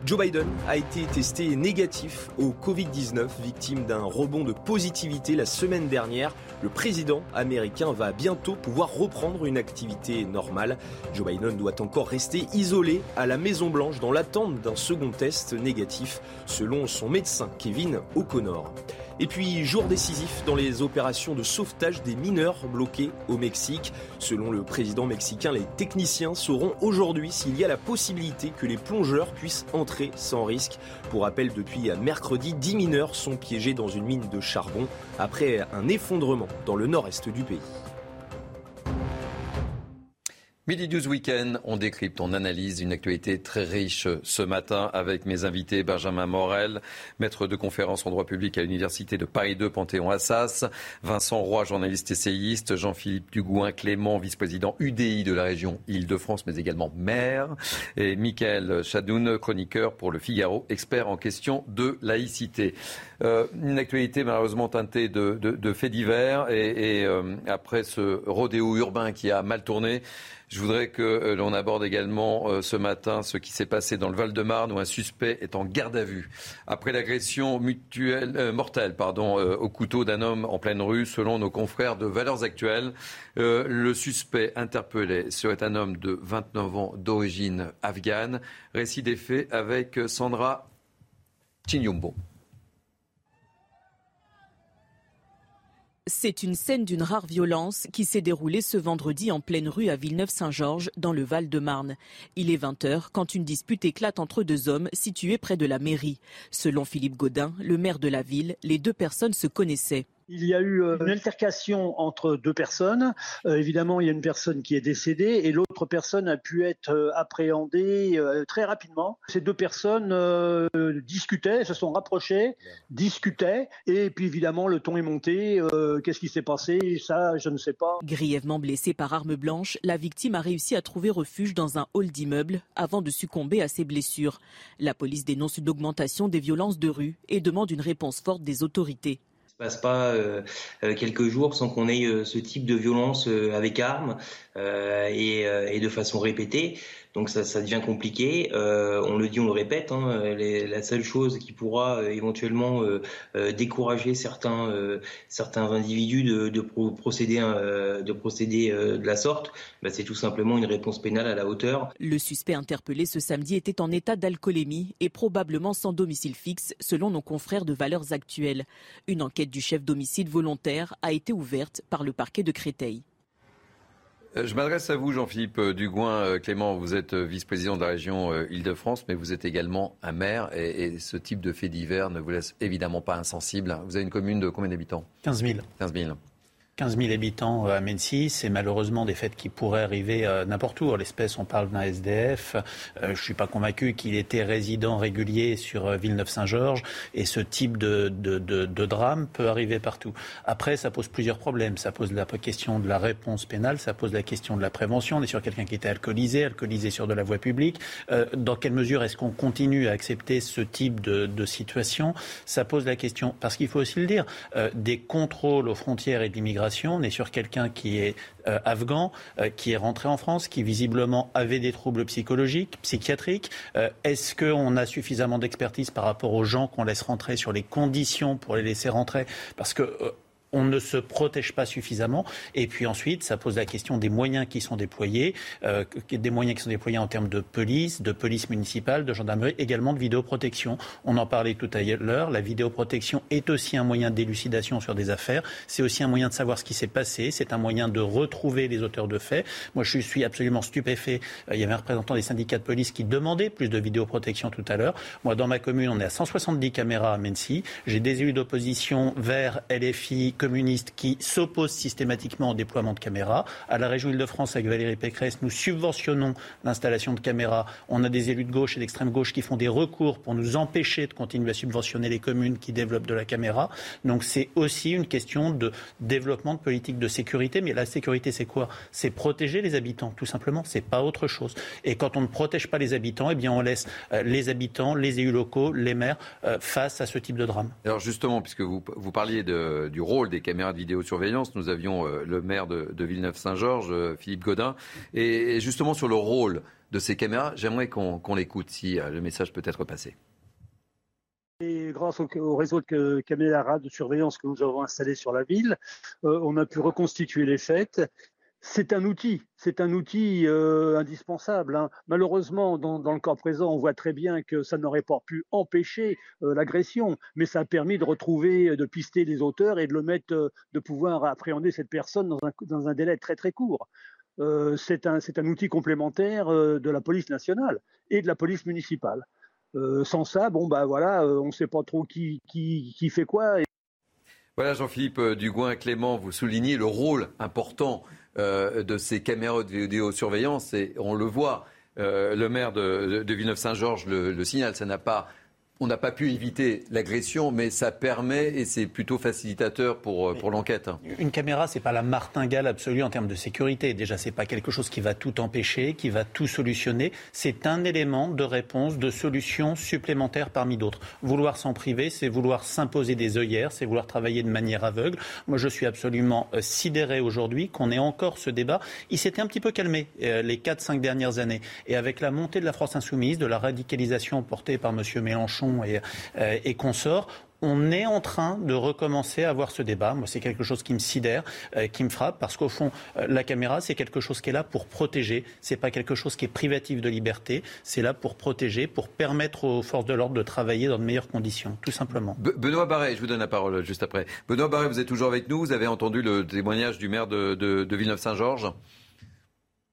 Joe Biden a été testé négatif au Covid-19, victime d'un rebond de positivité la semaine dernière. Le président américain va bientôt pouvoir reprendre une activité normale. Joe Biden doit encore rester isolé à la Maison Blanche dans l'attente d'un second test négatif, selon son médecin Kevin O'Connor. Et puis, jour décisif dans les opérations de sauvetage des mineurs bloqués au Mexique. Selon le président mexicain, les techniciens sauront aujourd'hui s'il y a la possibilité que les plongeurs puissent entrer sans risque. Pour rappel, depuis mercredi, 10 mineurs sont piégés dans une mine de charbon après un effondrement dans le nord-est du pays. Midi 12 Week-end, on décrypte, on analyse une actualité très riche ce matin avec mes invités Benjamin Morel, maître de conférence en droit public à l'Université de Paris 2 Panthéon-Assas, Vincent Roy, journaliste essayiste, Jean-Philippe Dugouin Clément, vice-président UDI de la région Île-de-France, mais également maire, et Michael Chadoun, chroniqueur pour le Figaro, expert en question de laïcité. Euh, une actualité malheureusement teintée de, faits divers et, euh, après ce rodéo urbain qui a mal tourné, je voudrais que euh, l'on aborde également euh, ce matin ce qui s'est passé dans le Val-de-Marne où un suspect est en garde à vue après l'agression mutuelle, euh, mortelle pardon, au couteau d'un homme en pleine rue, selon nos confrères de Valeurs Actuelles. le suspect interpellé serait un homme de 29 ans d'origine afghane. Récit des faits avec Sandra Chinyumbo. C'est une scène d'une rare violence qui s'est déroulée ce vendredi en pleine rue à Villeneuve-Saint-Georges, dans le Val-de-Marne. Il est 20h quand une dispute éclate entre deux hommes situés près de la mairie. Selon Philippe Gaudin, le maire de la ville, les deux personnes se connaissaient. Il y a eu euh, une altercation entre deux personnes. Euh, évidemment, il y a une personne qui est décédée et l'autre personne a pu être euh, appréhendée très rapidement. Ces deux personnes discutaient, se sont rapprochées, discutaient et puis évidemment le ton est monté. Qu'est-ce qui s'est passé? Ça, je ne sais pas. Grièvement blessée par arme blanche, la victime a réussi à trouver refuge dans un hall d'immeuble avant de succomber à ses blessures. La police dénonce une augmentation des violences de rue et demande une réponse forte des autorités passe pas euh, euh, quelques jours sans qu'on ait euh, ce type de violence avec armes et, et, de façon répétée. Donc ça, devient compliqué. Euh, on le dit, on le répète. Hein, la seule chose qui pourra euh, éventuellement euh, décourager certains individus de, de procéder de procéder de la sorte, bah, c'est tout simplement une réponse pénale à la hauteur. Le suspect interpellé ce samedi était en état d'alcoolémie et probablement sans domicile fixe, selon nos confrères de Valeurs Actuelles. Une enquête du chef d'homicide volontaire a été ouverte par le parquet de Créteil. Je m'adresse à vous, Jean-Philippe Dugouin. Clément, vous êtes vice-président de la région Île-de-France, mais vous êtes également un maire. Et, ce type de fait divers ne vous laisse évidemment pas insensible. Vous avez une commune de combien d'habitants? 15 000. 15 000. 15 000 habitants à Mency, c'est malheureusement des faits qui pourraient arriver euh, n'importe où. L'espèce, on parle d'un SDF. Euh, je ne suis pas convaincu qu'il était résident régulier sur euh, Villeneuve-Saint-Georges. Et ce type de, de, de, de, drame peut arriver partout. Après, ça pose plusieurs problèmes. Ça pose la question de la réponse pénale, ça pose la question de la prévention. On est sur quelqu'un qui était alcoolisé, alcoolisé sur de la voie publique. dans quelle mesure est-ce qu'on continue à accepter ce type de, situation? Ça pose la question, parce qu'il faut aussi le dire, des contrôles aux frontières et de l'immigration on est sur quelqu'un qui est euh, afghan, euh, qui est rentré en France, qui visiblement avait des troubles psychologiques, psychiatriques. Euh, est-ce qu'on a suffisamment d'expertise par rapport aux gens qu'on laisse rentrer sur les conditions pour les laisser rentrer? Parce que on ne se protège pas suffisamment. Et puis ensuite, ça pose la question des moyens qui sont déployés, euh, des moyens qui sont déployés en termes de police, de police municipale, de gendarmerie, également de vidéoprotection. On en parlait tout à l'heure. La vidéoprotection est aussi un moyen d'élucidation sur des affaires. C'est aussi un moyen de savoir ce qui s'est passé. C'est un moyen de retrouver les auteurs de faits. Moi, je suis absolument stupéfait. Euh, il y avait un représentant des syndicats de police qui demandait plus de vidéoprotection tout à l'heure. Moi, dans ma commune, on est à 170 caméras à Mency. J'ai des élus d'opposition vers LFI, communistes qui s'opposent systématiquement au déploiement de caméras. À la région Île-de-France, avec Valérie Pécresse, nous subventionnons l'installation de caméras. On a des élus de gauche et d'extrême gauche qui font des recours pour nous empêcher de continuer à subventionner les communes qui développent de la caméra. Donc c'est aussi une question de développement de politique de sécurité. Mais la sécurité, c'est quoi? C'est protéger les habitants, tout simplement. C'est pas autre chose. Et quand on ne protège pas les habitants, eh bien on laisse euh, les habitants, les élus locaux, les maires euh, face à ce type de drame. Alors justement, puisque vous, vous parliez du rôle des caméras de vidéosurveillance. Nous avions euh, le maire de, Villeneuve-Saint-Georges, euh, Philippe Godin. Et, justement sur le rôle de ces caméras, j'aimerais qu'on l'écoute si euh, le message peut être passé. Grâce au, réseau de caméras de surveillance que nous avons installé sur la ville, on a pu reconstituer les faits c'est un outil, c'est un outil euh, indispensable. Hein. Malheureusement, dans, le cas présent, on voit très bien que ça n'aurait pas pu empêcher euh, l'agression, mais ça a permis de retrouver, de pister les auteurs et de le mettre, euh, de pouvoir appréhender cette personne dans un, délai très très court. c'est un, outil complémentaire de la police nationale et de la police municipale. sans ça, bon bah voilà, on ne sait pas trop qui fait quoi. Voilà Jean-Philippe Dugouin, Clément, vous soulignez le rôle important euh, de ces caméras de vidéosurveillance. Et on le voit, euh, le maire de, Villeneuve-Saint-Georges le, le, signale, ça n'a pas on n'a pas pu éviter l'agression, mais ça permet et c'est plutôt facilitateur pour, euh, pour l'enquête. Une caméra, c'est pas la martingale absolue en termes de sécurité. Déjà, c'est pas quelque chose qui va tout empêcher, qui va tout solutionner. C'est un élément de réponse, de solution supplémentaire parmi d'autres. Vouloir s'en priver, c'est vouloir s'imposer des œillères, c'est vouloir travailler de manière aveugle. Moi, je suis absolument euh, sidéré aujourd'hui qu'on ait encore ce débat. Il s'était un petit peu calmé euh, les 4-5 dernières années. Et avec la montée de la France insoumise, de la radicalisation portée par M. Mélenchon, et, euh, et consorts, on est en train de recommencer à avoir ce débat. Moi, c'est quelque chose qui me sidère, euh, qui me frappe, parce qu'au fond, euh, la caméra, c'est quelque chose qui est là pour protéger. C'est pas quelque chose qui est privatif de liberté. C'est là pour protéger, pour permettre aux forces de l'ordre de travailler dans de meilleures conditions, tout simplement. Benoît Barret, je vous donne la parole juste après. Benoît Barret, vous êtes toujours avec nous. Vous avez entendu le témoignage du maire de, de Villeneuve-Saint-Georges?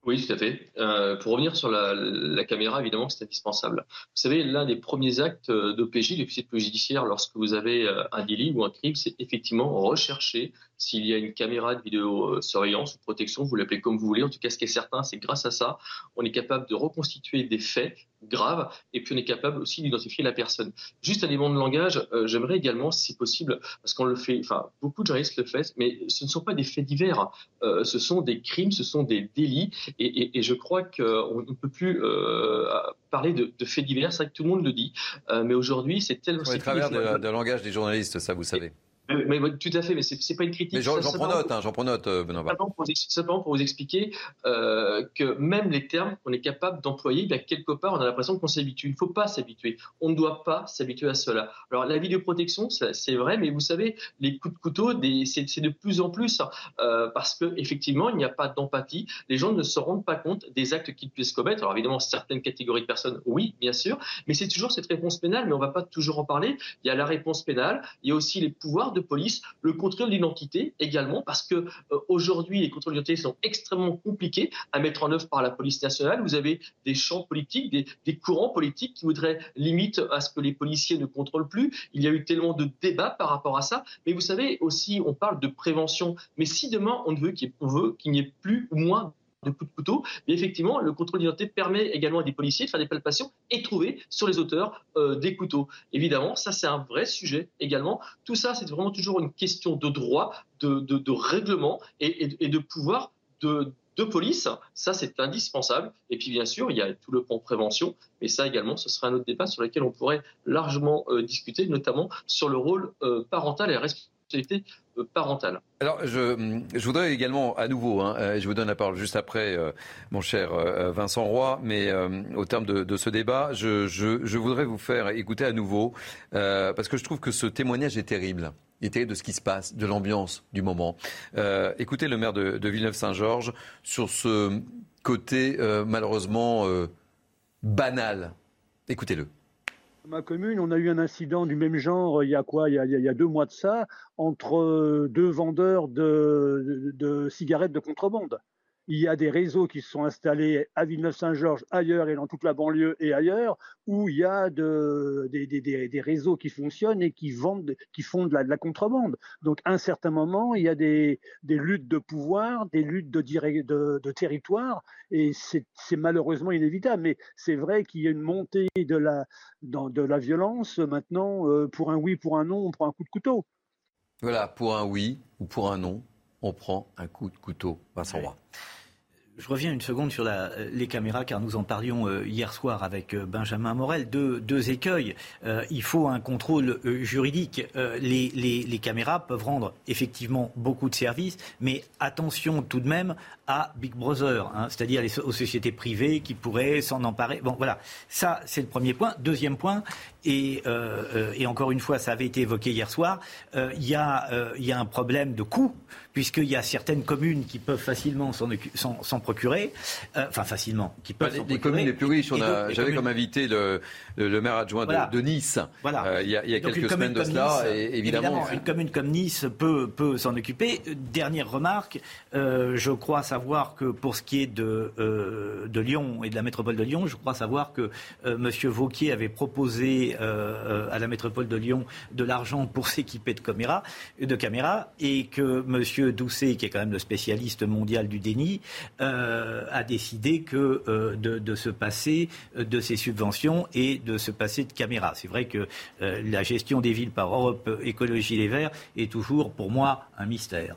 Oui, tout à fait. Euh, pour revenir sur la, la caméra, évidemment, c'est indispensable. Vous savez, l'un des premiers actes d'OPJ, d'officier de judiciaire, lorsque vous avez euh, un délit ou un crime, c'est effectivement rechercher s'il y a une caméra de vidéosurveillance ou protection, vous l'appelez comme vous voulez. En tout cas, ce qui est certain, c'est grâce à ça, on est capable de reconstituer des faits graves et puis on est capable aussi d'identifier la personne. Juste un élément de langage, euh, j'aimerais également, si possible, parce qu'on le fait, enfin, beaucoup de journalistes le font, mais ce ne sont pas des faits divers, euh, ce sont des crimes, ce sont des délits et, et, je crois qu'on ne peut plus euh, parler de, de, faits divers, c'est vrai que tout le monde le dit, mais aujourd'hui, c'est tellement... C'est travers de, langage des journalistes, ça vous savez. Mais, tout à fait, mais c'est n'est pas une critique. Mais j'en prends note, hein, j'en prends note, euh, Benoît. Simplement pour, vous expliquer euh, que même les termes qu'on est capable d'employer, bien quelque part, on a l'impression qu'on s'habitue. Il ne faut pas s'habituer. On ne doit pas s'habituer à cela. Alors la vidéoprotection, c'est vrai, mais vous savez, les coups de couteau, c'est de plus en plus euh, parce que effectivement, il n'y a pas d'empathie. Les gens ne se rendent pas compte des actes qu'ils puissent commettre. Alors évidemment, certaines catégories de personnes, oui, bien sûr, mais c'est toujours cette réponse pénale. Mais on ne va pas toujours en parler. Il y a la réponse pénale, il y a aussi les pouvoirs de police, le contrôle d'identité également, parce que euh, aujourd'hui, les contrôles d'identité sont extrêmement compliqués à mettre en œuvre par la police nationale. Vous avez des champs politiques, des, courants politiques qui voudraient limite à ce que les policiers ne contrôlent plus. Il y a eu tellement de débats par rapport à ça. Mais vous savez aussi, on parle de prévention. Mais si demain on veut qu'il n'y ait plus ou moins de coups de couteau, mais effectivement, le contrôle d'identité permet également à des policiers de faire des palpations et trouver sur les auteurs euh, des couteaux. Évidemment, ça c'est un vrai sujet également. Tout ça, c'est vraiment toujours une question de droit, de, règlement et, de pouvoir de, police. Ça, c'est indispensable. Et puis, bien sûr, il y a tout le plan prévention. Mais ça également, ce serait un autre débat sur lequel on pourrait largement euh, discuter, notamment sur le rôle euh, parental et la responsabilité parentale. Alors, je, voudrais également, à nouveau, hein, euh, je vous donne la parole juste après, euh, mon cher Vincent Roy, mais au terme de, ce débat, je, voudrais vous faire écouter à nouveau, parce que je trouve que ce témoignage est terrible. Il est terrible de ce qui se passe, de l'ambiance du moment. écoutez le maire de, de Villeneuve-Saint-Georges sur ce côté malheureusement banal. Écoutez-le ma commune, on a eu un incident du même genre il y a quoi il y a, deux mois de ça, entre euh, deux vendeurs de, de cigarettes de contrebande il y a des réseaux qui se sont installés à Villeneuve-Saint-Georges, ailleurs et dans toute la banlieue et ailleurs, où il y a de, des, des, des, réseaux qui fonctionnent et qui vendent, qui font de la, de la, contrebande. Donc, à un certain moment, il y a des, luttes de pouvoir, des luttes de, de, de territoire, et c'est malheureusement inévitable. Mais c'est vrai qu'il y a une montée de la, dans, de la violence maintenant. Euh, pour un oui, pour un non, on prend un coup de couteau. Voilà, pour un oui ou pour un non, on prend un coup de couteau. Vincent Roy. Je reviens une seconde sur la, les caméras, car nous en parlions euh, hier soir avec euh, Benjamin Morel. Deux, deux écueils. Euh, il faut un contrôle juridique. Les, les, les, caméras peuvent rendre effectivement beaucoup de services, mais attention tout de même à Big Brother, hein, c'est-à-dire aux sociétés privées qui pourraient s'en emparer. Bon, voilà, ça c'est le premier point. Deuxième point, et, et, encore une fois, ça avait été évoqué hier soir, il y, y a un problème de coût, puisqu'il y a certaines communes qui peuvent facilement s'en procurer, euh, enfin facilement, qui peuvent. les communes les plus riches, j'avais comme invité le, le, maire adjoint de, Nice voilà. Euh, il y a, il y a quelques semaines de cela, et évidemment. Une commune comme Nice peut, peut s'en occuper. Dernière remarque, euh, je crois savoir que pour ce qui est de, de Lyon et de la métropole de Lyon, je crois savoir que M. Vauquier avait proposé à la métropole de Lyon de l'argent pour s'équiper de caméras, de caméras, et que Doucet, qui est quand même le spécialiste mondial du déni, euh, a décidé que euh, de, se passer euh, de ces subventions et de se passer de caméras. C'est vrai que la gestion des villes par Europe Écologie Les Verts est toujours pour moi un mystère.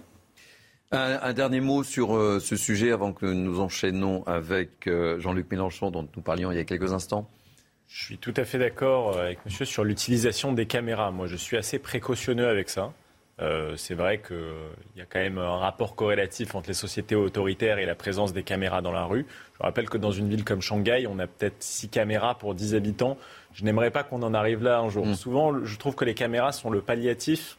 Un, dernier mot sur ce sujet avant que nous enchaînons avec Jean-Luc Mélenchon dont nous parlions il y a quelques instants. Je suis tout à fait d'accord avec monsieur sur l'utilisation des caméras. Moi, je suis assez précautionneux avec ça. Euh, c'est vrai qu'il y a quand même un rapport corrélatif entre les sociétés autoritaires et la présence des caméras dans la rue. Je rappelle que dans une ville comme Shanghai, on a peut-être 6 caméras pour 10 habitants. Je n'aimerais pas qu'on en arrive là un jour. Mm. Souvent, je trouve que les caméras sont le palliatif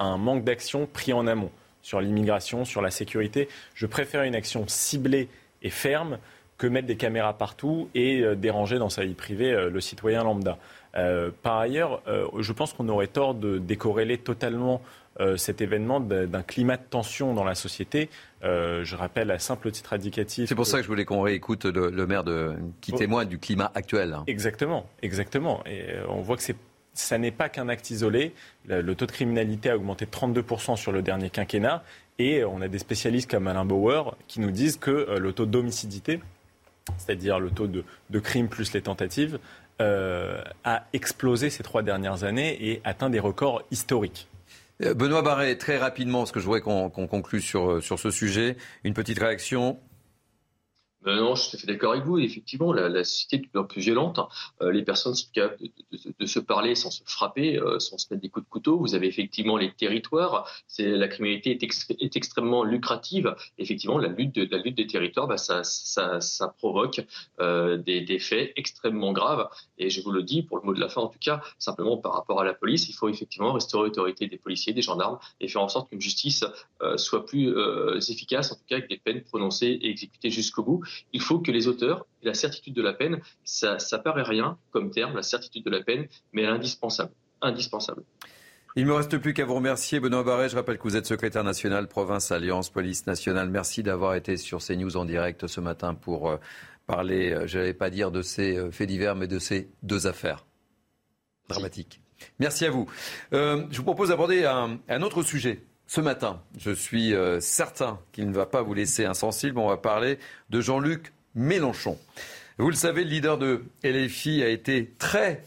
à un manque d'action pris en amont sur l'immigration, sur la sécurité. Je préfère une action ciblée et ferme que mettre des caméras partout et euh, déranger dans sa vie privée euh, le citoyen lambda. par ailleurs, je pense qu'on aurait tort de décorréler totalement cet événement d'un climat de tension dans la société. Euh, je rappelle à simple titre indicatif. C'est pour ça que je voulais qu'on réécoute le, maire de, qui oh. témoigne du climat actuel. Exactement, exactement. Et euh, on voit que ça n'est pas qu'un acte isolé. Le, taux de criminalité a augmenté de 32% sur le dernier quinquennat. Et on a des spécialistes comme Alain Bauer qui nous disent que le taux d'homicidité, c'est-à-dire le taux de, de crime plus les tentatives, a explosé ces trois dernières années et atteint des records historiques. Euh, Benoît Barret, très rapidement, parce que je voudrais qu'on conclue euh, sur ce sujet, une petite réaction ben non, je suis tout à fait d'accord avec vous. Effectivement, la, la société est de plus en plus violente. Euh, les personnes sont capables de, se parler sans se frapper, euh, sans se mettre des coups de couteau. Vous avez effectivement les territoires. C'est la criminalité est, est, extrêmement lucrative. Effectivement, la lutte, de, la lutte des territoires, bah, ça, ça, ça, provoque euh, des, des, faits extrêmement graves. Et je vous le dis, pour le mot de la fin en tout cas, simplement par rapport à la police, il faut effectivement restaurer l'autorité des policiers, des gendarmes, et faire en sorte qu'une justice euh, soit plus euh, efficace, en tout cas avec des peines prononcées et exécutées jusqu'au bout il faut que les auteurs aient la certitude de la peine. Ça, ça paraît rien comme terme, la certitude de la peine, mais elle est indispensable. Indispensable. Il ne me reste plus qu'à vous remercier, Benoît Barret. Je rappelle que vous êtes secrétaire national, province Alliance, police nationale. Merci d'avoir été sur CNews en direct ce matin pour euh, parler, euh, je n'allais pas dire de ces euh, faits divers, mais de ces deux affaires dramatiques. Merci à vous. je vous propose d'aborder un, autre sujet. Ce matin, je suis certain qu'il ne va pas vous laisser insensible. On va parler de Jean-Luc Mélenchon. Vous le savez, le leader de LFI a été très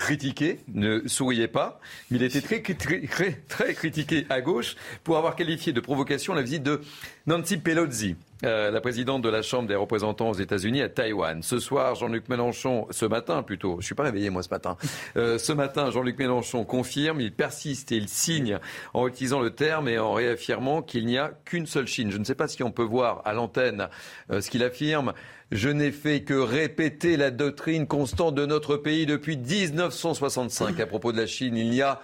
critiqué, ne souriez pas, mais il a été très, critiqué à gauche pour avoir qualifié de provocation la visite de Nancy Pelosi. Euh, la présidente de la Chambre des représentants aux États-Unis à Taïwan. Ce soir, Jean-Luc Mélenchon, ce matin plutôt, je suis pas réveillé moi ce matin. Euh, ce matin, Jean-Luc Mélenchon confirme, il persiste et il signe en utilisant le terme et en réaffirmant qu'il n'y a qu'une seule Chine. Je ne sais pas si on peut voir à l'antenne euh, ce qu'il affirme. Je n'ai fait que répéter la doctrine constante de notre pays depuis 1965 à propos de la Chine. Il n'y a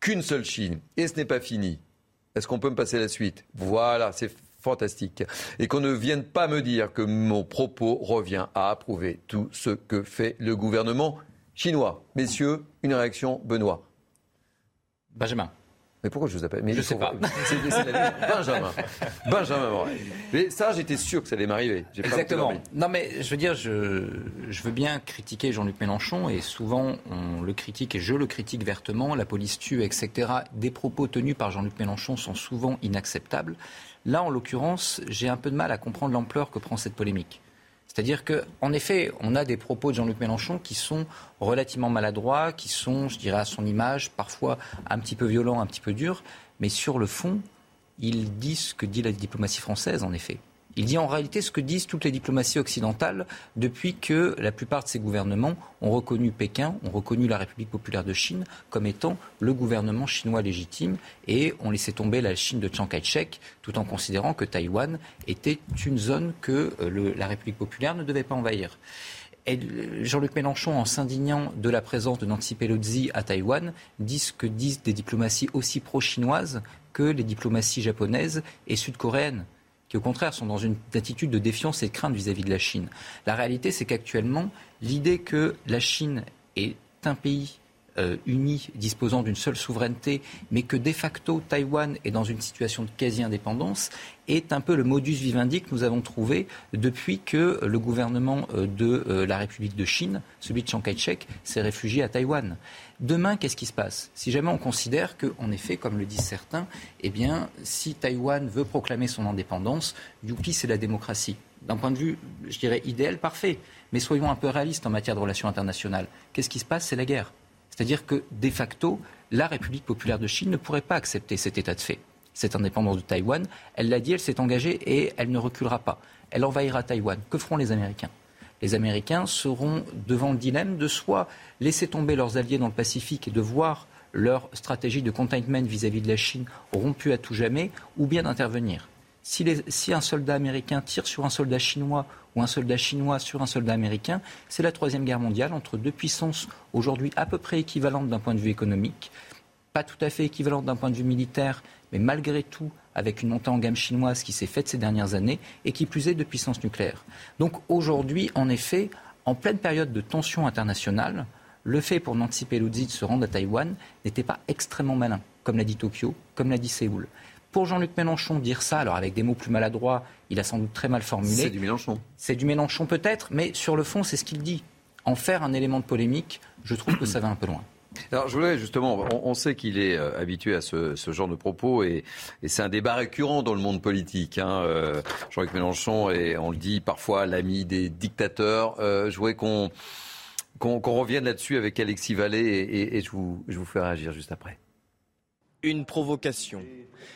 qu'une seule Chine. Et ce n'est pas fini. Est-ce qu'on peut me passer la suite? Voilà, c'est fantastique. Et qu'on ne vienne pas me dire que mon propos revient à approuver tout ce que fait le gouvernement chinois. Messieurs, une réaction, Benoît? Benjamin. Mais pourquoi je vous appelle? Mais Je ne sais pas. [LAUGHS] Benjamin. Benjamin Mais ça, j'étais sûr que ça allait m'arriver. Exactement. non, mais je veux dire, je, je veux bien critiquer Jean-Luc Mélenchon, et souvent on le critique, et je le critique vertement. La police tue, etc. Des propos tenus par Jean-Luc Mélenchon sont souvent inacceptables. Là, en l'occurrence, j'ai un peu de mal à comprendre l'ampleur que prend cette polémique. C'est-à-dire qu'en effet, on a des propos de Jean-Luc Mélenchon qui sont relativement maladroits, qui sont, je dirais, à son image, parfois un petit peu violents, un petit peu durs, mais sur le fond, il dit ce que dit la diplomatie française, en effet. Il dit en réalité ce que disent toutes les diplomaties occidentales depuis que la plupart de ces gouvernements ont reconnu Pékin, ont reconnu la République populaire de Chine comme étant le gouvernement chinois légitime et ont laissé tomber la Chine de Chiang Kai-shek tout en considérant que Taïwan était une zone que euh, la République populaire ne devait pas envahir. Jean-Luc Mélenchon, en s'indignant de la présence de Nancy Pelosi à Taïwan, dit ce que disent des diplomaties aussi pro-chinoises que les diplomaties japonaises et sud-coréennes qui au contraire sont dans une attitude de défiance et de crainte vis-à-vis de la Chine. La réalité, c'est qu'actuellement, l'idée que la Chine est un pays euh, uni, disposant d'une seule souveraineté, mais que de facto Taïwan est dans une situation de quasi-indépendance, est un peu le modus vivendi que nous avons trouvé depuis que le gouvernement euh, de euh, la République de Chine, celui de Chiang Kai-shek, s'est réfugié à Taïwan. Demain, qu'est-ce qui se passe? Si jamais on considère que, en effet, comme le disent certains, eh bien, si Taïwan veut proclamer son indépendance, youpi, c'est la démocratie. D'un point de vue, je dirais, idéal, parfait. Mais soyons un peu réalistes en matière de relations internationales. Qu'est-ce qui se passe? C'est la guerre. C'est-à-dire que, de facto, la République populaire de Chine ne pourrait pas accepter cet état de fait, cette indépendance de Taïwan. Elle l'a dit, elle s'est engagée et elle ne reculera pas. Elle envahira Taïwan. Que feront les Américains? Les Américains seront devant le dilemme de soit laisser tomber leurs alliés dans le Pacifique et de voir leur stratégie de containment vis-à-vis de la Chine rompue à tout jamais, ou bien d'intervenir. Si, un soldat américain tire sur un soldat chinois ou un soldat chinois sur un soldat américain, c'est la troisième guerre mondiale entre deux puissances aujourd'hui à peu près équivalentes d'un point de vue économique, pas tout à fait équivalentes d'un point de vue militaire, mais malgré tout avec une montée en gamme chinoise qui s'est faite ces dernières années et qui plus est de puissance nucléaire. Donc aujourd'hui, en effet, en pleine période de tension internationale, le fait pour Nancy Pelosi de se rendre à Taïwan n'était pas extrêmement malin, comme l'a dit Tokyo, comme l'a dit Séoul. Pour Jean-Luc Mélenchon, dire ça, alors avec des mots plus maladroits, il a sans doute très mal formulé. C'est du Mélenchon. C'est du Mélenchon peut-être, mais sur le fond, c'est ce qu'il dit. En faire un élément de polémique, je trouve que ça va un peu loin. [COUGHS] Alors, je voulais justement, on, sait qu'il est euh, habitué à ce, genre de propos et, c'est un débat récurrent dans le monde politique. Hein. Euh, Jean-Luc Mélenchon est, on le dit parfois, l'ami des dictateurs. Euh, je voulais qu'on revienne là-dessus avec Alexis Vallée et, je, vous, je vous fais réagir juste après. Une provocation.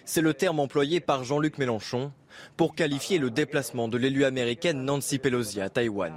C'est le terme employé par Jean-Luc Mélenchon pour qualifier le déplacement de l'élu américaine Nancy Pelosi à Taïwan.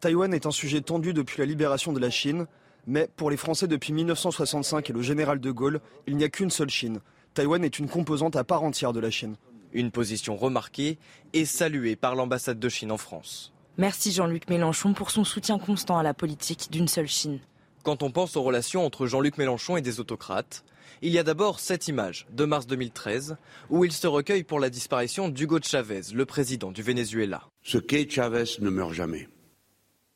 Taïwan est un sujet tendu depuis la libération de la Chine. Mais pour les Français depuis 1965 et le général de Gaulle, il n'y a qu'une seule Chine. Taïwan est une composante à part entière de la Chine. Une position remarquée et saluée par l'ambassade de Chine en France. Merci Jean-Luc Mélenchon pour son soutien constant à la politique d'une seule Chine. Quand on pense aux relations entre Jean-Luc Mélenchon et des autocrates, il y a d'abord cette image de mars 2013 où il se recueille pour la disparition d'Hugo Chavez, le président du Venezuela. Ce qu'est Chavez ne meurt jamais.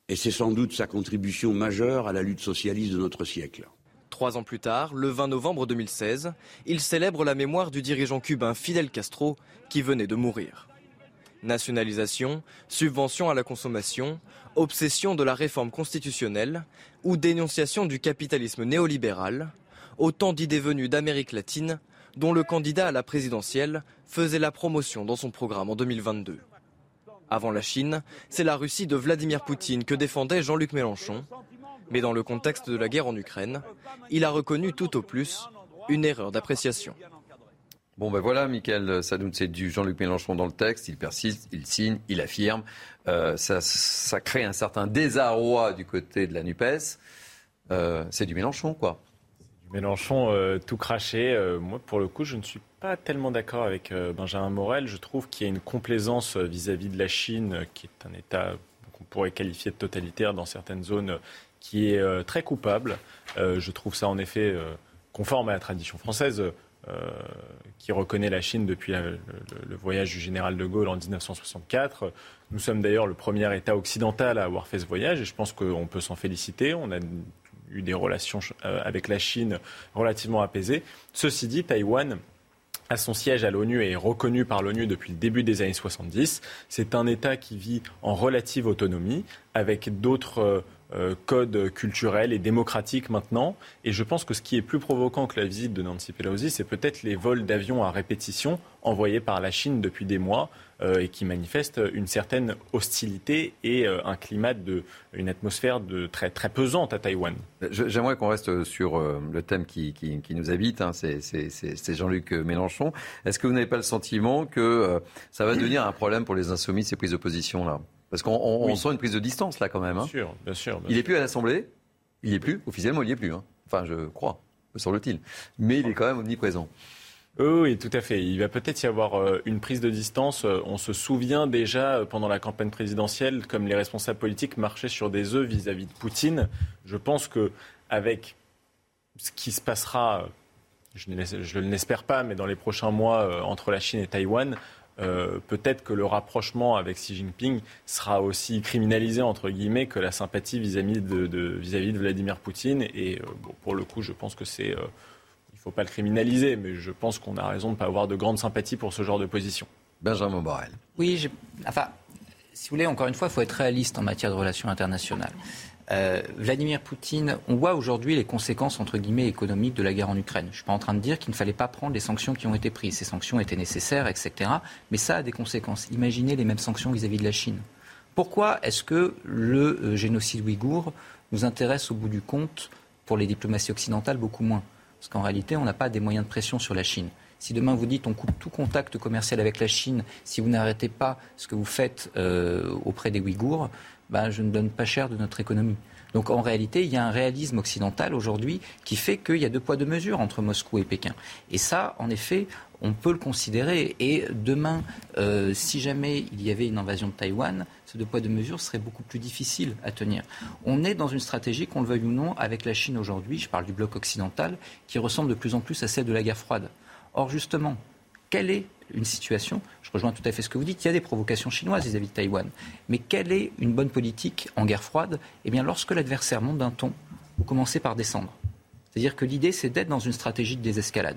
Et c'est sans doute sa contribution majeure à la lutte socialiste de notre siècle. Trois ans plus tard, le 20 novembre 2016, il célèbre la mémoire du dirigeant cubain Fidel Castro qui venait de mourir. Nationalisation, subvention à la consommation, obsession de la réforme constitutionnelle ou dénonciation du capitalisme néolibéral, autant d'idées venues d'Amérique latine dont le candidat à la présidentielle faisait la promotion dans son programme en 2022. Avant la Chine, c'est la Russie de Vladimir Poutine que défendait Jean-Luc Mélenchon. Mais dans le contexte de la guerre en Ukraine, il a reconnu tout au plus une erreur d'appréciation. Bon ben voilà, Michael Sadoun, c'est du Jean-Luc Mélenchon dans le texte, il persiste, il signe, il affirme. Euh, ça, crée un certain désarroi du côté de la NUPES. Euh, c'est du Mélenchon, quoi. Mélenchon euh, tout craché. moi, pour le coup, je ne suis pas tellement d'accord avec Benjamin Morel. Je trouve qu'il y a une complaisance vis-à-vis de la Chine, qui est un État qu'on pourrait qualifier de totalitaire dans certaines zones, qui est très coupable. je trouve ça en effet conforme à la tradition française. qui reconnaît la Chine depuis le, voyage du général de Gaulle en 1964. Nous sommes d'ailleurs le premier État occidental à avoir fait ce voyage et je pense qu'on peut s'en féliciter. On a eu des relations euh, avec la Chine relativement apaisées. Ceci dit, Taïwan a son siège à l'ONU et est reconnu par l'ONU depuis le début des années 70. C'est un État qui vit en relative autonomie avec d'autres euh, codes culturels et démocratiques maintenant. Et je pense que ce qui est plus provoquant que la visite de Nancy Pelosi, c'est peut-être les vols d'avions à répétition envoyés par la Chine depuis des mois euh, et qui manifestent une certaine hostilité et euh, un climat de, une atmosphère de très, très pesante à Taïwan. J'aimerais qu'on reste sur le thème qui, nous habite, hein, c'est Jean-Luc Mélenchon. Est-ce que vous n'avez pas le sentiment que ça va devenir un problème pour les insoumis, ces prises de position là parce qu'on sent une prise de distance là quand même. Hein. Bien sûr, bien sûr. il n'est plus à l'Assemblée. Il n'est plus. Officiellement, il n'y est plus. Hein. Enfin, je crois, me semble-t-il. Mais il est quand même omniprésent. Oui, tout à fait. Il va peut-être y avoir euh, une prise de distance. Euh, on se souvient déjà euh, pendant la campagne présidentielle, comme les responsables politiques marchaient sur des œufs vis-à-vis de Poutine. Je pense que avec ce qui se passera, je ne l'espère pas, mais dans les prochains mois entre la Chine et Taïwan, euh, peut-être que le rapprochement avec Xi Jinping sera aussi criminalisé, entre guillemets, que la sympathie vis-à-vis de, vis-à-vis de Vladimir Poutine. Et euh, pour le coup, je pense que c'est. Euh, il ne faut pas le criminaliser, mais je pense qu'on a raison de ne pas avoir de grande sympathie pour ce genre de position. Benjamin Borrell. Oui, enfin, si vous voulez, encore une fois, il faut être réaliste en matière de relations internationales. Euh, Vladimir Poutine, on voit aujourd'hui les conséquences entre guillemets économiques de la guerre en Ukraine. Je ne suis pas en train de dire qu'il ne fallait pas prendre les sanctions qui ont été prises. Ces sanctions étaient nécessaires, etc. Mais ça a des conséquences. Imaginez les mêmes sanctions vis-à-vis de la Chine. Pourquoi est-ce que le euh, génocide ouïghour nous intéresse au bout du compte pour les diplomaties occidentales beaucoup moins? Parce qu'en réalité, on n'a pas des moyens de pression sur la Chine. Si demain vous dites on coupe tout contact commercial avec la Chine, si vous n'arrêtez pas ce que vous faites euh, auprès des Ouïghours, ben, je ne donne pas cher de notre économie. Donc en réalité, il y a un réalisme occidental aujourd'hui qui fait qu'il y a deux poids deux mesures entre Moscou et Pékin. Et ça, en effet, on peut le considérer. Et demain, euh, si jamais il y avait une invasion de Taïwan, ce deux poids deux mesures serait beaucoup plus difficile à tenir. On est dans une stratégie, qu'on le veuille ou non, avec la Chine aujourd'hui, je parle du bloc occidental, qui ressemble de plus en plus à celle de la guerre froide. Or, justement, quelle est une situation, je rejoins tout à fait ce que vous dites, il y a des provocations chinoises vis-à-vis de Taïwan. Mais quelle est une bonne politique en guerre froide? Eh bien, lorsque l'adversaire monte d'un ton, vous commencez par descendre. C'est-à-dire que l'idée, c'est d'être dans une stratégie de désescalade.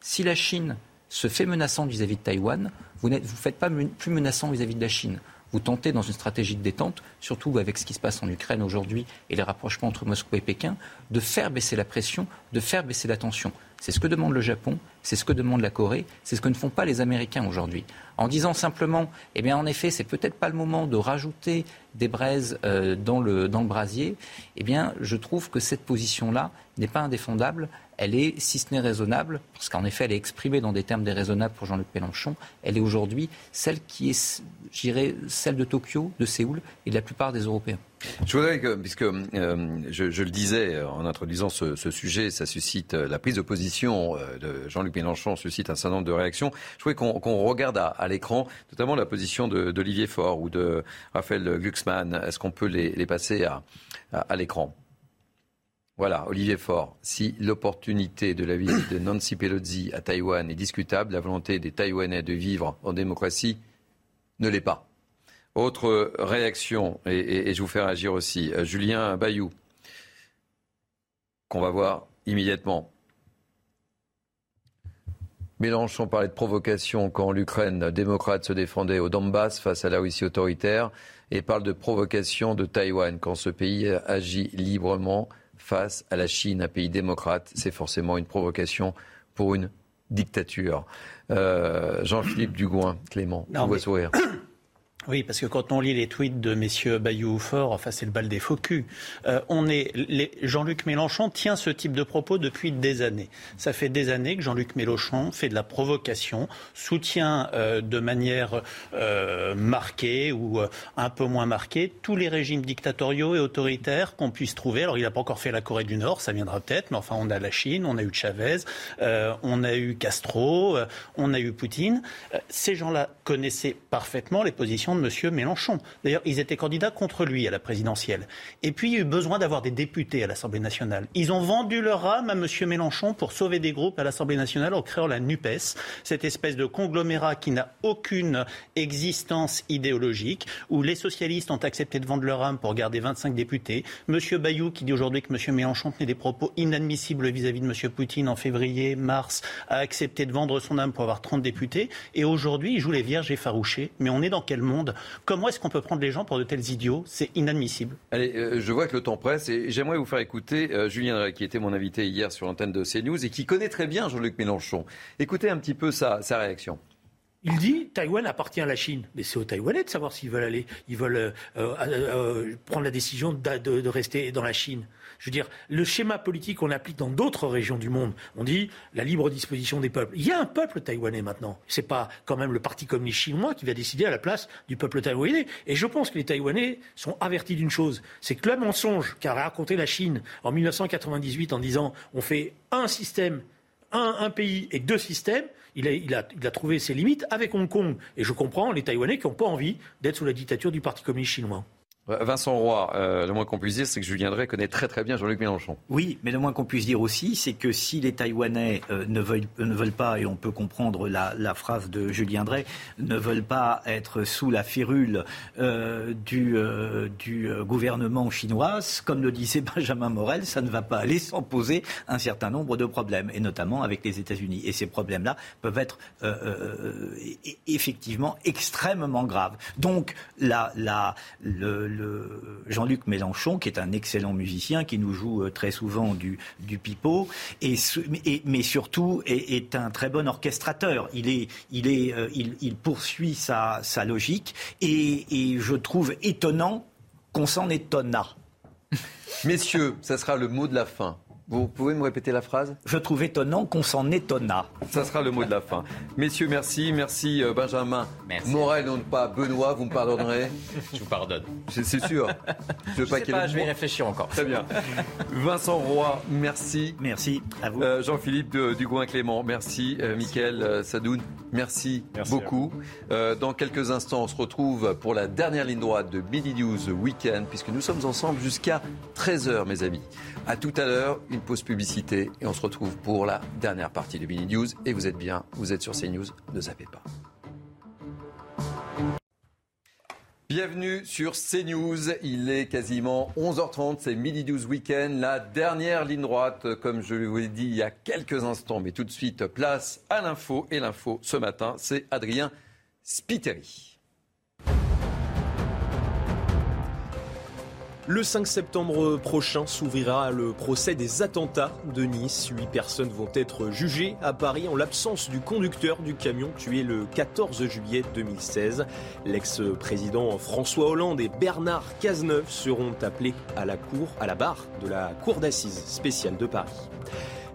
Si la Chine se fait menaçante vis-à-vis de Taïwan, vous ne vous faites pas plus menaçant vis-à-vis de la Chine. Vous tentez, dans une stratégie de détente, surtout avec ce qui se passe en Ukraine aujourd'hui et les rapprochements entre Moscou et Pékin, de faire baisser la pression, de faire baisser la tension. C'est ce que demande le Japon, c'est ce que demande la Corée, c'est ce que ne font pas les Américains aujourd'hui. En disant simplement, eh bien en effet, c'est peut-être pas le moment de rajouter des braises euh, dans, le, dans le brasier, eh bien je trouve que cette position-là n'est pas indéfendable, elle est, si ce n'est raisonnable, parce qu'en effet elle est exprimée dans des termes déraisonnables pour Jean-Luc Mélenchon, elle est aujourd'hui celle qui est, j'irais, celle de Tokyo, de Séoul et de la plupart des Européens. Je voudrais que, puisque euh, je, le disais en introduisant ce, sujet, ça suscite euh, la prise de position euh, de Jean-Luc Mélenchon suscite un certain nombre de réactions. Je voudrais qu'on regarde à, l'écran, notamment la position d'Olivier Faure ou de Raphaël Glucksmann. Est-ce qu'on peut les, passer à, l'écran? Voilà, Olivier Faure. Si l'opportunité de la visite de Nancy Pelosi à Taïwan est discutable, la volonté des Taïwanais de vivre en démocratie ne l'est pas. Autre réaction, et, je vous fais réagir aussi, euh, Julien Bayou, qu'on va voir immédiatement. Mélenchon parlait de provocation quand l'Ukraine démocrate se défendait au Donbass face à la Russie autoritaire et parle de provocation de Taïwan quand ce pays agit librement face à la Chine, un pays démocrate. C'est forcément une provocation pour une dictature. Euh, Jean-Philippe Dugouin, Clément, on va sourire. [COUGHS] Oui, parce que quand on lit les tweets de messieurs Bayou ou Fort, enfin c'est le bal des faux culs. Euh, on est, Jean-Luc Mélenchon tient ce type de propos depuis des années. Ça fait des années que Jean-Luc Mélenchon fait de la provocation, soutient euh, de manière euh, marquée ou un peu moins marquée tous les régimes dictatoriaux et autoritaires qu'on puisse trouver. Alors il n'a pas encore fait la Corée du Nord, ça viendra peut-être, mais enfin on a la Chine, on a eu Chavez, on a eu Castro, on a eu Poutine. ces gens-là connaissaient parfaitement les positions de M. Mélenchon. D'ailleurs, ils étaient candidats contre lui à la présidentielle. Et puis, il y a eu besoin d'avoir des députés à l'Assemblée nationale. Ils ont vendu leur âme à M. Mélenchon pour sauver des groupes à l'Assemblée nationale en créant la NUPES, cette espèce de conglomérat qui n'a aucune existence idéologique, où les socialistes ont accepté de vendre leur âme pour garder 25 députés. M. Bayou, qui dit aujourd'hui que M. Mélenchon tenait des propos inadmissibles vis-à-vis de M. Poutine en février, mars, a accepté de vendre son âme pour avoir 30 députés. Et aujourd'hui, il joue les vierges effarouchées. Mais on est dans quel monde Comment est-ce qu'on peut prendre les gens pour de tels idiots? C'est inadmissible. Allez, euh, je vois que le temps presse et j'aimerais vous faire écouter euh, Julien Drey, qui était mon invité hier sur l'antenne de CNews et qui connaît très bien Jean-Luc Mélenchon. Écoutez un petit peu sa, réaction. Il dit Taïwan appartient à la Chine. Mais c'est aux Taïwanais de savoir s'ils veulent aller, ils veulent euh, prendre la décision de, rester dans la Chine. Je veux dire, le schéma politique qu'on applique dans d'autres régions du monde, on dit la libre disposition des peuples. Il y a un peuple taïwanais maintenant. C'est pas quand même le Parti communiste chinois qui va décider à la place du peuple taïwanais. Et je pense que les Taïwanais sont avertis d'une chose, c'est que le mensonge qu'a raconté la Chine en 1998 en disant on fait un système, un, pays et deux systèmes, il a, il, a, il a, trouvé ses limites avec Hong Kong. Et je comprends les Taïwanais qui n'ont pas envie d'être sous la dictature du Parti communiste chinois. Vincent Roy, euh, le moins qu'on puisse dire, c'est que Julien Drey connaît très très bien Jean-Luc Mélenchon. Oui, mais le moins qu'on puisse dire aussi, c'est que si les Taïwanais euh, ne, veulent, ne, veulent, pas, et on peut comprendre la, phrase de Julien Drey, ne veulent pas être sous la férule euh, du, gouvernement chinois, comme le disait [LAUGHS] Benjamin Morel, ça ne va pas aller sans poser un certain nombre de problèmes, et notamment avec les États-Unis. Et ces problèmes-là peuvent être effectivement extrêmement graves. Donc, la, le Jean-Luc Mélenchon, qui est un excellent musicien, qui nous joue euh, très souvent du, pipeau, et, mais surtout est, un très bon orchestrateur. Il, est, il, est, euh, il, poursuit sa, logique, et, je trouve étonnant qu'on s'en étonna. Messieurs, ça sera le mot de la fin. Vous pouvez me répéter la phrase? Je trouve étonnant qu'on s'en étonna. Ça sera le mot de la fin. Messieurs, merci. Merci euh, Benjamin. Merci. Morel, non pas Benoît, vous me pardonnerez Je vous pardonne. C'est sûr. Je, veux pas, je vais y réfléchir encore. Très bien. Vincent Roy, merci. Merci à vous. Euh, Jean-Philippe Dugouin-Clément, merci. Euh, Mickaël Sadoun, merci, beaucoup. dans quelques instants, on se retrouve pour la dernière ligne droite de Midi News Weekend, puisque nous sommes ensemble jusqu'à 13h, mes amis. À tout à l'heure une pause publicité et on se retrouve pour la dernière partie de Mini News. Et vous êtes bien, vous êtes sur CNews, ne zappez pas. Bienvenue sur CNews, il est quasiment 11h30, c'est Midi News Weekend, la dernière ligne droite, comme je vous l'ai dit il y a quelques instants, mais tout de suite, place à l'info. Et l'info ce matin, c'est Adrien Spiteri. Le 5 septembre prochain s'ouvrira le procès des attentats de Nice. Huit personnes vont être jugées à Paris en l'absence du conducteur du camion tué le 14 juillet 2016. L'ex-président François Hollande et Bernard Cazeneuve seront appelés à la cour, à la barre de la cour d'assises spéciale de Paris.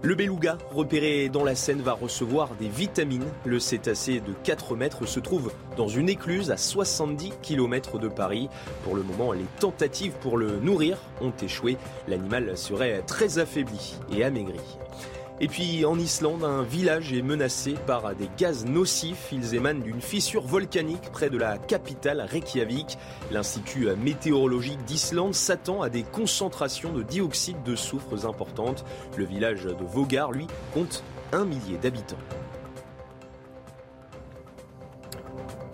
Le beluga, repéré dans la Seine, va recevoir des vitamines. Le cétacé de 4 mètres se trouve dans une écluse à 70 km de Paris. Pour le moment, les tentatives pour le nourrir ont échoué. L'animal serait très affaibli et amaigri. Et puis en Islande, un village est menacé par des gaz nocifs. Ils émanent d'une fissure volcanique près de la capitale Reykjavik. L'Institut météorologique d'Islande s'attend à des concentrations de dioxyde de soufre importantes. Le village de Vogar, lui, compte un millier d'habitants.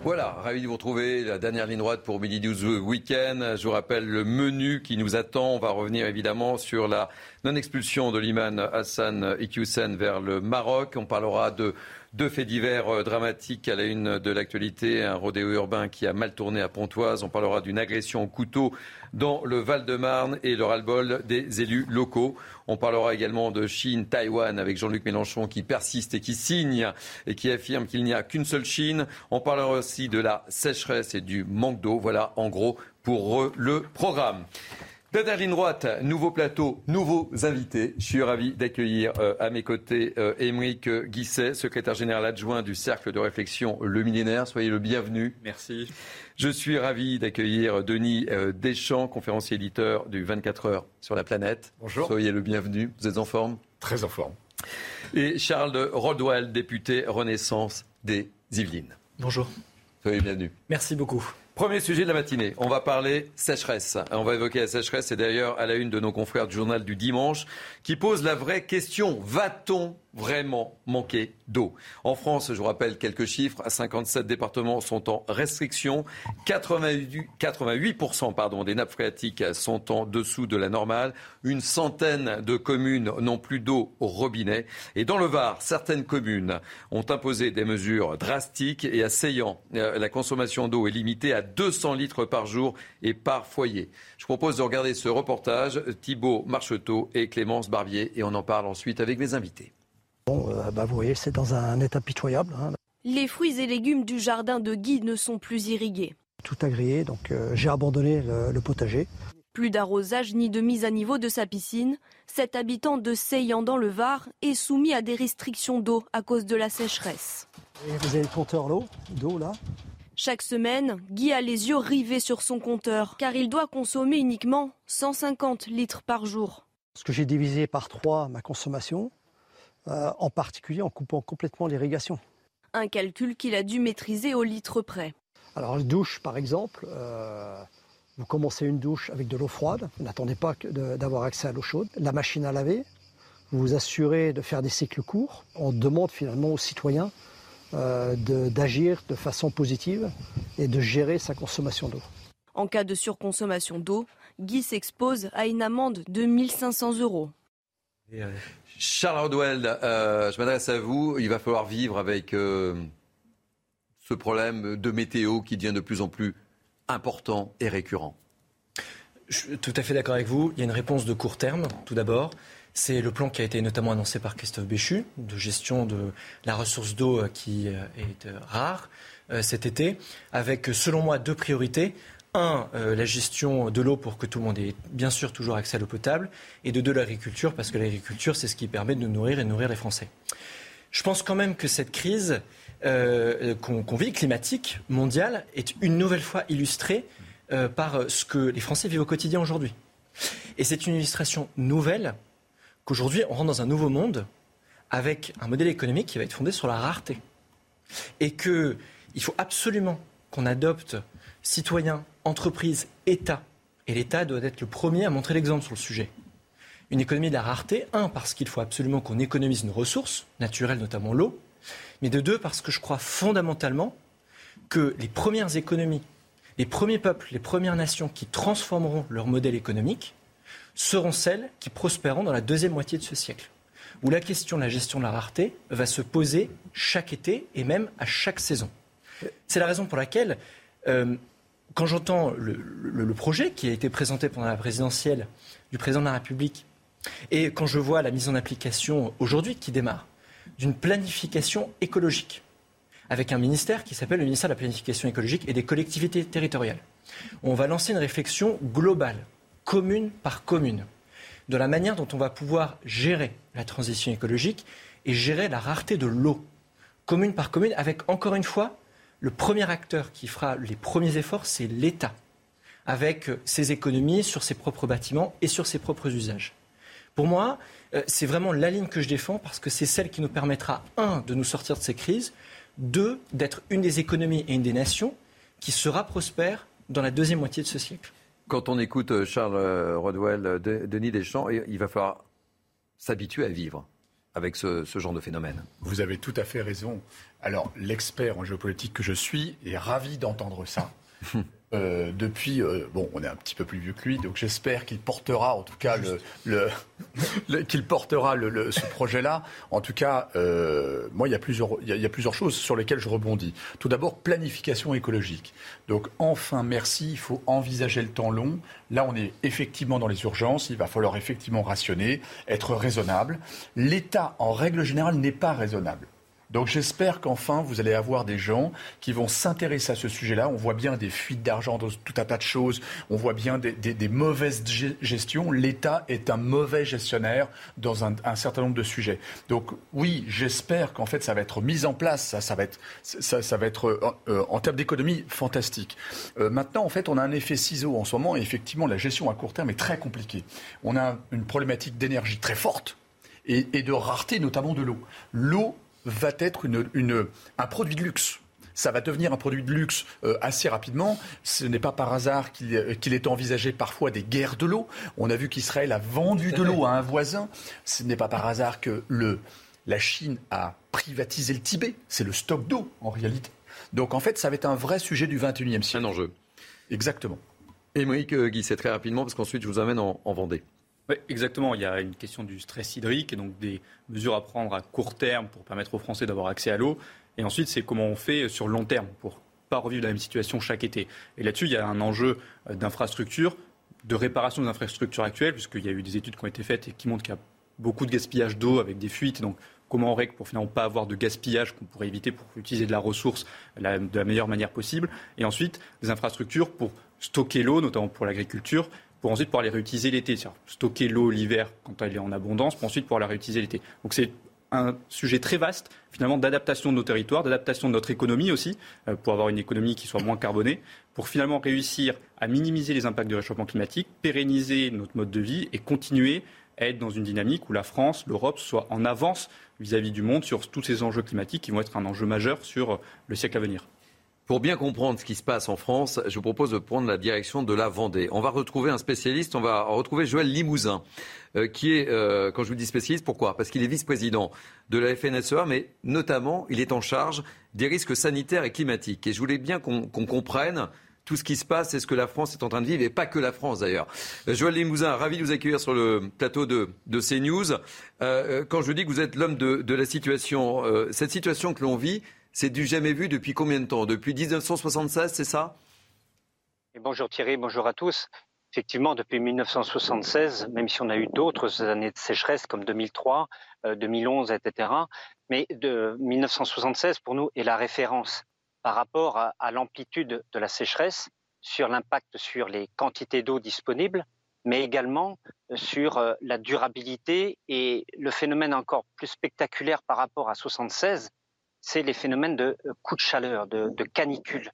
Voilà, ravi de vous retrouver. La dernière ligne droite pour Midi 12 Week-end. Je vous rappelle le menu qui nous attend. On va revenir évidemment sur la non-expulsion de l'imam Hassan Iqiyoussen vers le Maroc. On parlera de deux faits divers euh, dramatiques à la une de l'actualité. Un rodéo urbain qui a mal tourné à Pontoise. On parlera d'une agression au couteau dans le Val-de-Marne et le ras-le-bol des élus locaux. On parlera également de Chine, Taïwan avec Jean-Luc Mélenchon qui persiste et qui signe et qui affirme qu'il n'y a qu'une seule Chine. On parlera aussi de la sécheresse et du manque d'eau. Voilà en gros pour le programme. Dernière ligne droite, nouveau plateau, nouveaux invités. Je suis ravi d'accueillir euh, à mes côtés euh, Émeric Guisset, secrétaire général adjoint du Cercle de réflexion Le Millénaire. Soyez le bienvenu. Merci. Je suis ravi d'accueillir Denis euh, Deschamps, conférencier éditeur du 24 heures sur la planète. Bonjour. Soyez le bienvenu. Vous êtes en forme? Très en forme. Et Charles Rodwell, député Renaissance des Yvelines. Bonjour. Soyez le bienvenu. Merci beaucoup. Premier sujet de la matinée, on va parler sécheresse. On va évoquer la sécheresse, c'est d'ailleurs à la une de nos confrères du journal du dimanche, qui pose la vraie question, va-t-on vraiment manquer d'eau. En France, je vous rappelle quelques chiffres, 57 départements sont en restriction, 88%, 88% pardon, des nappes phréatiques sont en dessous de la normale, une centaine de communes n'ont plus d'eau au robinet et dans le Var, certaines communes ont imposé des mesures drastiques et à euh, la consommation d'eau est limitée à 200 litres par jour et par foyer. Je propose de regarder ce reportage, Thibault Marcheteau et Clémence Barbier et on en parle ensuite avec mes invités. Bon, euh, bah, vous voyez, c'est dans un état pitoyable. Hein. Les fruits et légumes du jardin de Guy ne sont plus irrigués. Tout a grillé, donc euh, j'ai abandonné le, potager. Plus d'arrosage ni de mise à niveau de sa piscine. Cet habitant de Seyan dans le Var est soumis à des restrictions d'eau à cause de la sécheresse. vous avez le compteur d'eau là? Chaque semaine, Guy a les yeux rivés sur son compteur, car il doit consommer uniquement 150 litres par jour. Ce que j'ai divisé par trois ma consommation, euh, en particulier en coupant complètement l'irrigation. Un calcul qu'il a dû maîtriser au litre près. Alors, la douche, par exemple, euh, vous commencez une douche avec de l'eau froide, vous n'attendez pas d'avoir accès à l'eau chaude. La machine à laver, vous vous assurez de faire des cycles courts. On demande finalement aux citoyens euh, d'agir de, de façon positive et de gérer sa consommation d'eau. En cas de surconsommation d'eau, Guy s'expose à une amende de 1500 euros. Charles Rodwell, euh, je m'adresse à vous. Il va falloir vivre avec euh, ce problème de météo qui devient de plus en plus important et récurrent. Je suis tout à fait d'accord avec vous. Il y a une réponse de court terme, tout d'abord. C'est le plan qui a été notamment annoncé par Christophe Béchu, de gestion de la ressource d'eau euh, qui est rare cet été, avec, selon moi, deux priorités euh, la gestion de l'eau pour que tout le monde ait bien sûr toujours accès à l'eau potable, et de deux, l'agriculture, parce que l'agriculture, c'est ce qui permet de nous nourrir et nourrir les Français. Je pense quand même que cette crise euh, qu'on vit, climatique, mondiale, est une nouvelle fois illustrée euh, par ce que les Français vivent au quotidien aujourd'hui. Et c'est une illustration nouvelle qu'aujourd'hui, on rentre dans un nouveau monde avec un modèle économique qui va être fondé sur la rareté. Et qu'il faut absolument qu'on adopte citoyens, entreprises, État. Et l'État doit être le premier à montrer l'exemple sur le sujet. Une économie de la rareté, un, parce qu'il faut absolument qu'on économise nos ressources, naturelles notamment l'eau, mais de deux, parce que je crois fondamentalement que les premières économies, les premiers peuples, les premières nations qui transformeront leur modèle économique seront celles qui prospéreront dans la deuxième moitié de ce siècle, où la question de la gestion de la rareté va se poser chaque été et même à chaque saison. C'est la raison pour laquelle euh, quand j'entends le, projet qui a été présenté pendant la présidentielle du président de la République, et quand je vois la mise en application aujourd'hui qui démarre d'une planification écologique, avec un ministère qui s'appelle le ministère de la planification écologique et des collectivités territoriales, on va lancer une réflexion globale, commune par commune, de la manière dont on va pouvoir gérer la transition écologique et gérer la rareté de l'eau, commune par commune, avec encore une fois le premier acteur qui fera les premiers efforts, c'est l'État, avec ses économies sur ses propres bâtiments et sur ses propres usages. Pour moi, euh, c'est vraiment la ligne que je défends parce que c'est celle qui nous permettra, un, de nous sortir de ces crises, deux, d'être une des économies et une des nations qui sera prospère dans la deuxième moitié de ce siècle. Quand on écoute euh, Charles euh, Rodwell, Denis Deschamps, il va falloir s'habituer à vivre avec ce, genre de phénomène. Vous avez tout à fait raison. Alors, l'expert en géopolitique que je suis est ravi d'entendre ça. [LAUGHS] euh, depuis, euh, bon, on est un petit peu plus vieux que lui, donc j'espère qu'il portera, en tout cas, le, [LAUGHS] le, qu'il portera le, ce projet-là. En tout cas, euh, moi, il y, a plusieurs, il, y a, plusieurs choses sur lesquelles je rebondis. Tout d'abord, planification écologique. Donc, enfin, merci, il faut envisager le temps long. Là, on est effectivement dans les urgences, il va falloir effectivement rationner, être raisonnable. L'État, en règle générale, n'est pas raisonnable. Donc j'espère qu'enfin, vous allez avoir des gens qui vont s'intéresser à ce sujet-là. On voit bien des fuites d'argent dans tout un tas de choses. On voit bien des, mauvaises gestions. L'État est un mauvais gestionnaire dans un, certain nombre de sujets. Donc oui, j'espère qu'en fait, ça va être mis en place. Ça, va être, ça, va être euh, euh, en termes d'économie fantastique. Euh, maintenant, en fait, on a un effet ciseau en ce moment. Et effectivement, la gestion à court terme est très compliquée. On a une problématique d'énergie très forte et, et de rareté, notamment de l'eau. L'eau va être une, un produit de luxe ça va devenir un produit de luxe euh, assez rapidement. Ce n'est pas par hasard euh, qu'il est envisagé parfois des guerres de l'eau. On a vu qu'Israël a vendu de l'eau à un voisin. Ce n'est pas par hasard que le, la Chine a privatisé le Tibet. C'est le stock d'eau en réalité. Donc en fait, ça va être un vrai sujet du 21e siècle. Un enjeu. Exactement. Émeric euh, Guy, c'est très rapidement parce qu'ensuite je vous amène en Vendée. Oui, exactement. Il y a une question du stress hydrique et donc des mesures à prendre à court terme pour permettre aux Français d'avoir accès à l'eau. Et ensuite, c'est comment on fait sur long terme pour pas revivre la même situation chaque été. Et là-dessus, il y a un enjeu euh, d'infrastructure, de réparation des infrastructures actuelles, puisqu'il y a eu des études qui ont été faites et qui montrent qu'il y a beaucoup de gaspillage d'eau avec des fuites. Donc, comment on règle pour finalement pas avoir de gaspillage qu'on pourrait éviter pour utiliser de la ressource de la meilleure manière possible. Et ensuite, des infrastructures pour stocker l'eau, notamment pour l'agriculture, pour ensuite pouvoir les réutiliser l'été. Stocker l'eau l'hiver quand elle est en abondance, pour ensuite pouvoir la réutiliser l'été. Donc c'est un sujet très vaste, finalement, d'adaptation de nos territoires, d'adaptation de notre économie aussi, euh, pour avoir une économie qui soit moins carbonée, pour finalement réussir à minimiser les impacts du réchauffement climatique, pérenniser notre mode de vie et continuer à être dans une dynamique où la France, l'Europe soit en avance vis-à-vis -vis du monde sur tous ces enjeux climatiques qui vont être un enjeu majeur sur le siècle à venir. Pour bien comprendre ce qui se passe en France, je vous propose de prendre la direction de la Vendée. On va retrouver un spécialiste, on va retrouver Joël Limousin, euh, qui est, euh, quand je vous dis spécialiste, pourquoi? Parce qu'il est vice-président de la FNSEA, mais notamment, il est en charge des risques sanitaires et climatiques. Et je voulais bien qu'on comprenne tout ce qui se passe et ce que la France est en train de vivre, et pas que la France d'ailleurs. Euh, Joël Limousin, ravi de vous accueillir sur le plateau de, de CNews. quand je vous dis que vous êtes l'homme de, de, la situation, cette situation que l'on vit, c'est du jamais vu depuis combien de temps? Depuis 1976, c'est ça? Bonjour Thierry, bonjour à tous. Effectivement, depuis 1976, même si on a eu d'autres années de sécheresse comme 2003, 2011, etc., mais de 1976 pour nous est la référence par rapport à, à l'amplitude de la sécheresse, sur l'impact sur les quantités d'eau disponibles, mais également sur euh, la durabilité et le phénomène encore plus spectaculaire par rapport à 76, c'est les phénomènes de euh, coups de chaleur, de, canicule.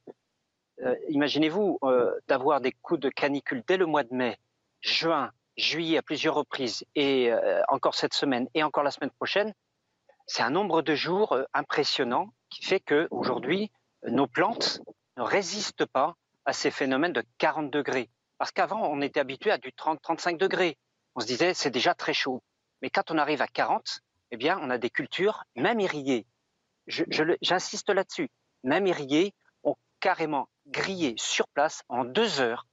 Euh, imaginez-vous euh, d'avoir des coups de canicule dès le mois de mai, juin, juillet à plusieurs reprises, et encore cette semaine, et encore la semaine prochaine. C'est un nombre de jours impressionnant qui fait que aujourd'hui, nos plantes ne résistent pas à ces phénomènes de 40 degrés. Parce qu'avant, on était habitué à du 30-35 degrés. On se disait, c'est déjà très chaud. Mais quand on arrive à 40, eh bien, on a des cultures, même irriguées, j'insiste là-dessus, même irrigués ont carrément grillé sur place en deux heures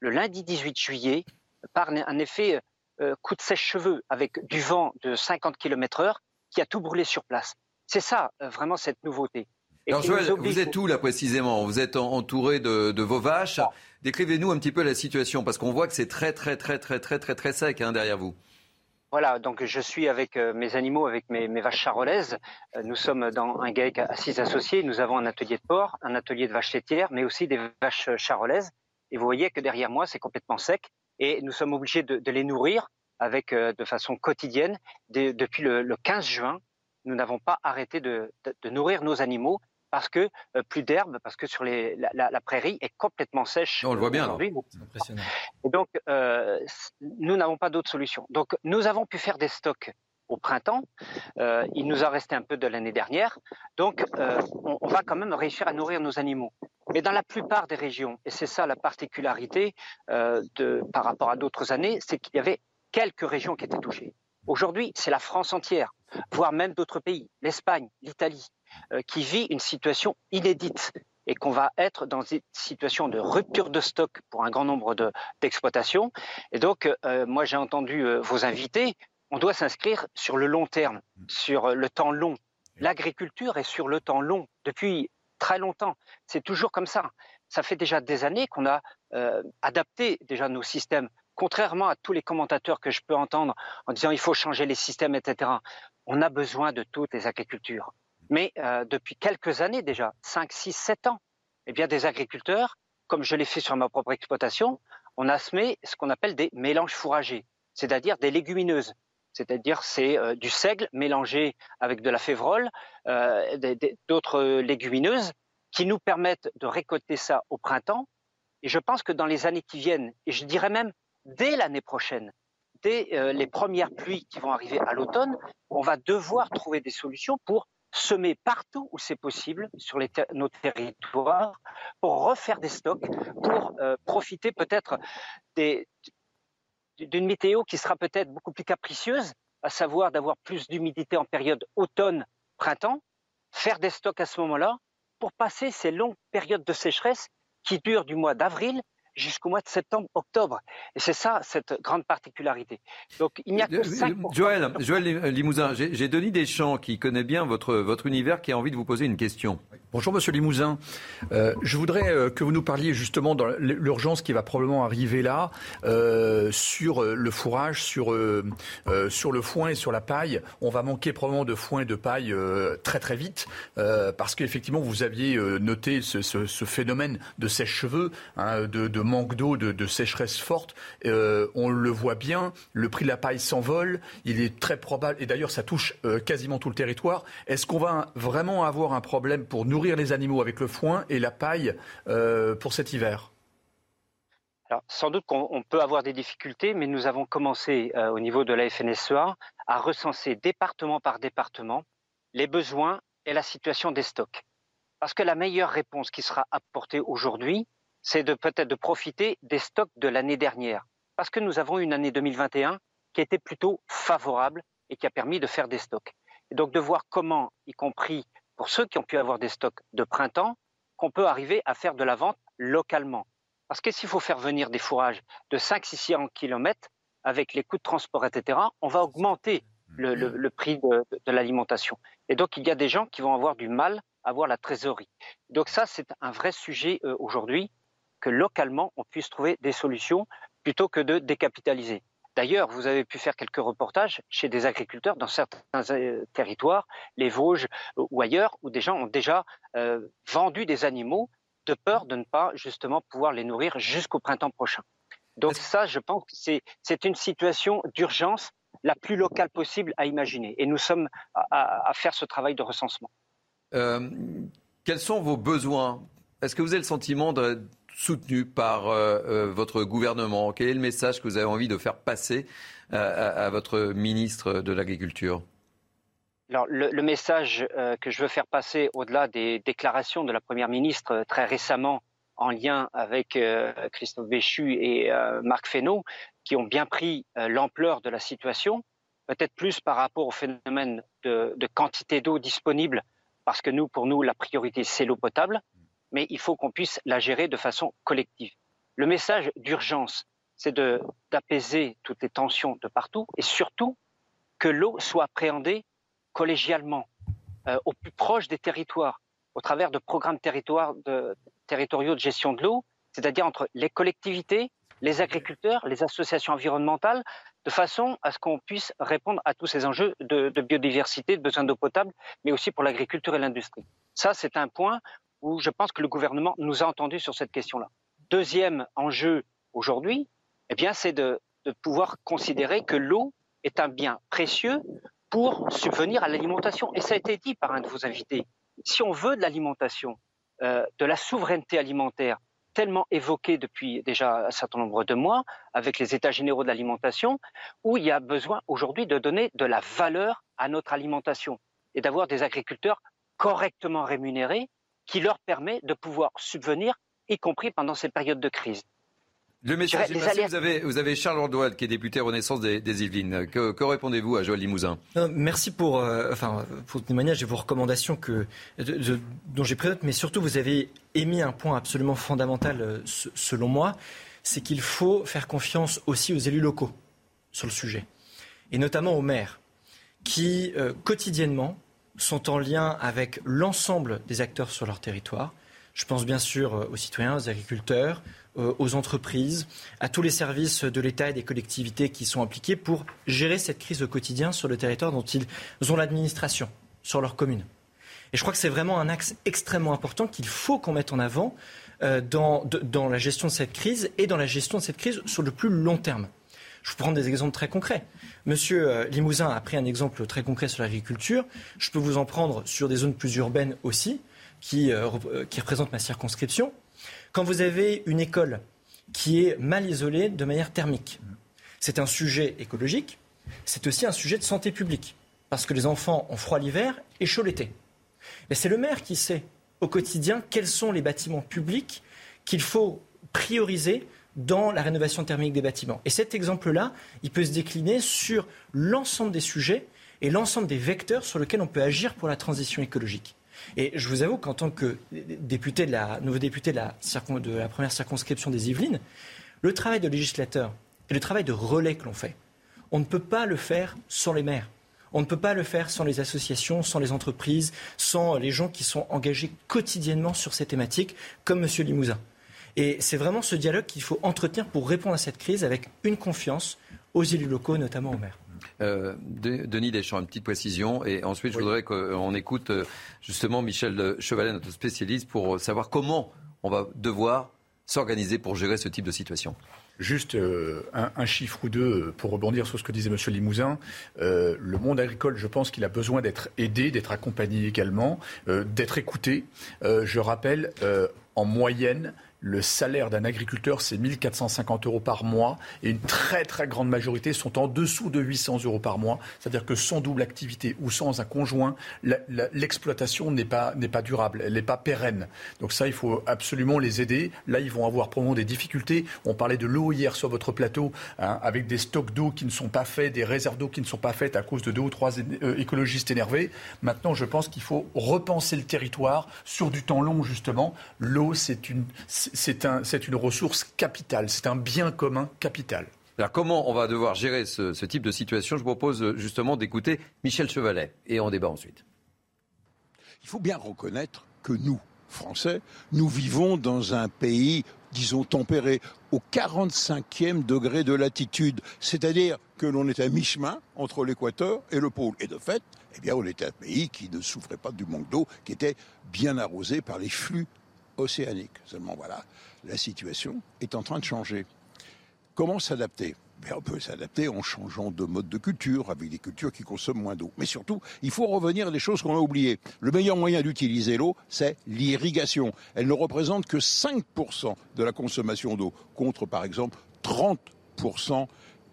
le lundi 18 juillet par un effet euh, coup de sèche-cheveux avec du vent de 50 km heure qui a tout brûlé sur place. C'est ça euh, vraiment cette nouveauté. Alors Joël, vous êtes où là précisément? Vous êtes entouré de, de vos vaches. Décrivez-nous un petit peu la situation parce qu'on voit que c'est très très très très très très très sec hein, derrière vous. Voilà, donc je suis avec euh, mes animaux, avec mes, vaches charolaises. Euh, nous sommes dans un GAEC à six associés. Nous avons un atelier de porc, un atelier de vaches laitières, mais aussi des vaches charolaises. Et vous voyez que derrière moi, c'est complètement sec. Et nous sommes obligés de, les nourrir avec euh, de façon quotidienne. depuis le, 15 juin, nous n'avons pas arrêté de, nourrir nos animaux parce que euh, plus d'herbe, parce que sur les, la, prairie est complètement sèche. On le voit bien. aujourd'hui. impressionnant. Et donc, euh, nous n'avons pas d'autre solution. Donc, nous avons pu faire des stocks au printemps. Euh, il nous a resté un peu de l'année dernière. Donc, on, va quand même réussir à nourrir nos animaux. Mais dans la plupart des régions, et c'est ça la particularité de, par rapport à d'autres années, c'est qu'il y avait quelques régions qui étaient touchées. Aujourd'hui, c'est la France entière, voire même d'autres pays, l'Espagne, l'Italie, qui vit une situation inédite. et qu'on va être dans une situation de rupture de stock pour un grand nombre d'exploitations. et donc, euh, moi, j'ai entendu euh, vos invités. On doit s'inscrire sur le long terme, sur le temps long. L'agriculture est sur le temps long depuis très longtemps. C'est toujours comme ça. Ça fait déjà des années qu'on a euh, adapté déjà nos systèmes, contrairement à tous les commentateurs que je peux entendre en disant il faut changer les systèmes, etc. On a besoin de toutes les agricultures. Mais euh, depuis quelques années déjà, 5, 6, 7 ans, eh bien, des agriculteurs, comme je l'ai fait sur ma propre exploitation, on a semé ce qu'on appelle des mélanges fourragers, c'est-à-dire des légumineuses. C'est-à-dire c'est euh, du seigle mélangé avec de la févrole, euh, d'autres légumineuses qui nous permettent de récolter ça au printemps. Et je pense que dans les années qui viennent, et je dirais même dès l'année prochaine, dès les premières pluies qui vont arriver à l'automne, on va devoir trouver des solutions pour semer partout où c'est possible sur nos territoires pour refaire des stocks, pour euh, profiter peut-être d'une météo qui sera peut-être beaucoup plus capricieuse, à savoir d'avoir plus d'humidité en période automne-printemps, faire des stocks à ce moment-là pour passer ces longues périodes de sécheresse qui durent du mois d'avril jusqu'au mois de septembre, octobre. Et c'est ça, cette grande particularité. Donc, il n'y a que ça. Joël, Joël Limousin, j'ai Denis Deschamps qui connaît bien votre, votre univers, qui a envie de vous poser une question. Bonjour, monsieur Limousin. Euh, je voudrais euh, que vous nous parliez justement dans l'urgence qui va probablement arriver là, euh, sur le fourrage, sur, sur le foin et sur la paille. On va manquer probablement de foin et de paille très très vite, parce qu'effectivement, vous aviez noté ce, ce, phénomène de sèche-cheveux, hein, de, de manque d'eau, de, sécheresse forte. Euh, on le voit bien, le prix de la paille s'envole. Il est très probable, et d'ailleurs ça touche euh, quasiment tout le territoire. Est-ce qu'on va vraiment avoir un problème pour nourrir les animaux avec le foin et la paille euh, pour cet hiver? Alors, sans doute qu'on peut avoir des difficultés, mais nous avons commencé au niveau de la FNSEA à recenser département par département les besoins et la situation des stocks. Parce que la meilleure réponse qui sera apportée aujourd'hui, c'est de peut-être de profiter des stocks de l'année dernière. Parce que nous avons une année 2021 qui été plutôt favorable et qui a permis de faire des stocks. Et donc de voir comment, y compris pour ceux qui ont pu avoir des stocks de printemps, qu'on peut arriver à faire de la vente localement. Parce que s'il faut faire venir des fourrages de 500-600 km, avec les coûts de transport, etc., on va augmenter le, prix de, de l'alimentation. Et donc, il y a des gens qui vont avoir du mal à avoir la trésorerie. Donc ça, c'est un vrai sujet euh, aujourd'hui que localement, on puisse trouver des solutions plutôt que de décapitaliser. D'ailleurs, vous avez pu faire quelques reportages chez des agriculteurs dans certains euh, territoires, les Vosges euh, ou ailleurs, où des gens ont déjà euh, vendu des animaux de peur de ne pas justement pouvoir les nourrir jusqu'au printemps prochain. Donc ça, je pense que c'est une situation d'urgence la plus locale possible à imaginer. Et nous sommes à, faire ce travail de recensement. quels sont vos besoins? Est-ce que vous avez le sentiment de, soutenu par euh, euh, votre gouvernement. Quel est le message que vous avez envie de faire passer euh, à, votre ministre de l'Agriculture? Alors, le, message que je veux faire passer, au-delà des déclarations de la Première ministre très récemment en lien avec Christophe Béchu et Marc Fesneau, qui ont bien pris l'ampleur de la situation, peut-être plus par rapport au phénomène de, de quantité d'eau disponible, parce que nous, pour nous, la priorité, c'est l'eau potable mais il faut qu'on puisse la gérer de façon collective. Le message d'urgence, c'est d'apaiser toutes les tensions de partout et surtout que l'eau soit appréhendée collégialement, euh, au plus proche des territoires, au travers de programmes territoriaux de gestion de l'eau, c'est-à-dire entre les collectivités, les agriculteurs, les associations environnementales, de façon à ce qu'on puisse répondre à tous ces enjeux de, de biodiversité, de besoin d'eau potable, mais aussi pour l'agriculture et l'industrie. Ça, c'est un point où je pense que le gouvernement nous a entendus sur cette question-là. Deuxième enjeu aujourd'hui, eh bien, c'est de, pouvoir considérer que l'eau est un bien précieux pour subvenir à l'alimentation. Et ça a été dit par un de vos invités. Si on veut de l'alimentation, euh, de la souveraineté alimentaire, tellement évoquée depuis déjà un certain nombre de mois, avec les États généraux de l'alimentation, où il y a besoin aujourd'hui de donner de la valeur à notre alimentation et d'avoir des agriculteurs correctement rémunérés qui leur permet de pouvoir subvenir, y compris pendant ces périodes de crise. Le message est passé. Vous avez, vous avez Charles Ordoual, qui est député Renaissance des, des Yvelines. Que, que répondez-vous à Joël Limousin? Non, merci pour, euh, enfin, pour le témoignage et vos recommandations que, de- de- dont j'ai pris note, mais surtout vous avez émis un point absolument fondamental euh, se- selon moi, c'est qu'il faut faire confiance aussi aux élus locaux sur le sujet, et notamment aux maires, qui euh, quotidiennement sont en lien avec l'ensemble des acteurs sur leur territoire. Je pense bien sûr euh, aux citoyens, aux agriculteurs, euh, aux entreprises, à tous les services de l'État et des collectivités qui sont impliqués pour gérer cette crise au quotidien sur le territoire dont ils ont l'administration, sur leur commune. Et je crois que c'est vraiment un axe extrêmement important qu'il faut qu'on mette en avant euh, dans, dans la gestion de cette crise et dans la gestion de cette crise sur le plus long terme. Je vous prends des exemples très concrets. Monsieur euh, Limousin a pris un exemple très concret sur l'agriculture. Je peux vous en prendre sur des zones plus urbaines aussi, qui, euh, euh, qui représentent ma circonscription. Quand vous avez une école qui est mal isolée de manière thermique, c'est un sujet écologique, c'est aussi un sujet de santé publique. Parce que les enfants ont froid l'hiver et chaud l'été. Mais c'est le maire qui sait au quotidien quels sont les bâtiments publics qu'il faut prioriser dans la rénovation thermique des bâtiments. Et cet exemple-là, il peut se décliner sur l'ensemble des sujets et l'ensemble des vecteurs sur lesquels on peut agir pour la transition écologique. Et je vous avoue qu'en tant que député de la, nouveau député de la, de la première circonscription des Yvelines, le travail de législateur et le travail de relais que l'on fait, on ne peut pas le faire sans les maires. On ne peut pas le faire sans les associations, sans les entreprises, sans les gens qui sont engagés quotidiennement sur ces thématiques, comme M. Limousin. Et c'est vraiment ce dialogue qu'il faut entretenir pour répondre à cette crise avec une confiance aux élus locaux, notamment aux maires. Euh, De- Denis Deschamps, une petite précision. Et ensuite, je voudrais qu'on écoute euh, justement Michel Chevalet, notre spécialiste, pour savoir comment on va devoir s'organiser pour gérer ce type de situation. Juste euh, un, un chiffre ou deux euh, pour rebondir sur ce que disait M. Limousin. Euh, le monde agricole, je pense qu'il a besoin d'être aidé, d'être accompagné également, euh, d'être écouté. Euh, je rappelle, euh, en moyenne, le salaire d'un agriculteur, c'est 1450 euros par mois et une très très grande majorité sont en dessous de 800 euros par mois. C'est-à-dire que sans double activité ou sans un conjoint, l'exploitation n'est pas, pas durable, elle n'est pas pérenne. Donc ça, il faut absolument les aider. Là, ils vont avoir probablement des difficultés. On parlait de l'eau hier sur votre plateau, hein, avec des stocks d'eau qui ne sont pas faits, des réserves d'eau qui ne sont pas faites à cause de deux ou trois euh, écologistes énervés. Maintenant, je pense qu'il faut repenser le territoire sur du temps long, justement. L'eau, c'est une, c'est- c'est un, c'est une ressource capitale, c'est un bien commun capital. Alors comment on va devoir gérer ce, ce type de situation? Je vous propose euh, justement d'écouter Michel Chevalet et on débat ensuite. Il faut bien reconnaître que nous, Français, nous vivons dans un pays, disons, tempéré, au 45e degré de latitude. C'est-à-dire que l'on est à mi-chemin entre l'équateur et le pôle. Et de fait, eh bien, on était un pays qui ne souffrait pas du manque d'eau, qui était bien arrosé par les flux océaniques. Seulement, voilà, la situation est en train de changer. Comment s'adapter? Ben, On peut s'adapter en changeant de mode de culture, avec des cultures qui consomment moins d'eau. Mais surtout, il faut revenir à des choses qu'on a oubliées. Le meilleur moyen d'utiliser l'eau, c'est l'irrigation. Elle ne représente que 5% de la consommation d'eau, contre par exemple 30%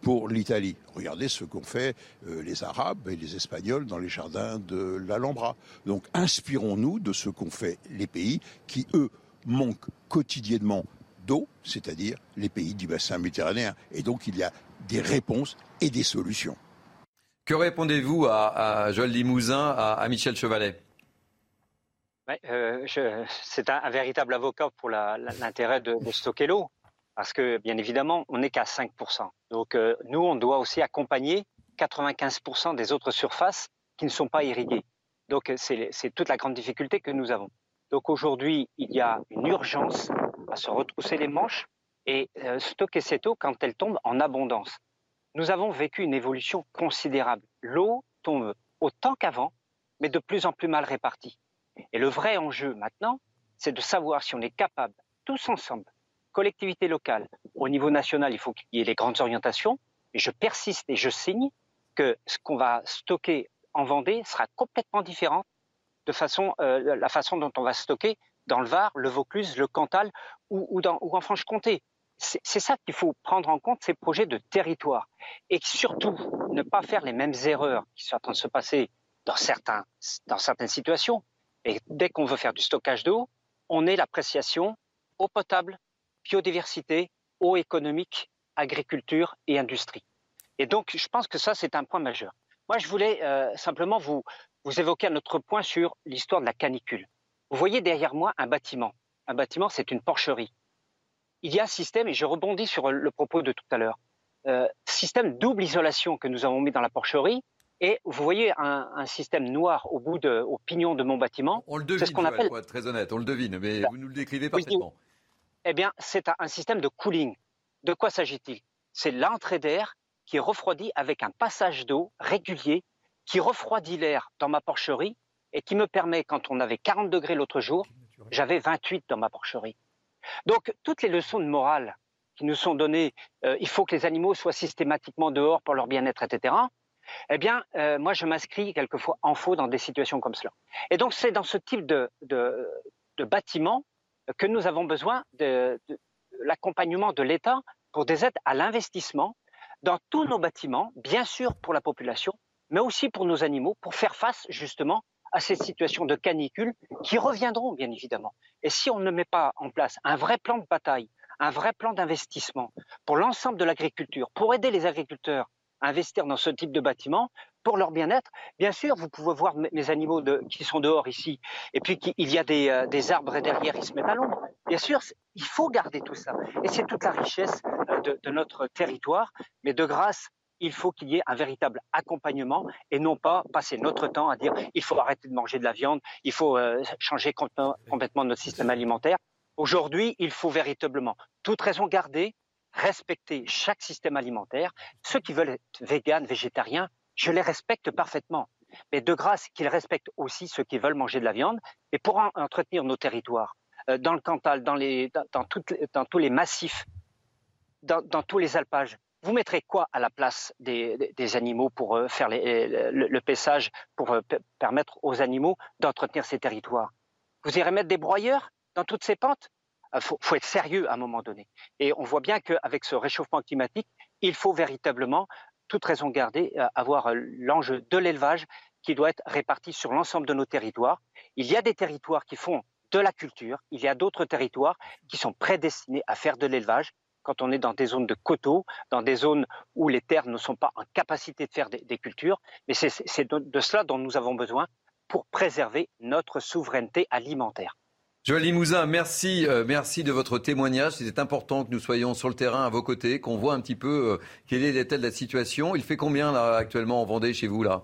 pour l'Italie. Regardez ce qu'ont fait euh, les Arabes et les Espagnols dans les jardins de l'Alhambra. Donc inspirons-nous de ce qu'ont fait les pays qui, eux, manquent quotidiennement d'eau, c'est-à-dire les pays du bassin méditerranéen. Et donc il y a des réponses et des solutions. Que répondez-vous à, à Joël Limousin, à, à Michel Chevalet? Ouais, euh, c'est un, un véritable avocat pour l'intérêt de, de stocker l'eau, parce que bien évidemment, on n'est qu'à 5%. Donc euh, nous, on doit aussi accompagner 95% des autres surfaces qui ne sont pas irriguées. Donc euh, c'est toute la grande difficulté que nous avons. Donc aujourd'hui, il y a une urgence à se retrousser les manches et euh, stocker cette eau quand elle tombe en abondance. Nous avons vécu une évolution considérable. L'eau tombe autant qu'avant, mais de plus en plus mal répartie. Et le vrai enjeu maintenant, c'est de savoir si on est capable, tous ensemble, collectivités locales, au niveau national, il faut qu'il y ait les grandes orientations, et je persiste et je signe que ce qu'on va stocker en Vendée sera complètement différent de euh, la façon dont on va stocker dans le Var, le Vaucluse, le Cantal ou, en Franche-Comté. C'est ça qu'il faut prendre en compte, ces projets de territoire. Et surtout, ne pas faire les mêmes erreurs qui sont en train de se passer dans certaines situations. Et dès qu'on veut faire du stockage d'eau, on est l'appréciation eau potable, biodiversité, eau économique, agriculture et industrie. Et donc, je pense que ça, c'est un point majeur. Moi, je voulais euh, simplement vous, vous évoquer un autre point sur l'histoire de la canicule. Vous voyez derrière moi un bâtiment. Un bâtiment, c'est une porcherie. Il y a un système, et je rebondis sur le propos de tout à l'heure, euh, système double isolation que nous avons mis dans la porcherie. Et vous voyez un, système noir au bout de, au pignon de mon bâtiment. On le devine, ce qu'on appelle... très honnête, on le devine, mais vous nous le décrivez parfaitement. Eh bien, c'est un, système de cooling. De quoi s'agit-il? C'est l'entrée d'air qui est refroidi avec un passage d'eau régulier qui refroidit l'air dans ma porcherie et qui me permet, quand on avait 40 degrés l'autre jour, j'avais 28 dans ma porcherie. Donc, toutes les leçons de morale qui nous sont données, euh, il faut que les animaux soient systématiquement dehors pour leur bien-être, etc. Eh bien, euh, moi, je m'inscris quelquefois en faux dans des situations comme cela. Et donc, c'est dans ce type de, de, bâtiment que nous avons besoin de, de l'accompagnement de l'État pour des aides à l'investissement dans tous nos bâtiments, bien sûr pour la population, mais aussi pour nos animaux, pour faire face justement à ces situations de canicule qui reviendront bien évidemment. Et si on ne met pas en place un vrai plan de bataille, un vrai plan d'investissement pour l'ensemble de l'agriculture, pour aider les agriculteurs à investir dans ce type de bâtiment, pour leur bien-être. Bien sûr, vous pouvez voir mes animaux qui sont dehors ici, et puis il y a des, euh, des arbres et derrière, ils se mettent à l'ombre. Bien sûr, il faut garder tout ça. Et c'est toute la richesse euh, de, de notre territoire. Mais de grâce, il faut qu'il y ait un véritable accompagnement et non pas passer notre temps à dire il faut arrêter de manger de la viande, il faut euh, changer complètement notre système alimentaire. Aujourd'hui, il faut véritablement toute raison garder, respecter chaque système alimentaire. Ceux qui veulent être véganes, végétariens, je les respecte parfaitement. Mais de grâce qu'ils respectent aussi ceux qui veulent manger de la viande. Et pour entretenir nos territoires, euh, dans le Cantal, dans, tous les massifs, dans tous les alpages, vous mettrez quoi à la place des, animaux pour euh, faire le, paissage, pour euh, permettre aux animaux d'entretenir ces territoires? Vous irez mettre des broyeurs dans toutes ces pentes? Il faut, être sérieux à un moment donné. Et on voit bien qu'avec ce réchauffement climatique, il faut véritablement, toute raison garder, euh, avoir l'enjeu de l'élevage qui doit être réparti sur l'ensemble de nos territoires. Il y a des territoires qui font de la culture, il y a d'autres territoires qui sont prédestinés à faire de l'élevage quand on est dans des zones de coteaux, dans des zones où les terres ne sont pas en capacité de faire des, cultures. Mais c'est de, cela dont nous avons besoin pour préserver notre souveraineté alimentaire. Joël Limousin, merci, euh, merci de votre témoignage. C'est important que nous soyons sur le terrain à vos côtés, qu'on voit un petit peu euh, quelle est l'état de la situation. Il fait combien là actuellement en Vendée chez vous là?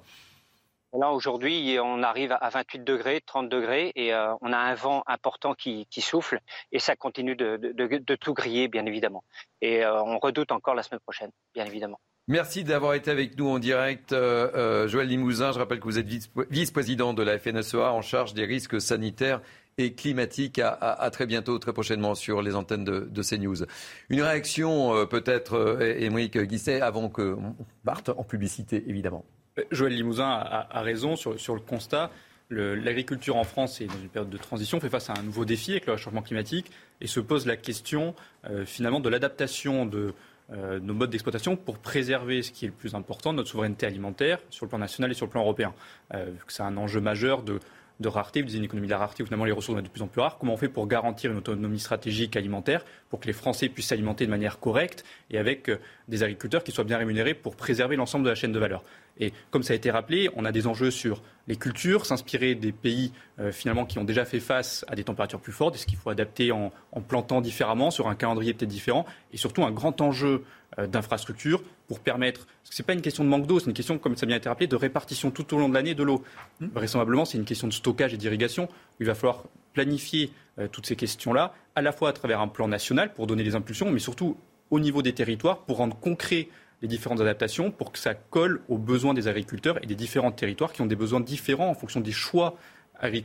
Là, aujourd'hui, on arrive à 28 degrés, 30 degrés, et euh, on a un vent important qui, souffle, et ça continue de, tout griller, bien évidemment. Et euh, on redoute encore la semaine prochaine, bien évidemment. Merci d'avoir été avec nous en direct, Joël Limousin. Je rappelle que vous êtes vice-président de la FNSEA en charge des risques sanitaires et climatiques. À, très bientôt, très prochainement sur les antennes de, CNews. Une réaction peut-être, Émeric Guisset, avant qu'on parte en publicité, évidemment. Joël Limousin a, raison sur, le constat. L'agriculture en France est dans une période de transition, fait face à un nouveau défi avec le changement climatique et se pose la question euh, finalement de l'adaptation de euh, nos modes d'exploitation pour préserver ce qui est le plus important, notre souveraineté alimentaire sur le plan national et sur le plan européen. Euh, c'est un enjeu majeur de, de rareté, vous disiez une économie de la rareté où finalement les ressources sont de plus en plus rares. Comment on fait pour garantir une autonomie stratégique alimentaire, pour que les Français puissent s'alimenter de manière correcte et avec des agriculteurs qui soient bien rémunérés pour préserver l'ensemble de la chaîne de valeur? Et comme ça a été rappelé, on a des enjeux sur les cultures, s'inspirer des pays euh, finalement qui ont déjà fait face à des températures plus fortes, est-ce qu'il faut adapter en, plantant différemment, sur un calendrier peut-être différent, et surtout un grand enjeu euh, d'infrastructure pour permettre, parce que ce n'est pas une question de manque d'eau, c'est une question, comme ça a bien été rappelé, de répartition tout au long de l'année de l'eau. Mmh. Vraisemblablement, c'est une question de stockage et d'irrigation. Il va falloir planifier euh, toutes ces questions-là, à la fois à travers un plan national pour donner des impulsions, mais surtout au niveau des territoires pour rendre concret les différentes adaptations pour que ça colle aux besoins des agriculteurs et des différents territoires qui ont des besoins différents en fonction des choix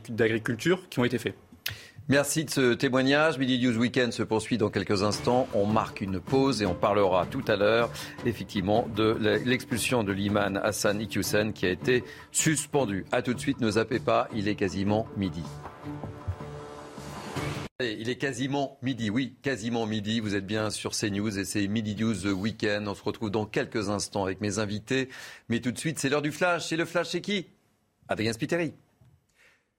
d'agriculture qui ont été faits. Merci de ce témoignage. Midi News Weekend se poursuit dans quelques instants. On marque une pause et on parlera tout à l'heure, effectivement, de l'expulsion de l'imam Hassan Iqiyoussen qui a été suspendu. A tout de suite, ne zappez pas, il est quasiment midi. Il est quasiment midi, oui, quasiment midi. Vous êtes bien sur CNews et c'est Midi News Weekend. On se retrouve dans quelques instants avec mes invités. Mais tout de suite, c'est l'heure du flash. C'est le flash, c'est qui? Adrien Spiteri.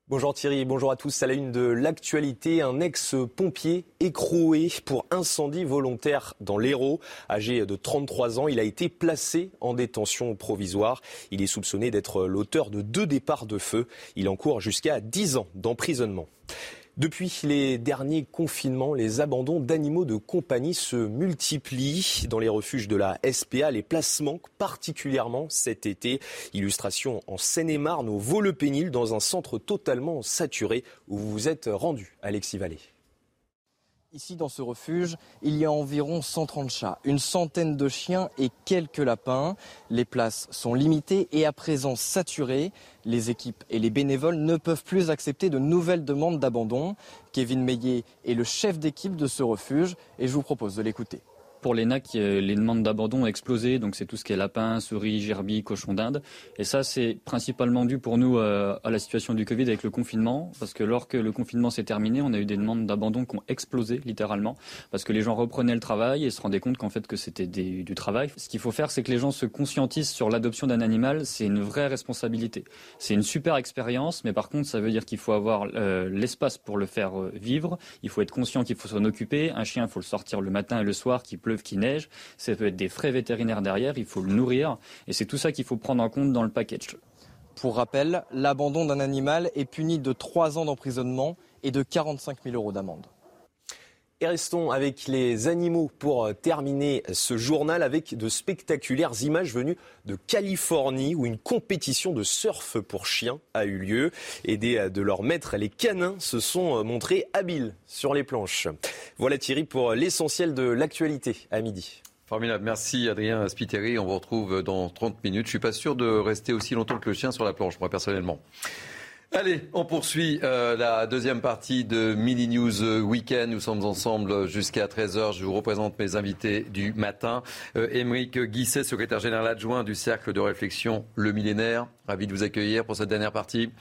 Bonjour Thierry, bonjour à tous. À la une de l'actualité, un ex-pompier écroué pour incendie volontaire dans l'Hérault. Âgé de 33 ans, il a été placé en détention provisoire. Il est soupçonné d'être l'auteur de deux départs de feu. Il encourt jusqu'à 10 ans d'emprisonnement. Depuis les derniers confinements, les abandons d'animaux de compagnie se multiplient dans les refuges de la SPA. Les placements particulièrement cet été. Illustration en Seine-et-Marne, au Vaux-le-Pénil, dans un centre totalement saturé où vous vous êtes rendu, Alexis Vallée. Ici, dans ce refuge, il y a environ 130 chats, une centaine de chiens et quelques lapins. Les places sont limitées et à présent saturées. Les équipes et les bénévoles ne peuvent plus accepter de nouvelles demandes d'abandon. Kevin Meillet est le chef d'équipe de ce refuge et je vous propose de l'écouter. Pour l'ENAC, les demandes d'abandon ont explosé, donc c'est tout ce qui est lapin, souris, gerbille, cochon d'Inde. Et ça, c'est principalement dû pour nous euh, à la situation du Covid avec le confinement, parce que lorsque le confinement s'est terminé, on a eu des demandes d'abandon qui ont explosé littéralement, parce que les gens reprenaient le travail et se rendaient compte qu'en fait que c'était du travail. Ce qu'il faut faire, c'est que les gens se conscientisent sur l'adoption d'un animal, c'est une vraie responsabilité. C'est une super expérience, mais par contre, ça veut dire qu'il faut avoir euh, l'espace pour le faire euh, vivre, il faut être conscient qu'il faut s'en occuper. Un chien, il faut le sortir le matin et le soir, qui pleuve, qui neige, ça peut être des frais vétérinaires derrière, il faut le nourrir, et c'est tout ça qu'il faut prendre en compte dans le package. Pour rappel, l'abandon d'un animal est puni de 3 ans d'emprisonnement et de 45 000 euros d'amende. Et restons avec les animaux pour euh, terminer ce journal avec de spectaculaires images venues de Californie où une compétition de surf pour chiens a eu lieu. Aidés euh, de leur maître, les canins se sont euh, montrés habiles sur les planches. Voilà Thierry pour l'essentiel de l'actualité à midi. Formidable. Merci Adrien Spiteri. On vous retrouve dans 30 minutes. Je suis pas sûr de rester aussi longtemps que le chien sur la planche, moi personnellement. Allez, on poursuit euh, la deuxième partie de Mini News Weekend. Nous sommes ensemble jusqu'à 13h. Je vous représente mes invités du matin. Euh, Émeric Guisset, secrétaire général adjoint du Cercle de réflexion Le Millénaire. Ravi de vous accueillir pour cette dernière partie.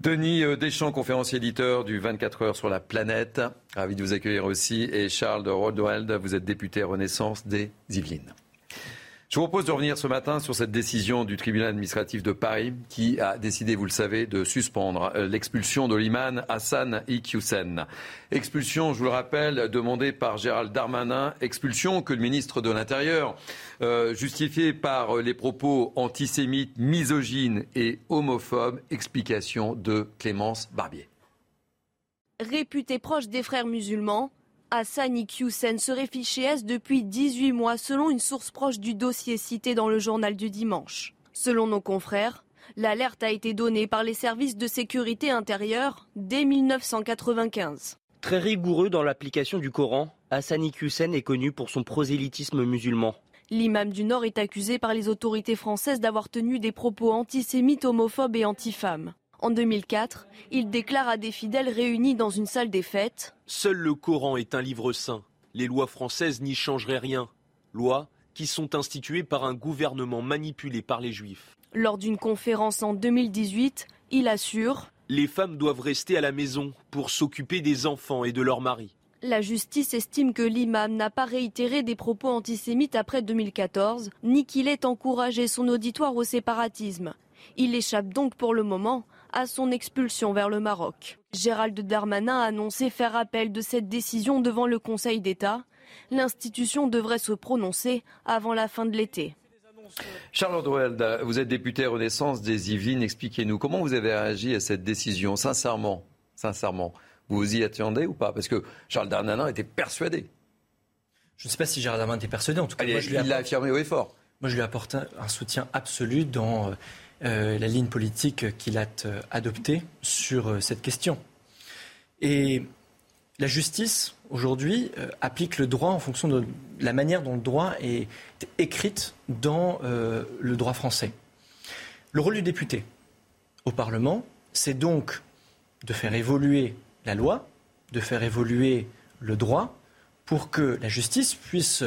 Denis euh, Deschamps, conférencier éditeur du 24 heures sur la planète. Ravi de vous accueillir aussi. Et Charles de Rodwald, vous êtes député Renaissance des Yvelines. Je vous propose de revenir ce matin sur cette décision du tribunal administratif de Paris qui a décidé, vous le savez, de suspendre euh, l'expulsion de l'imam Hassan Iqiyoussen. Expulsion, je vous le rappelle, demandée par Gérald Darmanin, expulsion que le ministre de l'Intérieur, euh, par les propos antisémites, misogynes et homophobes, explication de Clémence Barbier. Réputé proche des frères musulmans, Hassani Iqiyoussen serait fiché S depuis 18 mois selon une source proche du dossier cité dans le journal du dimanche. Selon nos confrères, l'alerte a été donnée par les services de sécurité intérieure dès 1995. Très rigoureux dans l'application du Coran, Hassani Iqiyoussen est connu pour son prosélytisme musulman. L'imam du Nord est accusé par les autorités françaises d'avoir tenu des propos antisémites, homophobes et antifemmes. En 2004, il déclare à des fidèles réunis dans une salle des fêtes Seul le Coran est un livre saint. Les lois françaises n'y changeraient rien. Lois qui sont instituées par un gouvernement manipulé par les juifs. Lors d'une conférence en 2018, il assure Les femmes doivent rester à la maison pour s'occuper des enfants et de leurs maris. La justice estime que l'imam n'a pas réitéré des propos antisémites après 2014, ni qu'il ait encouragé son auditoire au séparatisme. Il échappe donc pour le moment à son expulsion vers le Maroc. Gérald Darmanin a annoncé faire appel de cette décision devant le Conseil d'État. L'institution devrait se prononcer avant la fin de l'été. Charles Dueld, vous êtes député Renaissance des Yvelines. Expliquez-nous comment vous avez réagi à cette décision, sincèrement, sincèrement. Vous vous y attendez ou pas? Parce que Charles Darmanin était persuadé. Je ne sais pas si Gérald Darmanin était persuadé. En tout cas, moi, je il l'a affirmé haut et fort. Moi, je lui apporte un soutien absolu dans euh, la ligne politique qu'il a euh, adoptée sur euh, cette question. Et la justice, aujourd'hui, applique le droit en fonction de la manière dont le droit est écrit dans le droit français. Le rôle du député au Parlement, c'est donc de faire évoluer la loi, de faire évoluer le droit pour que la justice puisse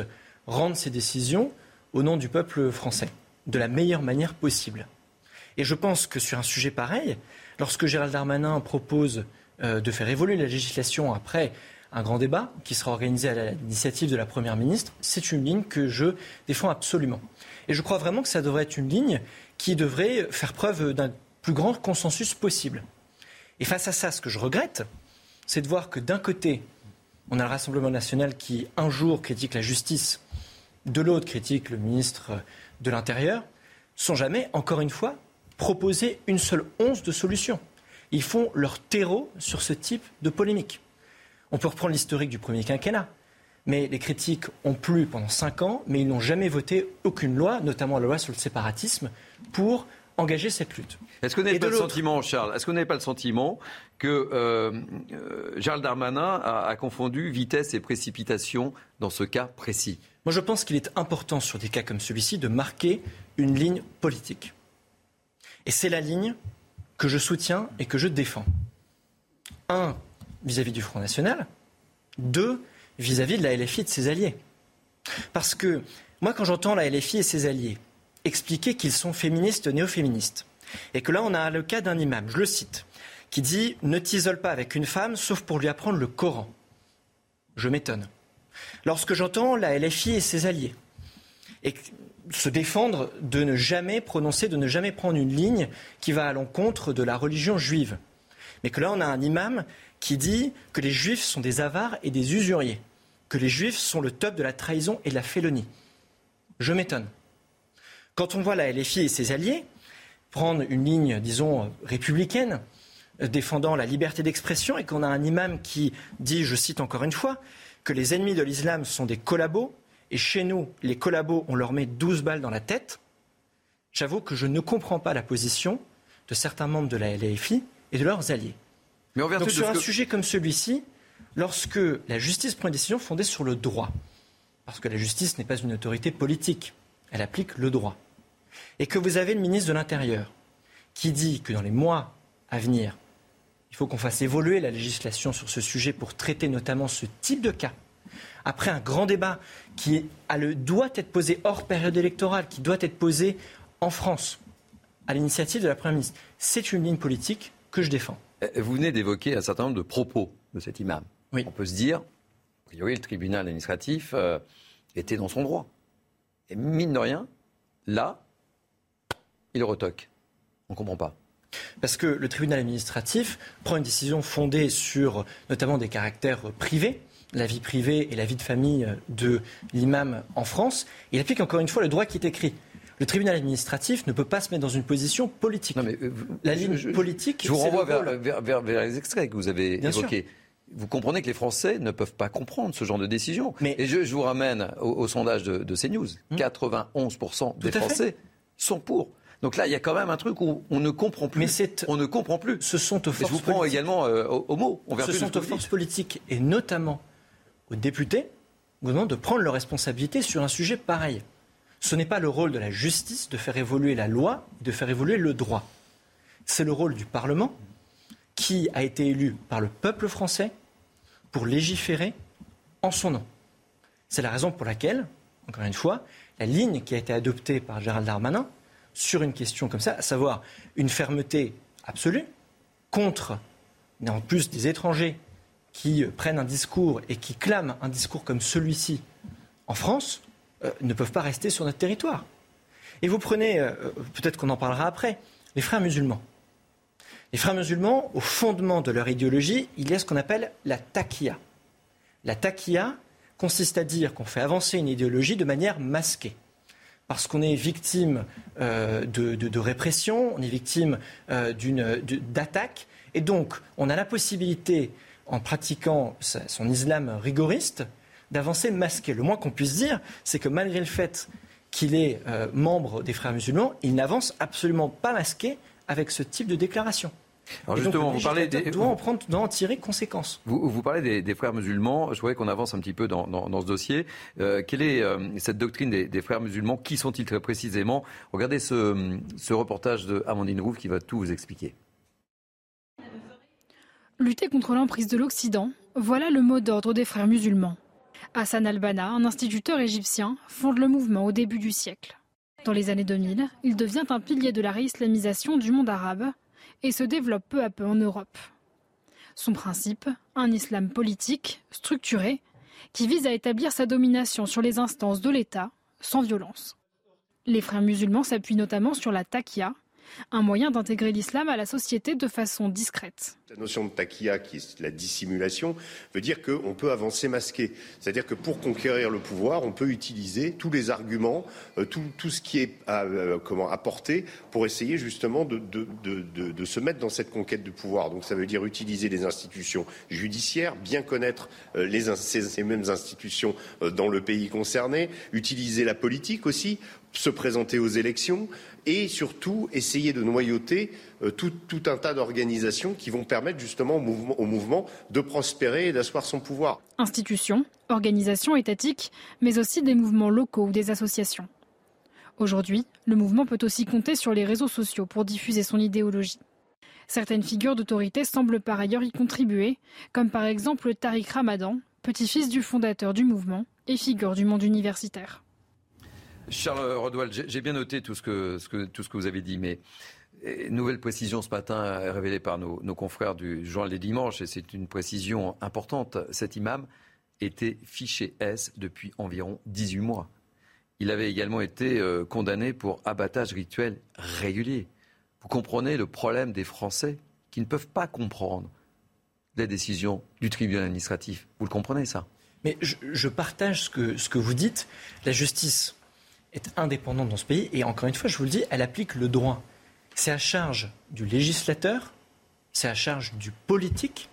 rendre ses décisions au nom du peuple français de la meilleure manière possible. Et je pense que sur un sujet pareil, lorsque Gérald Darmanin propose euh, de faire évoluer la législation après un grand débat qui sera organisé à l'initiative de la Première ministre, c'est une ligne que je défends absolument. Et je crois vraiment que ça devrait être une ligne qui devrait faire preuve d'un plus grand consensus possible. Et face à ça, ce que je regrette, c'est de voir que d'un côté, on a le Rassemblement national qui, un jour, critique la justice, de l'autre, critique le ministre de l'Intérieur, sans jamais, encore une fois, proposer une seule once de solution. Ils font leur terreau sur ce type de polémique. On peut reprendre l'historique du premier quinquennat. Mais les critiques ont plu pendant cinq ans, mais ils n'ont jamais voté aucune loi, notamment la loi sur le séparatisme, pour engager cette lutte. Est-ce qu'on n'avez pas le sentiment, Charles, est-ce qu'on n'avait pas le sentiment que euh, euh, Charles Darmanin a, confondu vitesse et précipitation dans ce cas précis? Moi, je pense qu'il est important sur des cas comme celui-ci de marquer une ligne politique. Et c'est la ligne que je soutiens et que je défends. Un, vis-à-vis du Front National. Deux, vis-à-vis de la LFI et de ses alliés. Parce que moi, quand j'entends la LFI et ses alliés expliquer qu'ils sont féministes, néo-féministes, et que là, on a le cas d'un imam, je le cite, qui dit Ne t'isole pas avec une femme sauf pour lui apprendre le Coran. Je m'étonne. Lorsque j'entends la LFI et ses alliés se défendre de ne jamais prononcer, de ne jamais prendre une ligne qui va à l'encontre de la religion juive, mais que là, on a un imam qui dit que les juifs sont des avares et des usuriers, que les juifs sont le top de la trahison et de la félonie. Je m'étonne. Quand on voit la LFI et ses alliés prendre une ligne, disons, républicaine, euh, défendant la liberté d'expression, et qu'on a un imam qui dit, je cite encore une fois, que les ennemis de l'islam sont des collabos, et chez nous, les collabos, on leur met 12 balles dans la tête, j'avoue que je ne comprends pas la position de certains membres de la LFI et de leurs alliés. Mais Donc, sur un sujet comme celui-ci, lorsque la justice prend une décision fondée sur le droit, parce que la justice n'est pas une autorité politique, elle applique le droit, et que vous avez le ministre de l'Intérieur qui dit que dans les mois à venir, il faut qu'on fasse évoluer la législation sur ce sujet pour traiter notamment ce type de cas, après un grand débat qui doit être posé hors période électorale, qui doit être posé en France, à l'initiative de la Première ministre, c'est une ligne politique que je défends. Euh, vous venez d'évoquer un certain nombre de propos de cet imam. On peut se dire, a priori, le tribunal administratif euh, était dans son droit. Et mine de rien, là, il retoque. On ne comprend pas. Parce que le tribunal administratif prend une décision fondée sur notamment des caractères privés, la vie privée et la vie de famille de l'imam en France. Il applique encore une fois le droit qui est écrit. Le tribunal administratif ne peut pas se mettre dans une position politique. mais, euh, la ligne politique. Je vous renvoie vers, les extraits que vous avez évoqués. Vous comprenez que les Français ne peuvent pas comprendre ce genre de décision. Et je, vous ramène au, sondage de, CNews. 91% hum. des Français sont pour. Donc là, il y a quand même un truc où on ne comprend plus. Mais on ne comprend plus. Ce sont aux forces je vous prends également euh, au, mot. ce sont aux forces politiques et notamment aux députés de prendre leurs responsabilités sur un sujet pareil. Ce n'est pas le rôle de la justice de faire évoluer la loi, de faire évoluer le droit. C'est le rôle du Parlement, qui a été élu par le peuple français pour légiférer en son nom. C'est la raison pour laquelle, encore une fois, la ligne qui a été adoptée par Gérald Darmanin sur une question comme ça, à savoir une fermeté absolue contre, en plus des étrangers qui prennent un discours et qui clament un discours comme celui-ci en France, euh, ne peuvent pas rester sur notre territoire. Et vous prenez, euh, peut-être qu'on en parlera après, les frères musulmans. Les frères musulmans, au fondement de leur idéologie, il y a ce qu'on appelle la takia. La takia consiste à dire qu'on fait avancer une idéologie de manière masquée. Parce qu'on est victime euh, de, répression, on est victime d'attaques, et donc on a la possibilité, en pratiquant son islam rigoriste, d'avancer masqué. Le moins qu'on puisse dire, c'est que malgré le fait qu'il est euh, membre des frères musulmans, il n'avance absolument pas masqué avec ce type de déclaration. Alors justement, vous parlez des... doit en prendre, doit en tirer conséquence. Vous, vous parlez des, frères musulmans. Je voudrais qu'on avance un petit peu dans, ce dossier. Euh, quelle est euh, cette doctrine des, frères musulmans? Qui sont-ils très précisément? Regardez ce, ce reportage de Amandine Rouve qui va tout vous expliquer. Lutter contre l'emprise de l'Occident, voilà le mot d'ordre des frères musulmans. Hassan al-Banna, un instituteur égyptien, fonde le mouvement au début du siècle. Dans les années 2000, il devient un pilier de la réislamisation du monde arabe et se développe peu à peu en Europe. Son principe, un islam politique, structuré, qui vise à établir sa domination sur les instances de l'État sans violence. Les frères musulmans s'appuient notamment sur la taqiyya, un moyen d'intégrer l'islam à la société de façon discrète. La notion de taquilla, qui est la dissimulation, veut dire qu'on peut avancer masqué. C'est-à-dire que pour conquérir le pouvoir, on peut utiliser tous les arguments, euh, tout, ce qui est à, euh, comment, apporté pour essayer justement de, se mettre dans cette conquête du pouvoir. Donc ça veut dire utiliser les institutions judiciaires, bien connaître euh, les, ces, mêmes institutions dans le pays concerné, utiliser la politique aussi, se présenter aux élections et surtout essayer de noyauter euh, tout, un tas d'organisations qui vont permettre justement au mouvement de prospérer et d'asseoir son pouvoir. Institutions, organisations étatiques, mais aussi des mouvements locaux ou des associations. Aujourd'hui, le mouvement peut aussi compter sur les réseaux sociaux pour diffuser son idéologie. Certaines figures d'autorité semblent par ailleurs y contribuer, comme par exemple Tariq Ramadan, petit-fils du fondateur du mouvement et figure du monde universitaire. Charles Rodwell, j'ai bien noté tout ce, que, tout ce que vous avez dit, mais nouvelle précision ce matin révélée par nos, nos confrères du journal des dimanches, et c'est une précision importante. Cet imam était fiché S depuis environ 18 mois. Il avait également été euh, condamné pour abattage rituel régulier. Vous comprenez le problème des Français qui ne peuvent pas comprendre les décisions du tribunal administratif. Vous le comprenez ça? Mais je, je partage ce que, ce que vous dites. La justice est indépendante dans ce pays et encore une fois, je vous le dis, elle applique le droit. C'est à charge du législateur, c'est à charge du politique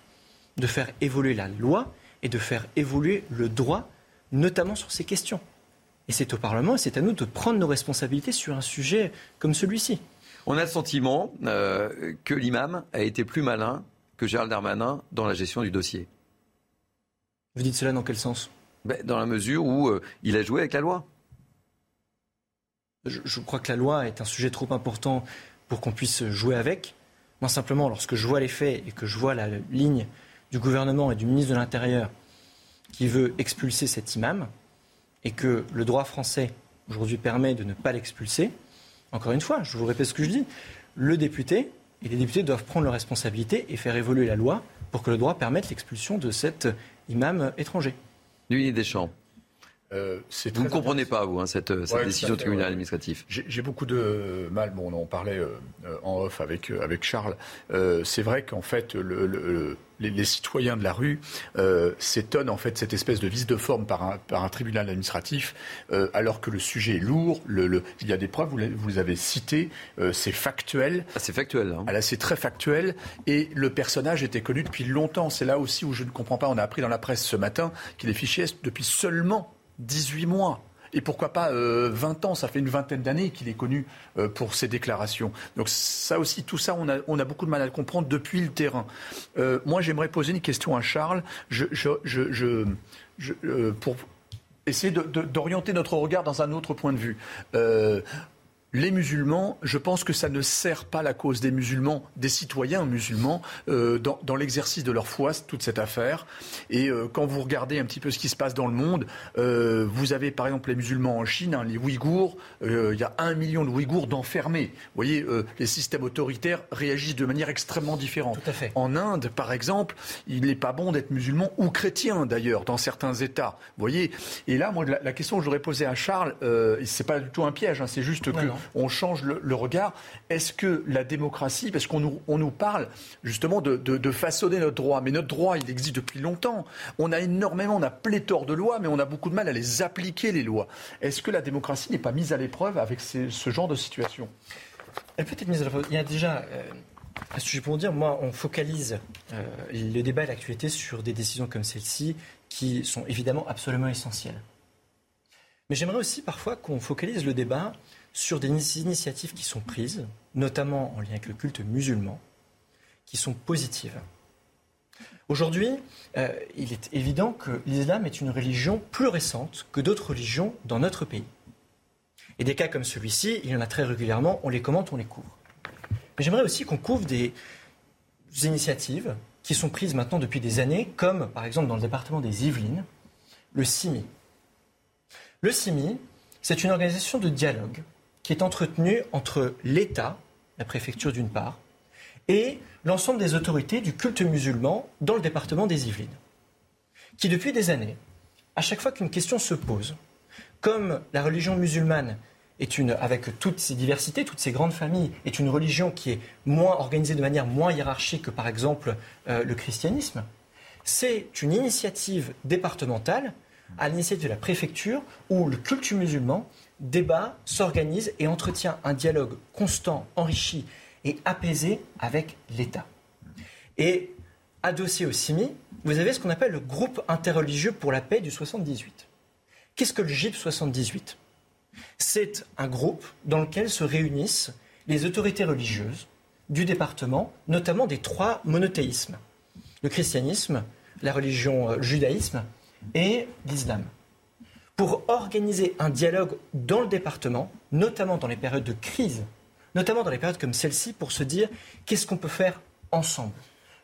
de faire évoluer la loi et de faire évoluer le droit, notamment sur ces questions. Et c'est au Parlement et c'est à nous de prendre nos responsabilités sur un sujet comme celui-ci. On a le sentiment euh, que l'imam a été plus malin que Gérald Darmanin dans la gestion du dossier. Vous dites cela dans quel sens? Ben, Dans la mesure où euh, il a joué avec la loi. Je, crois que la loi est un sujet trop important pour qu'on puisse jouer avec. Moi, simplement, lorsque je vois les faits et que je vois la ligne du gouvernement et du ministre de l'Intérieur qui veut expulser cet imam, et que le droit français aujourd'hui permet de ne pas l'expulser, encore une fois, je vous répète ce que je dis, le député et les députés doivent prendre leurs responsabilités et faire évoluer la loi pour que le droit permette l'expulsion de cet imam étranger. Deschamps. Euh, vous ne comprenez pas, vous, hein, cette, cette ouais, décision du tribunal administratif J'ai beaucoup de mal, bon, on en parlait euh, en off avec, euh, avec Charles. Euh, c'est vrai qu'en fait, le, le, les, les, citoyens de la rue euh, s'étonnent en fait cette espèce de vice de forme par un, par un tribunal administratif, alors que le sujet est lourd. Le, il y a des preuves, vous, vous les avez citées, c'est factuel. Ah, c'est factuel. Hein. Ah, c'est très factuel. Et le personnage était connu depuis longtemps. C'est là aussi où je ne comprends pas. On a appris dans la presse ce matin qu'il est fiché depuis seulement 18 mois. Et pourquoi pas euh, 20 ans Ça fait une vingtaine d'années qu'il est connu euh, pour ses déclarations. Donc ça aussi, tout ça, on a, beaucoup de mal à le comprendre depuis le terrain. Euh, moi, j'aimerais poser une question à Charles. Je, je, euh, pour essayer d'orienter notre regard dans un autre point de vue. Les musulmans, je pense que ça ne sert pas la cause des musulmans, des citoyens musulmans, euh, dans, dans l'exercice de leur foi, toute cette affaire. Et euh, quand vous regardez un petit peu ce qui se passe dans le monde, euh, vous avez par exemple les musulmans en Chine, hein, les Ouïghours, il y a un million de Ouïghours d'enfermés. Vous voyez, les systèmes autoritaires réagissent de manière extrêmement différente. Tout à fait. En Inde, par exemple, il n'est pas bon d'être musulman ou chrétien d'ailleurs, dans certains États. Vous voyez Et là, moi, la, la question que j'aurais posée à Charles, c'est pas du tout un piège, hein, c'est juste que... Non, non on change le, regard. Est-ce que la démocratie, parce qu'on nous, on nous parle justement de, façonner notre droit, mais notre droit, il existe depuis longtemps. On a énormément, on a pléthore de lois, mais on a beaucoup de mal à les appliquer, les lois. Est-ce que la démocratie n'est pas mise à l'épreuve avec ce genre de situation? Elle peut être mise à l'épreuve. Il y a déjà... Euh... À ce sujet pour dire, moi, on focalise euh, le débat et l'actualité sur des décisions comme celle-ci qui sont évidemment absolument essentielles. Mais j'aimerais aussi parfois qu'on focalise le débat sur des initiatives qui sont prises, notamment en lien avec le culte musulman, qui sont positives. Aujourd'hui, euh, il est évident que l'islam est une religion plus récente que d'autres religions dans notre pays. Et des cas comme celui-ci, il y en a très régulièrement, on les commente, on les couvre. Mais j'aimerais aussi qu'on couvre des initiatives qui sont prises maintenant depuis des années, comme par exemple dans le département des Yvelines, le CIMI. Le CIMI, c'est une organisation de dialogue qui est entretenu entre l'État, la préfecture d'une part, et l'ensemble des autorités du culte musulman dans le département des Yvelines, qui depuis des années, à chaque fois qu'une question se pose, comme la religion musulmane est une, avec toutes ces diversités, toutes ces grandes familles, est une religion qui est moins organisée de manière moins hiérarchique que par exemple euh, le christianisme, c'est une initiative départementale à l'initiative de la préfecture où le culte musulman débat, s'organise et entretient un dialogue constant, enrichi et apaisé avec l'État. Et adossé au CIMI, vous avez ce qu'on appelle le groupe interreligieux pour la paix du 78. Qu'est-ce que le GIP 78 C'est un groupe dans lequel se réunissent les autorités religieuses du département, notamment des trois monothéismes. Le christianisme, la religion euh, judaïsme et l'islam. Pour organiser un dialogue dans le département, notamment dans les périodes de crise, notamment dans les périodes comme celle-ci, pour se dire qu'est-ce qu'on peut faire ensemble,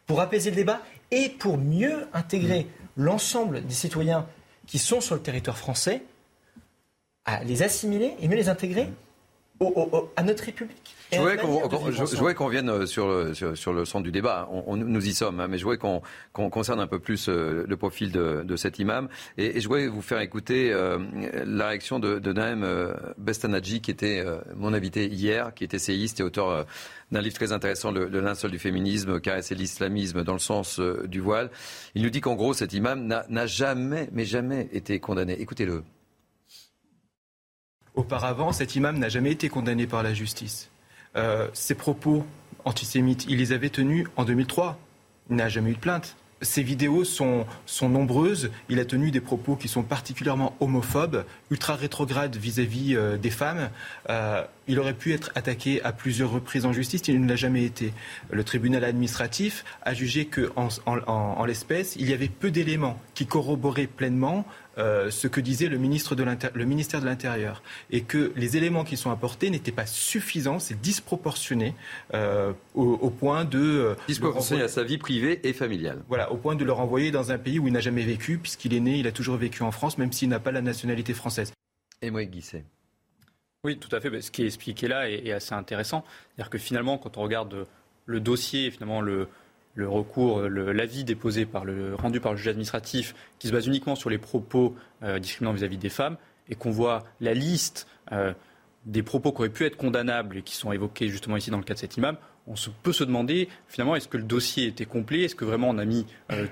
pour apaiser le débat et pour mieux intégrer l'ensemble des citoyens qui sont sur le territoire français, à les assimiler et mieux les intégrer à notre République. Je voudrais qu'on vienne euh, sur le, sur, le centre du débat. On, nous y sommes, hein, mais je voudrais qu'on concerne un peu plus euh, le profil de, cet imam. Et, je voudrais vous faire écouter euh, la réaction de, de Naëm Bestanadji, qui était mon invité hier, qui est essayiste et auteur d'un livre très intéressant, Le, le linceul du féminisme, caresser l'islamisme dans le sens du voile. Il nous dit qu'en gros, cet imam n'a jamais, mais jamais été condamné. Écoutez-le. Auparavant, cet imam n'a jamais été condamné par la justice. Euh, ses propos antisémites, il les avait tenus en 2003. Il n'a jamais eu de plainte. Ses vidéos sont, sont, nombreuses. Il a tenu des propos qui sont particulièrement homophobes, ultra rétrogrades vis-à-vis euh, des femmes. Euh, il aurait pu être attaqué à plusieurs reprises en justice. Il ne l'a jamais été. Le tribunal administratif a jugé qu'en en l'espèce, il y avait peu d'éléments qui corroboraient pleinement euh, ce que disait le, ministre de le ministère de l'Intérieur et que les éléments qui sont apportés n'étaient pas suffisants, c'est disproportionné euh, au, point de... Euh, disproportionné à sa vie privée et familiale. Voilà, au point de le renvoyer dans un pays où il n'a jamais vécu, puisqu'il est né, il a toujours vécu en France, même s'il n'a pas la nationalité française. Et moi, Guisset. Oui, tout à fait. Ce qui est expliqué là est, est assez intéressant. C'est-à-dire que finalement, quand on regarde le dossier, finalement, le, le recours, l'avis déposé par le rendu par le juge administratif, qui se base uniquement sur les propos euh, discriminants vis-à-vis des femmes, et qu'on voit la liste euh, des propos qui auraient pu être condamnables et qui sont évoqués justement ici dans le cas de cet imam, on peut se demander finalement est-ce que le dossier était complet, est-ce que vraiment on a mis euh,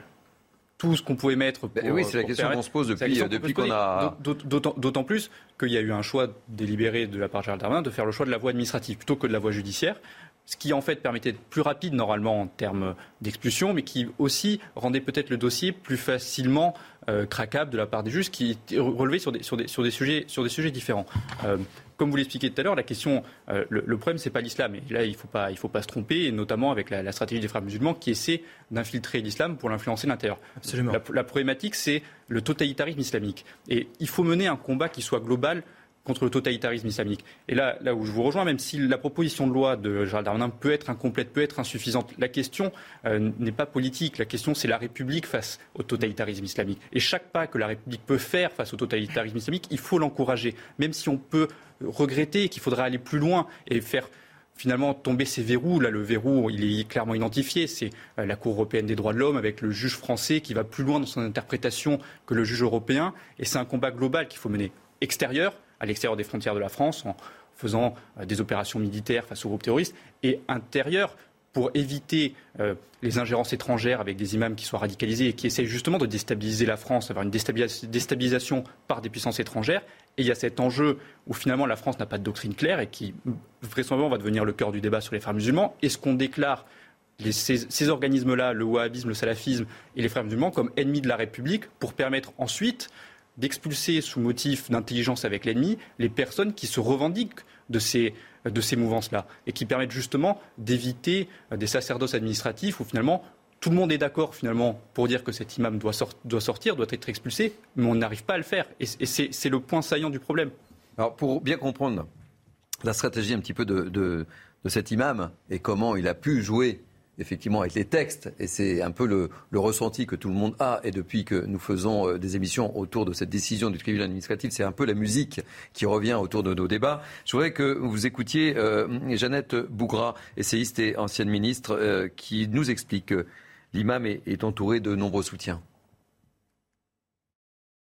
tout ce qu'on pouvait mettre. Pour, oui, c'est la question qu'on se pose depuis, depuis qu'on a. D'autant plus qu'il y a eu un choix délibéré de la part de Gérald Darmanin de faire le choix de la voie administrative plutôt que de la voie judiciaire ce qui en fait permettait d'être plus rapide normalement en termes d'expulsion, mais qui aussi rendait peut-être le dossier plus facilement euh, craquable de la part des juges qui relevaient sur des, sur des, sur des, sujets, sur des sujets différents. Euh, comme vous l'expliquiez tout à l'heure, la question, euh, le, le, problème, c'est pas l'islam. Et là, il ne faut pas, il faut pas se tromper, et notamment avec la, la stratégie des frères musulmans qui essaie d'infiltrer l'islam pour l'influencer de l'intérieur. La, la problématique, c'est le totalitarisme islamique. Et il faut mener un combat qui soit global contre le totalitarisme islamique. Et là, là où je vous rejoins, même si la proposition de loi de Gérald Darmanin peut être incomplète, peut être insuffisante, la question euh, n'est pas politique. La question, c'est la République face au totalitarisme islamique. Et chaque pas que la République peut faire face au totalitarisme islamique, il faut l'encourager. Même si on peut regretter qu'il faudrait aller plus loin et faire finalement tomber ces verrous. Là, le verrou, il est clairement identifié. C'est euh, la Cour européenne des droits de l'homme avec le juge français qui va plus loin dans son interprétation que le juge européen. Et c'est un combat global qu'il faut mener extérieur, à l'extérieur des frontières de la France en faisant euh, des opérations militaires face aux groupes terroristes et intérieur pour éviter euh, les ingérences étrangères avec des imams qui soient radicalisés et qui essayent justement de déstabiliser la France, avoir une déstabilisation par des puissances étrangères. Et il y a cet enjeu où finalement la France n'a pas de doctrine claire et qui vraisemblablement va devenir le cœur du débat sur les frères musulmans. Est-ce qu'on déclare ces, ces organismes-là, le wahhabisme, le salafisme et les frères musulmans, comme ennemis de la République pour permettre ensuite d'expulser sous motif d'intelligence avec l'ennemi les personnes qui se revendiquent de ces, de ces mouvances-là et qui permettent justement d'éviter des sacerdoces administratifs où finalement tout le monde est d'accord finalement pour dire que cet imam doit, doit, sortir, doit être expulsé, mais on n'arrive pas à le faire. Et, c'est le point saillant du problème. Alors pour bien comprendre la stratégie un petit peu de, de cet imam et comment il a pu jouer effectivement avec les textes, et c'est un peu le, ressenti que tout le monde a, et depuis que nous faisons euh, des émissions autour de cette décision du tribunal administratif, c'est un peu la musique qui revient autour de nos débats. Je voudrais que vous écoutiez euh, Jeannette Bougra, essayiste et ancienne ministre, euh, qui nous explique que l'imam est, est entouré de nombreux soutiens.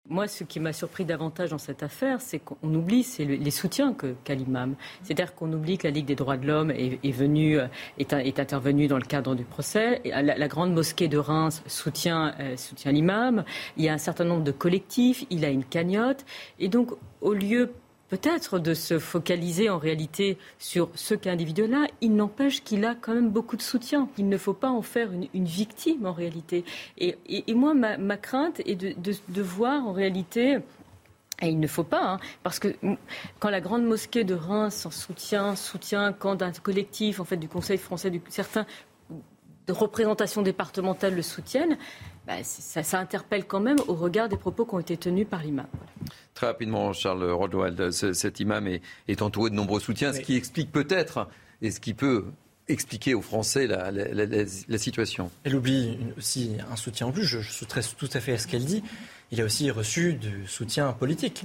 Moi, ce qui m'a surpris davantage dans cette affaire, c'est qu'on oublie les soutiens qu'a l'imam. C'est-à-dire qu'on oublie que la Ligue des droits de l'homme est, venue, euh, est, intervenue dans le cadre du procès. La, la grande mosquée de Reims soutient, euh, soutient l'imam. Il y a un certain nombre de collectifs. Il a une cagnotte. Et donc, au lieu peut-être de se focaliser en réalité sur ce cas individuel-là, il n'empêche qu'il a quand même beaucoup de soutien. Il ne faut pas en faire une, victime en réalité. Et, moi, ma, crainte est de, voir en réalité et il ne faut pas, hein, parce que quand la grande mosquée de Reims en soutient, soutient quand un collectif, en fait, du Conseil français, du, certains de représentations départementales le soutiennent, bah, ça, interpelle quand même au regard des propos qui ont été tenus par l'imam. Très rapidement, Charles Rodwald, cet imam est, entouré de nombreux soutiens, ce qui explique peut-être, et ce qui peut expliquer aux Français la, situation. Elle oublie aussi un soutien en plus, je, soutiens tout à fait à ce qu'elle dit. Il a aussi reçu du soutien politique,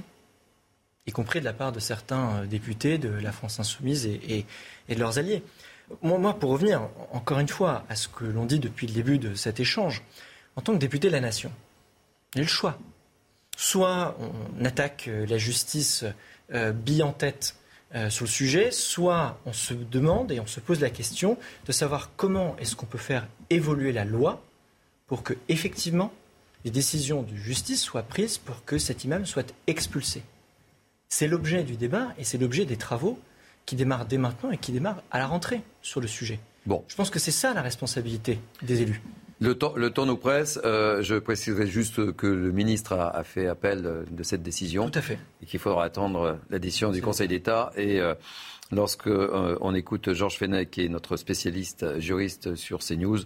y compris de la part de certains euh, députés de la France insoumise et, de leurs alliés. Moi, pour revenir encore une fois à ce que l'on dit depuis le début de cet échange, en tant que député de la nation, il y a le choix. Soit on attaque euh, la justice euh, bille en tête euh, sur le sujet, soit on se demande et on se pose la question de savoir comment est-ce qu'on peut faire évoluer la loi pour que effectivement les décisions de justice soient prises pour que cet imam soit expulsé. C'est l'objet du débat et c'est l'objet des travaux qui démarrent dès maintenant et qui démarrent à la rentrée sur le sujet. Bon. Je pense que c'est ça la responsabilité des élus. Le temps, le temps nous presse. Euh, je préciserai juste que le ministre a, fait appel de cette décision. Tout à fait. Et qu'il faudra attendre la décision du Conseil d'État. Et euh, lorsque euh, on écoute Georges Fenech, qui est notre spécialiste juriste sur CNews,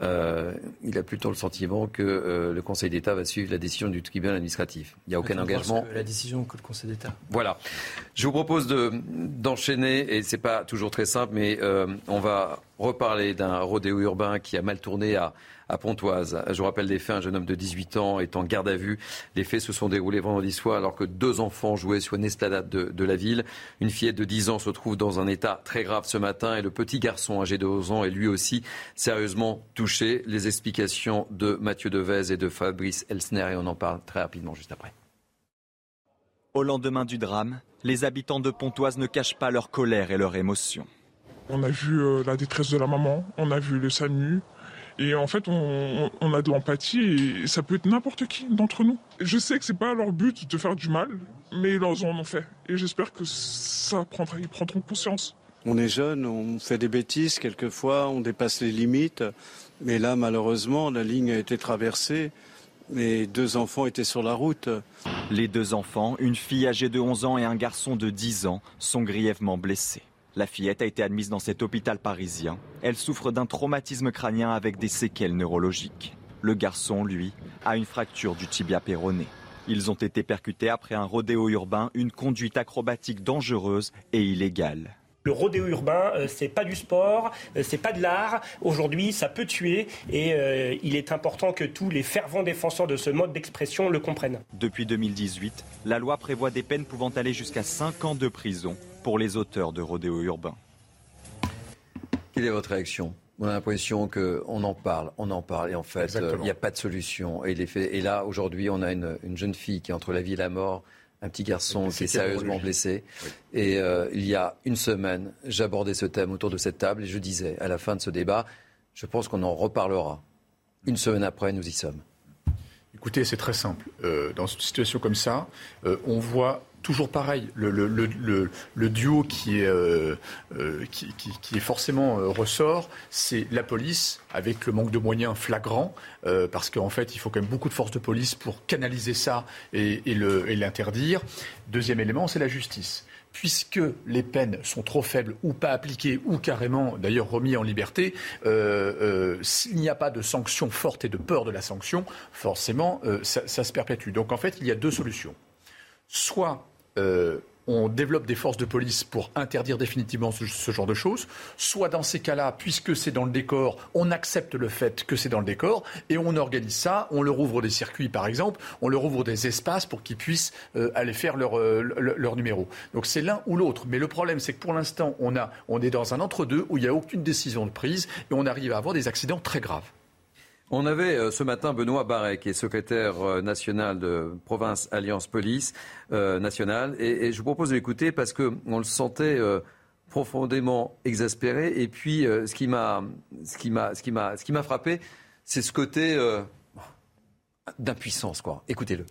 euh, il a plutôt le sentiment que euh, le Conseil d'État va suivre la décision du tribunal administratif. Il n'y a aucun engagement. la décision que le Conseil d'État. Voilà. Je vous propose d'enchaîner, et c'est pas toujours très simple, mais euh, on va reparler d'un rodéo urbain qui a mal tourné à, à Pontoise. Je vous rappelle des faits, un jeune homme de 18 ans est en garde à vue. Les faits se sont déroulés vendredi soir alors que deux enfants jouaient sur une esplanade de, la ville. Une fillette de 10 ans se trouve dans un état très grave ce matin et le petit garçon âgé de 11 ans est lui aussi sérieusement touché. Les explications de Mathieu Devez et de Fabrice Elsner et on en parle très rapidement juste après. Au lendemain du drame, les habitants de Pontoise ne cachent pas leur colère et leur émotion. On a vu euh, la détresse de la maman, on a vu le SAMU, et en fait, on, a de l'empathie et ça peut être n'importe qui d'entre nous. Je sais que c'est pas leur but de faire du mal, mais ils en ont fait. Et j'espère que ça prendra, ils prendront conscience. On est jeune, on fait des bêtises, quelquefois on dépasse les limites. Mais là, malheureusement, la ligne a été traversée. et deux enfants étaient sur la route. Les deux enfants, une fille âgée de 11 ans et un garçon de 10 ans, sont grièvement blessés. La fillette a été admise dans cet hôpital parisien. Elle souffre d'un traumatisme crânien avec des séquelles neurologiques. Le garçon, lui, a une fracture du tibia péroné. Ils ont été percutés après un rodéo urbain, une conduite acrobatique dangereuse et illégale. Le rodéo urbain, euh, c'est pas du sport, euh, c'est pas de l'art. Aujourd'hui, ça peut tuer et euh, il est important que tous les fervents défenseurs de ce mode d'expression le comprennent. Depuis 2018, la loi prévoit des peines pouvant aller jusqu'à 5 ans de prison pour les auteurs de rodéo urbain. Quelle est votre réaction? On a l'impression qu'on en parle, on en parle, et en fait, euh, il n'y a pas de solution. Et, et là, aujourd'hui, on a une, jeune fille qui est entre la vie et la mort, un petit garçon qui est sérieusement blessé. Et euh, il y a une semaine, j'abordais ce thème autour de cette table et je disais, à la fin de ce débat, je pense qu'on en reparlera. Une semaine après, nous y sommes. Écoutez, c'est très simple. Euh, dans une situation comme ça, on voit toujours pareil, le, duo qui est, euh, euh, forcément euh, ressort, c'est la police, avec le manque de moyens flagrant, parce qu'en fait, il faut quand même beaucoup de forces de police pour canaliser ça et, l'interdire. Deuxième élément, c'est la justice puisque les peines sont trop faibles ou pas appliquées ou carrément d'ailleurs remis en liberté, s'il n'y a pas de sanction forte et de peur de la sanction, forcément ça, se perpétue. Donc en fait, il y a deux solutions. Soit euh, on développe des forces de police pour interdire définitivement ce, genre de choses, soit dans ces cas-là, puisque c'est dans le décor, on accepte le fait que c'est dans le décor et on organise ça, on leur ouvre des circuits par exemple, on leur ouvre des espaces pour qu'ils puissent euh, aller faire leur, euh, leur, numéro. Donc c'est l'un ou l'autre. Mais le problème, c'est que pour l'instant, on, on est dans un entre-deux où il n'y a aucune décision de prise et on arrive à avoir des accidents très graves. On avait euh, ce matin Benoît Barret, qui est secrétaire euh, national de province Alliance Police euh, nationale. Et, je vous propose de l'écouter parce qu'on le sentait profondément exaspéré. Et puis, ce qui m'a frappé, c'est ce côté d'impuissance. Écoutez-le.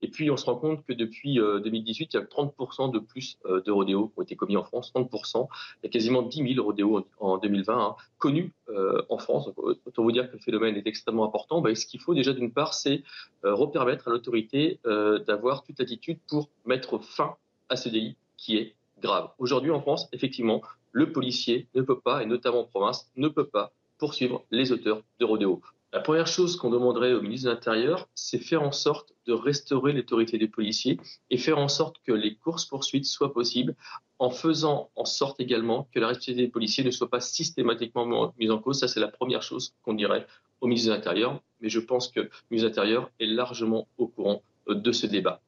Et puis, on se rend compte que depuis 2018, euh, il y a 30% de plus euh, de rodéos qui ont été commis en France, 30%. Il y a quasiment 10 000 rodéos en 2020 hein, connus euh, en France. autant vous dire que le phénomène est extrêmement important. Ben, ce qu'il faut déjà, d'une part, c'est repermettre à l'autorité d'avoir toute attitude pour mettre fin à ce délit qui est grave. Aujourd'hui, en France, effectivement, le policier ne peut pas, et notamment en province, ne peut pas poursuivre les auteurs de rodéos. La première chose qu'on demanderait au ministre de l'Intérieur, c'est faire en sorte de restaurer l'autorité des policiers et faire en sorte que les courses-poursuites soient possibles en faisant en sorte également que la responsabilité des policiers ne soit pas systématiquement mise en cause. Ça, c'est la première chose qu'on dirait au ministre de l'Intérieur. Mais je pense que le ministre de l'Intérieur est largement au courant de ce débat.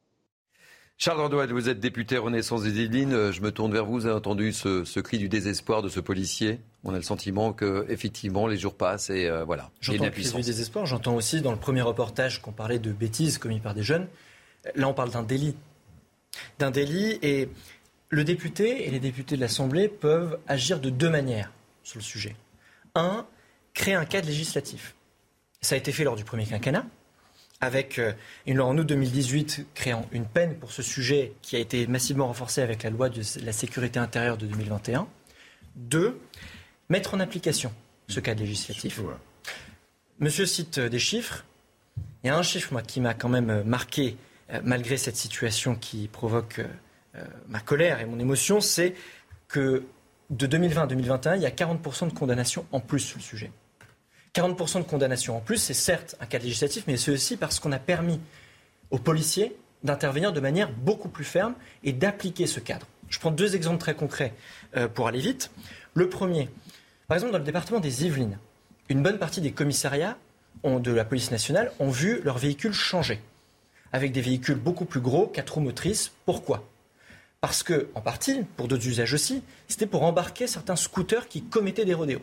Charles Andouel, vous êtes député Renaissance des Yvelines. Euh, je me tourne vers vous. Vous avez entendu ce, cri du désespoir de ce policier? On a le sentiment que, effectivement, les jours passent et euh, voilà. J'entends le cri du désespoir. J'entends aussi dans le premier reportage qu'on parlait de bêtises commises par des jeunes. Là, on parle d'un délit. D'un délit et le député et les députés de l'Assemblée peuvent agir de deux manières sur le sujet. Un, créer un cadre législatif. Ça a été fait lors du premier quinquennat avec euh, une loi en août 2018 créant une peine pour ce sujet qui a été massivement renforcée avec la loi de la sécurité intérieure de 2021. Deux, mettre en application ce cadre législatif. Monsieur cite euh, des chiffres. Il y a un chiffre moi, qui m'a quand même euh, marqué, malgré cette situation qui provoque ma colère et mon émotion, c'est que de 2020 à 2021, il y a 40% de condamnations en plus sur le sujet. 40% de condamnation en plus, c'est certes un cadre législatif, mais c'est aussi parce qu'on a permis aux policiers d'intervenir de manière beaucoup plus ferme et d'appliquer ce cadre. Je prends deux exemples très concrets euh, pour aller vite. Le premier, par exemple, dans le département des Yvelines, une bonne partie des commissariats de la police nationale ont vu leurs véhicules changer, avec des véhicules beaucoup plus gros, quatre roues motrices. Pourquoi? Parce que, en partie, pour d'autres usages aussi, c'était pour embarquer certains scooters qui commettaient des rodéos.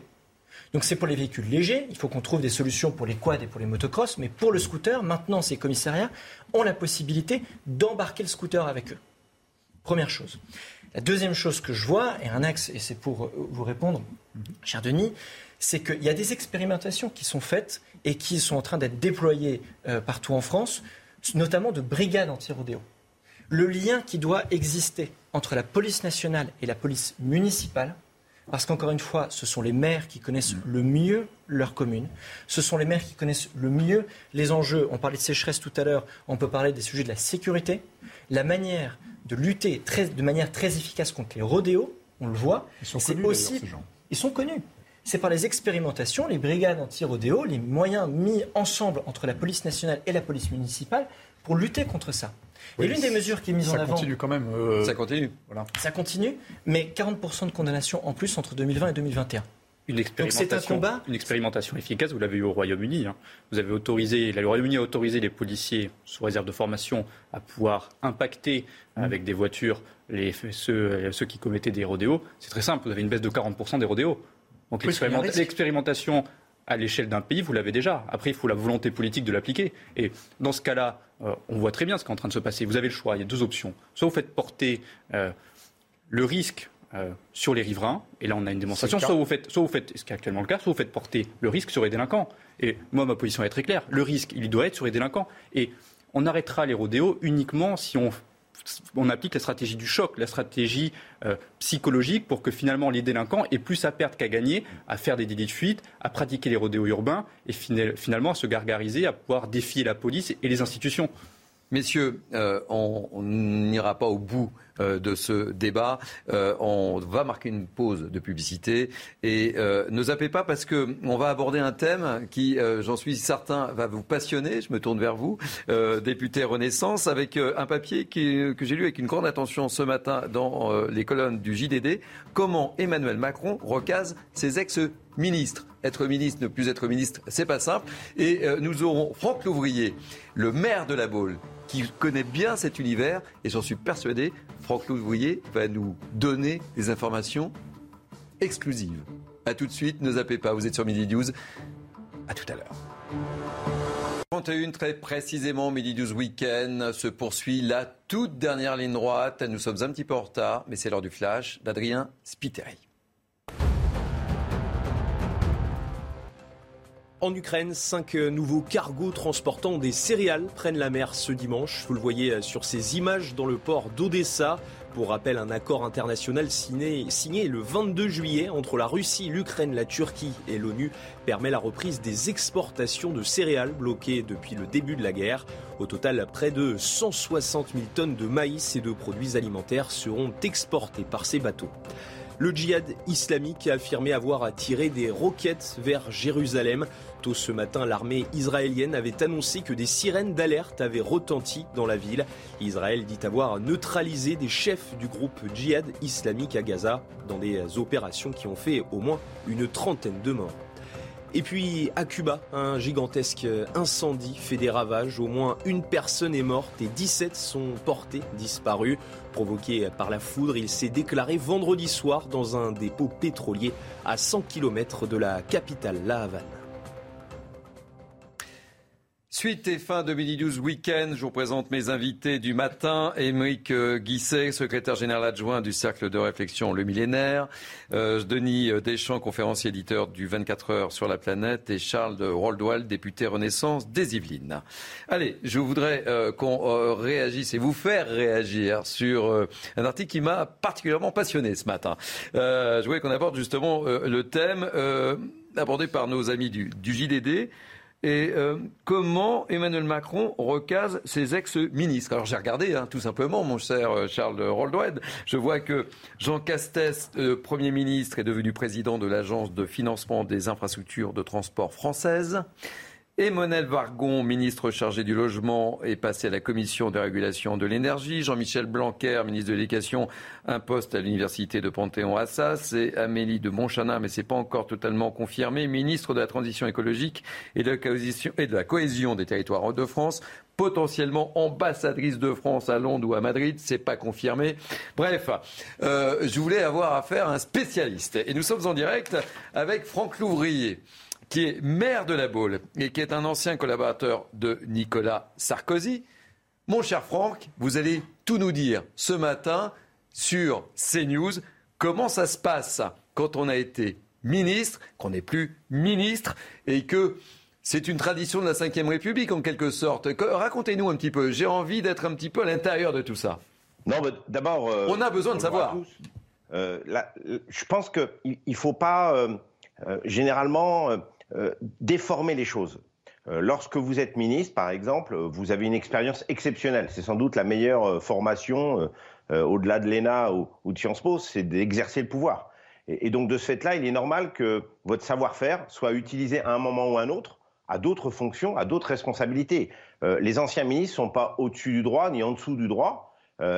Donc c'est pour les véhicules légers, il faut qu'on trouve des solutions pour les quads et pour les motocross, mais pour le scooter, maintenant ces commissariats ont la possibilité d'embarquer le scooter avec eux. Première chose. La deuxième chose que je vois, et un axe, et c'est pour euh, vous répondre, cher Denis, c'est qu'il y a des expérimentations qui sont faites et qui sont en train d'être déployées euh, partout en France, notamment de brigades anti-rodéo. Le lien qui doit exister entre la police nationale et la police municipale, parce qu'encore une fois, ce sont les maires qui connaissent le mieux leur commune. Ce sont les maires qui connaissent le mieux les enjeux. On parlait de sécheresse tout à l'heure. On peut parler des sujets de la sécurité. La manière de lutter de manière très efficace contre les rodéos, on le voit. Ils sont connus, aussi, Ils sont connus. C'est par les expérimentations, les brigades anti-rodéo, les moyens mis ensemble entre la police nationale et la police municipale pour lutter contre ça et l'une des mesures qui est mise en avant. Ça continue quand même. Euh, ça continue. Voilà. Ça continue, mais 40% de condamnation en plus entre 2020 et 2021. Une expérimentation, un combat. Une expérimentation efficace, vous l'avez eu au Royaume-uni. Hein. Vous avez autorisé, le Royaume-Uni a autorisé les policiers, sous réserve de formation, à pouvoir impacter mmh. avec des voitures les, ceux, ceux, qui commettaient des rodéos. C'est très simple, vous avez une baisse de 40% des rodéos. Donc l'expérimentation à l'échelle d'un pays, vous l'avez déjà. Après, il faut la volonté politique de l'appliquer. Et dans ce cas-là, euh, on voit très bien ce qui est en train de se passer. Vous avez le choix, il y a deux options. Soit vous faites porter euh, le risque euh, sur les riverains, et là on a une démonstration, soit vous, faites, soit vous faites, ce qui est actuellement le cas, soit vous faites porter le risque sur les délinquants. Et moi, ma position est très claire. Le risque, il doit être sur les délinquants. Et on arrêtera les rodéos uniquement si on on applique la stratégie du choc, la stratégie euh, psychologique pour que finalement les délinquants aient plus à perdre qu'à gagner, à faire des délits de fuite, à pratiquer les rodéos urbains et finalement à se gargariser, à pouvoir défier la police et les institutions. Messieurs, euh, on n'ira pas au bout de ce débat. Euh, on va marquer une pause de publicité et ne zappez pas parce que on va aborder un thème qui, j'en suis certain, va vous passionner. Je me tourne vers vous, député Renaissance, avec un papier que j'ai lu avec une grande attention ce matin dans les colonnes du JDD. Comment Emmanuel Macron recase ses ex-ministres être ministre, ne plus être ministre, c'est pas simple. Et nous aurons Franck Louvrier, le maire de la Baule, qui connaît bien cet univers et j'en suis persuadé, Franck Louvrier va nous donner des informations exclusives. A tout de suite, ne zappez pas, vous êtes sur Midi News. À tout à l'heure. 31 très précisément, midi 12 week-end, se poursuit la toute dernière ligne droite. Nous sommes un petit peu en retard, mais c'est l'heure du flash d'Adrien Spiteri. En Ukraine, cinq nouveaux cargos transportant des céréales prennent la mer ce dimanche. Vous le voyez sur ces images dans le port d'Odessa. Pour rappel, un accord international signé, le 22 juillet entre la Russie, l'Ukraine, la Turquie et l'ONU permet la reprise des exportations de céréales bloquées depuis le début de la guerre. Au total, près de 160 000 tonnes de maïs et de produits alimentaires seront exportés par ces bateaux. Le djihad islamique a affirmé avoir tiré des roquettes vers Jérusalem. Tôt ce matin, l'armée israélienne avait annoncé que des sirènes d'alerte avaient retenti dans la ville. Israël dit avoir neutralisé des chefs du groupe djihad islamique à Gaza dans des opérations qui ont fait au moins une trentaine de morts. Et puis à Cuba, un gigantesque incendie fait des ravages. Au moins une personne est morte et 17 sont portés disparus. Provoqué par la foudre, il s'est déclaré vendredi soir dans un dépôt pétrolier à 100 km de la capitale, La Havane. Suite et fin 2012 week-end, je vous présente mes invités du matin. Émeric euh, Guisset, secrétaire général adjoint du Cercle de réflexion Le Millénaire. Euh, Denis Deschamps, conférencier éditeur du 24 heures sur la planète. Et Charles de Roldwall, député Renaissance des Yvelines. Allez, je voudrais euh, qu'on euh, réagisse et vous faire réagir sur euh, un article qui m'a particulièrement passionné ce matin. je voulais qu'on aborde justement le thème abordé par nos amis du, du JDD et euh, comment Emmanuel Macron recase ses ex-ministres? Alors j'ai regardé, hein, tout simplement, mon cher euh, Charles Roldoued. Je vois que Jean Castex, euh, Premier ministre, est devenu président de l'Agence de financement des infrastructures de transport française. Emmanuel Vargon, ministre chargé du logement, est passé à la commission de régulation de l'énergie. Jean-Michel Blanquer, ministre de l'Éducation, un poste à l'université de Panthéon-Assas. Et Amélie de Montchanin, mais c'est pas encore totalement confirmé, ministre de la transition écologique et de la cohésion, et de la cohésion des territoires de France potentiellement ambassadrice de France à Londres ou à Madrid, c'est pas confirmé. Bref, euh, je voulais avoir affaire à un spécialiste. Et nous sommes en direct avec Franck Louvrier qui est maire de la Baule et qui est un ancien collaborateur de Nicolas Sarkozy. Mon cher Franck, vous allez tout nous dire ce matin sur CNews. Comment ça se passe quand on a été ministre, qu'on n'est plus ministre et que c'est une tradition de la Ve République en quelque sorte. Racontez-nous un petit peu. J'ai envie d'être un petit peu à l'intérieur de tout ça. Non, mais d'abord. Euh, on a besoin de savoir. Euh, je pense qu'il ne faut pas euh, généralement déformer les choses. Euh, lorsque vous êtes ministre, par exemple, vous avez une expérience exceptionnelle. C'est sans doute la meilleure euh, formation, au-delà de l'ENA ou, de Sciences Po, c'est d'exercer le pouvoir. Et, donc, de ce fait-là, il est normal que votre savoir-faire soit utilisé à un moment ou à un autre à d'autres fonctions, à d'autres responsabilités. les anciens ministres ne sont pas au-dessus du droit ni en dessous du droit.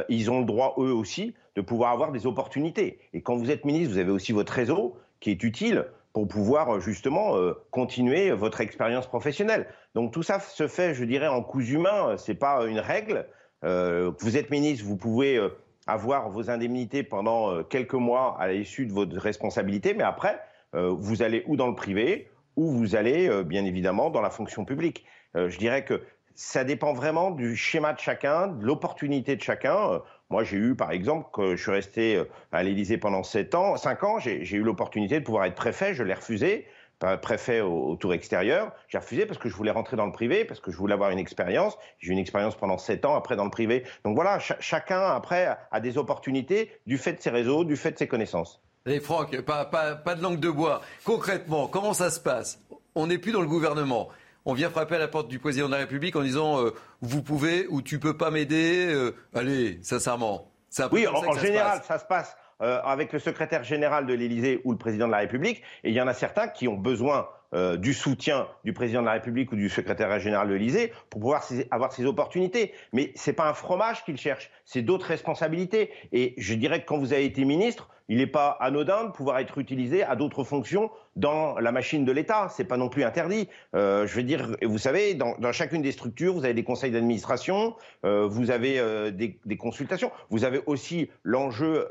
ils ont le droit, eux aussi, de pouvoir avoir des opportunités. Et quand vous êtes ministre, vous avez aussi votre réseau qui est utile pour pouvoir euh, justement euh, continuer votre expérience professionnelle. Donc tout ça se fait, je dirais, en coups humains. C'est pas une règle. Euh, vous êtes ministre, vous pouvez avoir vos indemnités pendant quelques mois à l'issue de votre responsabilité, mais après, vous allez ou dans le privé ou vous allez bien évidemment dans la fonction publique. je dirais que ça dépend vraiment du schéma de chacun, de l'opportunité de chacun. Moi, j'ai eu, par exemple, que je suis resté euh, à l'Élysée pendant 7 ans, 5 ans, j'ai eu l'opportunité de pouvoir être préfet, je l'ai refusé préfet au, tour extérieur. J'ai refusé parce que je voulais rentrer dans le privé, parce que je voulais avoir une expérience. J'ai eu une expérience pendant sept ans après dans le privé. Donc voilà, chacun après a des opportunités du fait de ses réseaux, du fait de ses connaissances. Allez Franck, pas, pas de langue de bois. Concrètement, comment ça se passe? On n'est plus dans le gouvernement on vient frapper à la porte du président de la République en disant euh, vous pouvez ou tu peux pas m'aider. Euh, allez, sincèrement. Oui, en, général, ça se passe euh, avec le secrétaire général de l'Élysée ou le président de la République. Et il y en a certains qui ont besoin du soutien du président de la République ou du secrétaire général de l'Élysée pour pouvoir avoir ces opportunités. Mais c'est pas un fromage qu'ils cherchent, c'est d'autres responsabilités. Et je dirais que quand vous avez été ministre, il n'est pas anodin de pouvoir être utilisé à d'autres fonctions dans la machine de l'État. C'est pas non plus interdit. Euh, je veux dire, vous savez, dans, chacune des structures, vous avez des conseils d'administration, euh, vous avez euh, des, consultations, vous avez aussi l'enjeu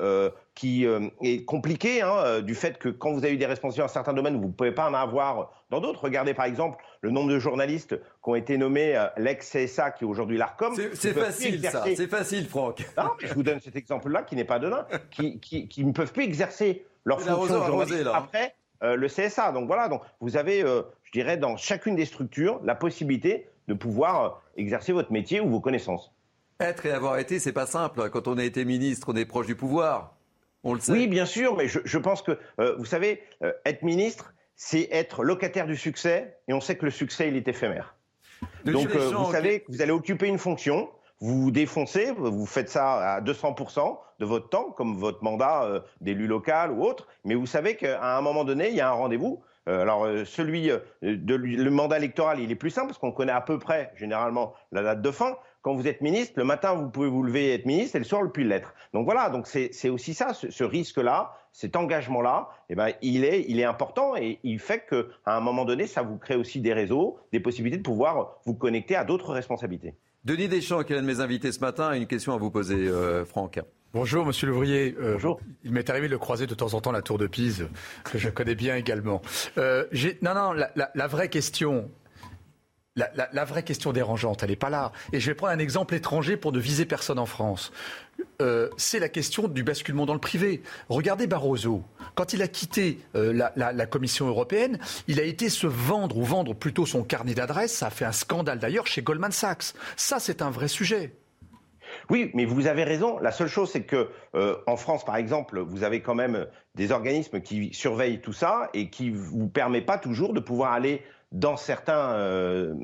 qui est compliqué hein, du fait que quand vous avez eu des responsabilités dans certains domaines, vous ne pouvez pas en avoir dans d'autres. Regardez par exemple le nombre de journalistes qui ont été nommés l'ex-CSA qui est aujourd'hui l'ARCOM. C'est facile ça, c'est facile Franck. Non, je vous donne cet exemple-là qui n'est pas de qui, qui, qui, ne peuvent plus exercer leur fonction journaliste après le CSA. Donc voilà, donc vous avez, je dirais, dans chacune des structures la possibilité de pouvoir exercer votre métier ou vos connaissances. Être et avoir été, c'est pas simple. Quand on a été ministre, on est proche du pouvoir. On le sait. Oui, bien sûr, mais je, pense que, euh, vous savez, euh, être ministre, c'est être locataire du succès, et on sait que le succès, il est éphémère. Donc, euh, vous savez que vous allez occuper une fonction, vous vous défoncez, vous faites ça à 200% de votre temps, comme votre mandat d'élu local ou autre, mais vous savez qu'à un moment donné, il y a un rendez-vous. alors, celui de le mandat électoral, il est plus simple parce qu'on connaît à peu près, généralement, la date de fin quand vous êtes ministre, le matin, vous pouvez vous lever et être ministre, et le soir, le plus l'être. Donc voilà, donc c'est aussi ça, ce, risque-là, cet engagement-là, eh ben, il, est, il est important et il fait qu'à un moment donné, ça vous crée aussi des réseaux, des possibilités de pouvoir vous connecter à d'autres responsabilités. Denis Deschamps, qui est l'un de mes invités ce matin, a une question à vous poser, euh, Franck. Bonjour, monsieur Louvrier. Euh, Bonjour. Il m'est arrivé de le croiser de temps en temps la Tour de Pise, que je connais bien également. Euh, non, non, la, vraie question, la, vraie question dérangeante, elle n'est pas là. Et je vais prendre un exemple étranger pour ne viser personne en France. Euh, c'est la question du basculement dans le privé. Regardez Barroso. Quand il a quitté euh, la, Commission européenne, il a été se vendre, ou vendre plutôt son carnet d'adresses. Ça a fait un scandale d'ailleurs chez Goldman Sachs. Ça, c'est un vrai sujet. Oui, mais vous avez raison. La seule chose, c'est que euh, en France, par exemple, vous avez quand même des organismes qui surveillent tout ça et qui vous permettent pas toujours de pouvoir aller dans certaines euh,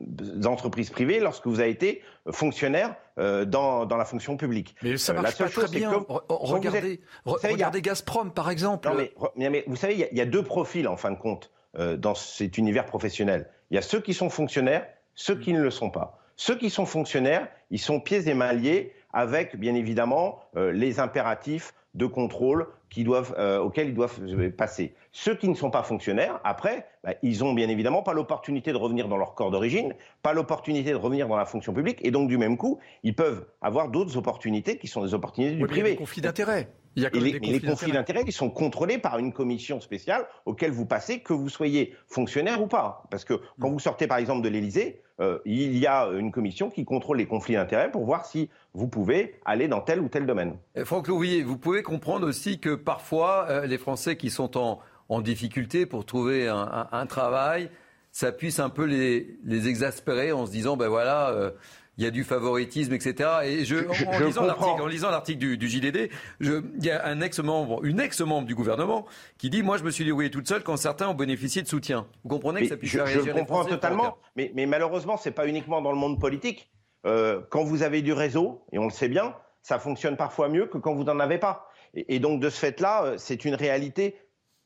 entreprises privées lorsque vous avez été fonctionnaire euh, dans, dans, la fonction publique. Mais ça euh, marche pas très bien. regardez, regardez Gazprom, par exemple. Non, mais, mais, vous savez, il y, a deux profils, en fin de compte, dans cet univers professionnel. Il y a ceux qui sont fonctionnaires, ceux qui ne le sont pas. Ceux qui sont fonctionnaires, ils sont pieds et mains liés avec, bien évidemment, les impératifs de contrôle qui doivent, euh, auxquels ils doivent passer. Ceux qui ne sont pas fonctionnaires, après, bah, ils ont bien évidemment pas l'opportunité de revenir dans leur corps d'origine, pas l'opportunité de revenir dans la fonction publique, et donc du même coup, ils peuvent avoir d'autres opportunités qui sont des opportunités du privé. Il y a des conflits d'intérêts. Il y a les, conflits les conflits d'intérêts qui sont contrôlés par une commission spéciale auquel vous passez, que vous soyez fonctionnaire ou pas. Parce que quand vous sortez par exemple de l'Élysée, euh, il y a une commission qui contrôle les conflits d'intérêts pour voir si vous pouvez aller dans tel ou tel domaine. Franck Louvier, vous pouvez comprendre aussi que parfois euh, les Français qui sont en, difficulté pour trouver un, travail, ça puisse un peu les, exaspérer en se disant ben voilà. Euh, il y a du favoritisme, etc. Et je, en, lisant l'article du, du, JDD, il y a un ex-membre, une ex-membre du gouvernement qui dit Moi, je me suis débrouillée toute seule quand certains ont bénéficié de soutien. Vous comprenez que ça puisse je, faire Je comprends totalement, mais, mais malheureusement, ce n'est pas uniquement dans le monde politique. Euh, quand vous avez du réseau, et on le sait bien, ça fonctionne parfois mieux que quand vous n'en avez pas. et donc, de ce fait-là, euh, c'est une réalité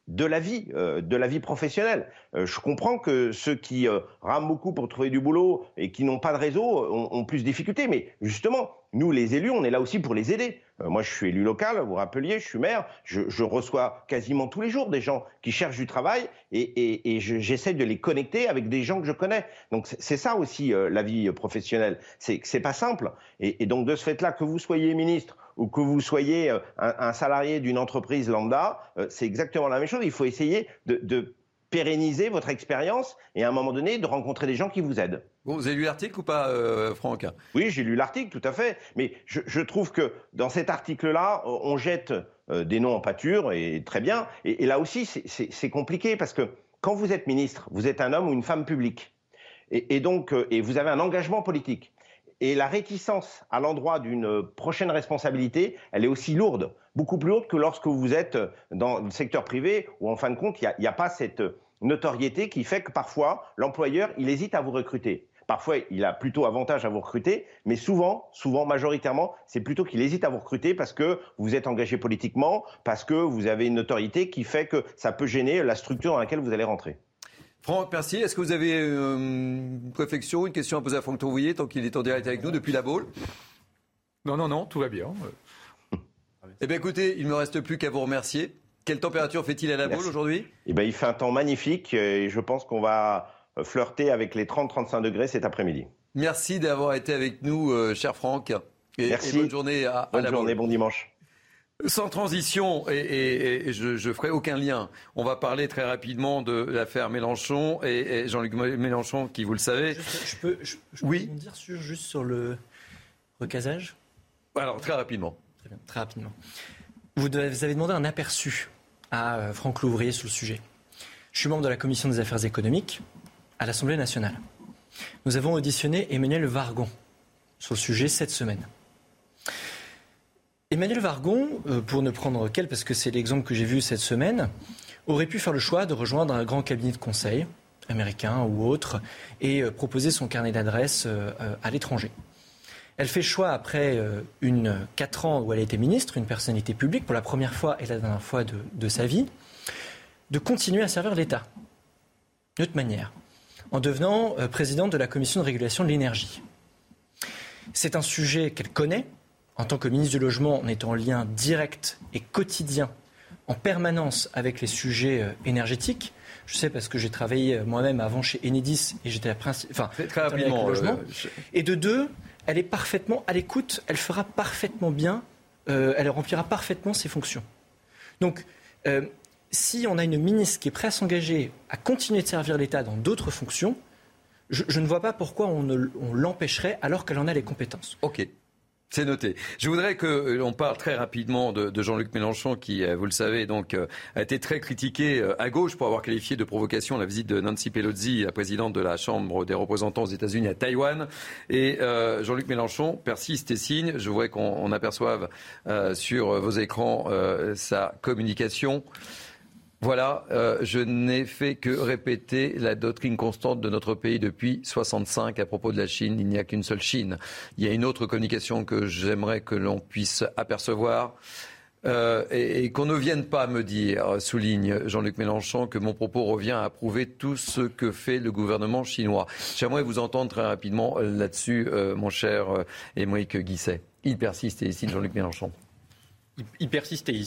de la vie, euh, de la vie professionnelle. Euh, je comprends que ceux qui euh, rament beaucoup pour trouver du boulot et qui n'ont pas de réseau ont, plus de difficultés, mais justement, nous les élus, on est là aussi pour les aider. moi, je suis élu local, vous vous rappeliez, je suis maire, je, reçois quasiment tous les jours des gens qui cherchent du travail et, j'essaie de les connecter avec des gens que je connais. Donc c'est ça aussi la vie professionnelle. C'est c'est pas simple. Et, et donc de ce fait-là, que vous soyez ministre ou que vous soyez euh, un, salarié d'une entreprise lambda, euh, c'est exactement la même chose. Il faut essayer de, pérenniser votre expérience et à un moment donné de rencontrer des gens qui vous aident. vous avez lu l'article ou pas, euh, Franck? Oui, j'ai lu l'article, tout à fait. Mais je, trouve que dans cet article-là, on jette des noms en pâture, et très bien. Et, là aussi, c'est compliqué parce que quand vous êtes ministre, vous êtes un homme ou une femme publique. et donc, et vous avez un engagement politique. Et la réticence à l'endroit d'une prochaine responsabilité, elle est aussi lourde, beaucoup plus lourde que lorsque vous êtes dans le secteur privé, où en fin de compte, il n'y a, pas cette notoriété qui fait que parfois, l'employeur, il hésite à vous recruter. Parfois, il a plutôt avantage à vous recruter, mais souvent, souvent, majoritairement, c'est plutôt qu'il hésite à vous recruter parce que vous êtes engagé politiquement, parce que vous avez une notoriété qui fait que ça peut gêner la structure dans laquelle vous allez rentrer. Franck, merci. Est-ce que vous avez euh, une réflexion, une question à poser à Franck Tourvouillet tant qu'il est en direct avec nous depuis la Baule? Non, non, non, tout va bien. eh bien écoutez, il ne me reste plus qu'à vous remercier. Quelle température fait-il à la Baule aujourd'hui? Eh bien il fait un temps magnifique et je pense qu'on va flirter avec les 30-35 degrés cet après-midi. Merci d'avoir été avec nous, euh, cher Franck. Merci. bonne journée à, bonne journée, bon dimanche. Sans transition, et, je, ferai aucun lien, on va parler très rapidement de l'affaire Mélenchon et, Jean-Luc Mélenchon, qui, vous le savez... Je, peux, je, oui. dire juste sur le recasage? Alors, très rapidement. Très, très rapidement. Vous, avez demandé un aperçu à euh, Franck Louvrier sur le sujet. Je suis membre de la Commission des affaires économiques à l'Assemblée nationale. Nous avons auditionné Emmanuel Vargon sur le sujet cette semaine. Emmanuel Vargon, euh, pour ne prendre qu'elle, parce que c'est l'exemple que j'ai vu cette semaine, aurait pu faire le choix de rejoindre un grand cabinet de conseil, américain ou autre, et euh, proposer son carnet d'adresses euh, à l'étranger. Elle fait choix après une quatre ans où elle était ministre, une personnalité publique, pour la première fois et la dernière fois de sa vie, de continuer à servir l'État. D'une autre manière, en devenant présidente de la commission de régulation de l'énergie. C'est un sujet qu'elle connaît, en tant que ministre du Logement, on est en lien direct et quotidien, en permanence avec les sujets euh, énergétiques. Je sais parce que j'ai travaillé euh, moi-même avant chez Enedis et j'étais la principale. Enfin, très rapidement. logement. Euh, et de deux, elle est parfaitement à l'écoute, elle fera parfaitement bien, elle remplira parfaitement ses fonctions. Donc, si on a une ministre qui est prête à s'engager à continuer de servir l'État dans d'autres fonctions, je, je, ne vois pas pourquoi on, on l'empêcherait alors qu'elle en a les compétences. Ok. C'est noté. Je voudrais que euh, l'on parle très rapidement de, de Jean-Luc Mélenchon, qui, euh, vous le savez, donc euh, a été très critiqué à gauche pour avoir qualifié de provocation la visite de Nancy Pelosi, la présidente de la Chambre des représentants aux États-Unis à Taïwan. Et Jean-Luc Mélenchon persiste et signe. Je voudrais qu'on aperçoive sur vos écrans sa communication. Voilà, euh, je n'ai fait que répéter la doctrine constante de notre pays depuis 65 à propos de la Chine. Il n'y a qu'une seule Chine. Il y a une autre communication que j'aimerais que l'on puisse apercevoir. Euh, et, qu'on ne vienne pas me dire, souligne Jean-Luc Mélenchon, que mon propos revient à approuver tout ce que fait le gouvernement chinois. J'aimerais vous entendre très rapidement là-dessus, euh, mon cher Émeric Guisset. Il persiste et ici Jean-Luc Mélenchon il persiste et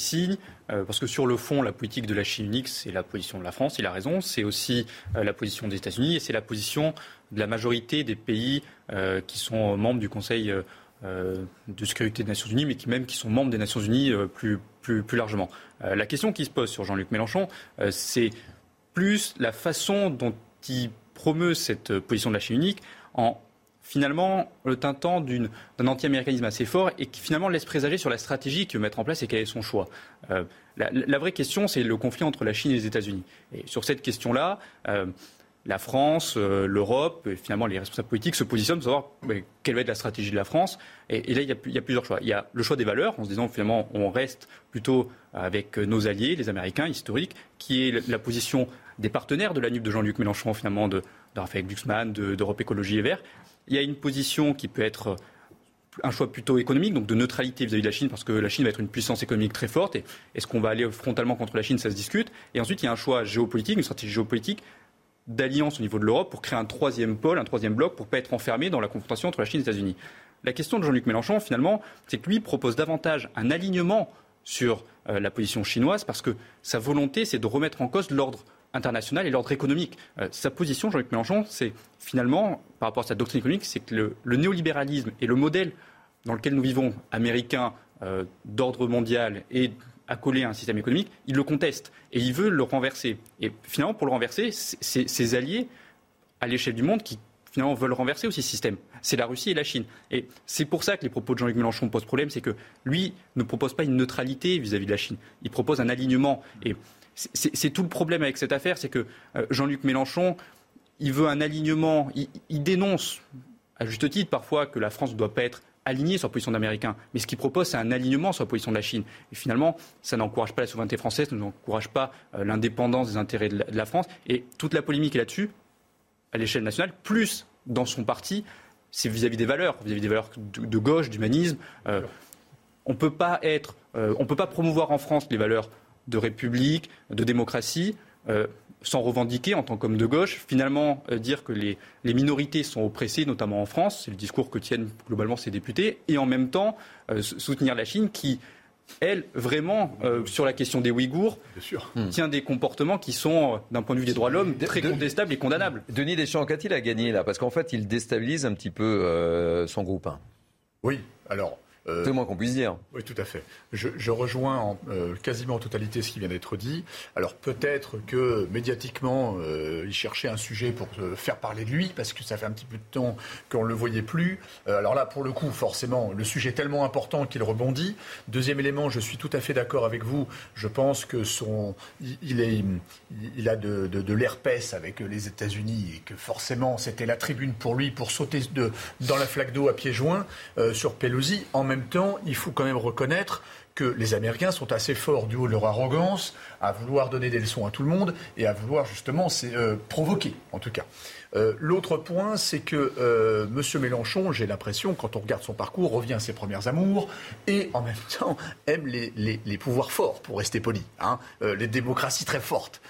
euh, parce que sur le fond, la politique de la Chine unique, c'est la position de la France, il a raison, c'est aussi euh, la position des États-Unis et c'est la position de la majorité des pays euh, qui sont membres du Conseil de sécurité des Nations Unies, mais qui même qui sont membres des Nations Unies plus, plus, plus largement. la question qui se pose sur Jean-Luc Mélenchon, c'est plus la façon dont il promeut cette position de la Chine unique en finalement le tintant d'un anti-américanisme assez fort et qui finalement laisse présager sur la stratégie qu'il veut mettre en place et quel est son choix. Euh, la, vraie question, c'est le conflit entre la Chine et les États-Unis. Et sur cette question-là, euh, la France, euh, l'Europe, et finalement les responsables politiques se positionnent pour savoir quelle va être la stratégie de la France. Et, là, il y, a, plusieurs choix. Il y a le choix des valeurs, en se disant finalement on reste plutôt avec nos alliés, les Américains historiques, qui est la position des partenaires de la NUP de Jean-Luc Mélenchon, finalement, de, de Raphaël Glucksmann, d'Europe Écologie et Verts, il y a une position qui peut être un choix plutôt économique, donc de neutralité vis-à-vis de la Chine, parce que la Chine va être une puissance économique très forte. Et est-ce qu'on va aller frontalement contre la Chine Ça se discute. Et ensuite, il y a un choix géopolitique, une stratégie géopolitique d'alliance au niveau de l'Europe pour créer un troisième pôle, un troisième bloc, pour ne pas être enfermé dans la confrontation entre la Chine et les États-Unis. La question de Jean-Luc Mélenchon, finalement, c'est que lui propose davantage un alignement sur euh, la position chinoise, parce que sa volonté, c'est de remettre en cause l'ordre international et l'ordre économique. Euh, sa position, Jean-Luc Mélenchon, c'est finalement, par rapport à sa doctrine économique, c'est que le, néolibéralisme et le modèle dans lequel nous vivons, américain, euh, d'ordre mondial et accolé à un système économique, il le conteste et il veut le renverser. Et finalement, pour le renverser, c'est ses alliés à l'échelle du monde qui finalement veulent renverser aussi ce système. C'est la Russie et la Chine. Et c'est pour ça que les propos de Jean-Luc Mélenchon posent problème, c'est que lui ne propose pas une neutralité vis-à-vis -vis de la Chine. Il propose un alignement. Et c'est tout le problème avec cette affaire, c'est que euh, Jean-Luc Mélenchon, il veut un alignement, il, dénonce, à juste titre parfois, que la France ne doit pas être alignée sur la position d'Américains. Mais ce qu'il propose, c'est un alignement sur la position de la Chine. Et finalement, ça n'encourage pas la souveraineté française, ça n'encourage pas euh, l'indépendance des intérêts de la, France. Et toute la polémique est là-dessus, à l'échelle nationale, plus dans son parti, c'est vis-à-vis des valeurs, vis-à-vis des valeurs de, gauche, d'humanisme. Euh, on ne peut pas être, on peut pas promouvoir en France les valeurs de république, de démocratie, euh, sans revendiquer en tant qu'homme de gauche, finalement euh, dire que les, minorités sont oppressées, notamment en France, c'est le discours que tiennent globalement ces députés, et en même temps euh, soutenir la Chine qui, elle, vraiment, sur la question des Ouïghours, hmm. tient des comportements qui sont, d'un point de vue des droits de l'homme, très contestables et condamnables. Denis Deschamps, qu'a-t-il à gagner là? Parce qu'en fait, il déstabilise un petit peu son groupe. Oui, alors Euh, c'est le moins qu'on puisse dire. Oui, tout à fait. Je, rejoins en, euh, quasiment en totalité ce qui vient d'être dit. Alors peut-être que médiatiquement, euh, il cherchait un sujet pour faire parler de lui, parce que ça fait un petit peu de temps qu'on ne le voyait plus. alors là, pour le coup, forcément, le sujet est tellement important qu'il rebondit. Deuxième élément, je suis tout à fait d'accord avec vous. Je pense que son, il, est, il a de, de, de l'herpès avec les États-Unis et que forcément, c'était la tribune pour lui pour sauter de, dans la flaque d'eau à pieds joints sur Pelosi. En même temps, il faut quand même reconnaître que les Américains sont assez forts du haut de leur arrogance à vouloir donner des leçons à tout le monde et à vouloir justement euh, provoquer, en tout cas. Euh, l'autre point, c'est que euh, M. Mélenchon, j'ai l'impression, quand on regarde son parcours, revient à ses premières amours et en même temps aime les, pouvoirs forts, pour rester poli, hein, les démocraties très fortes.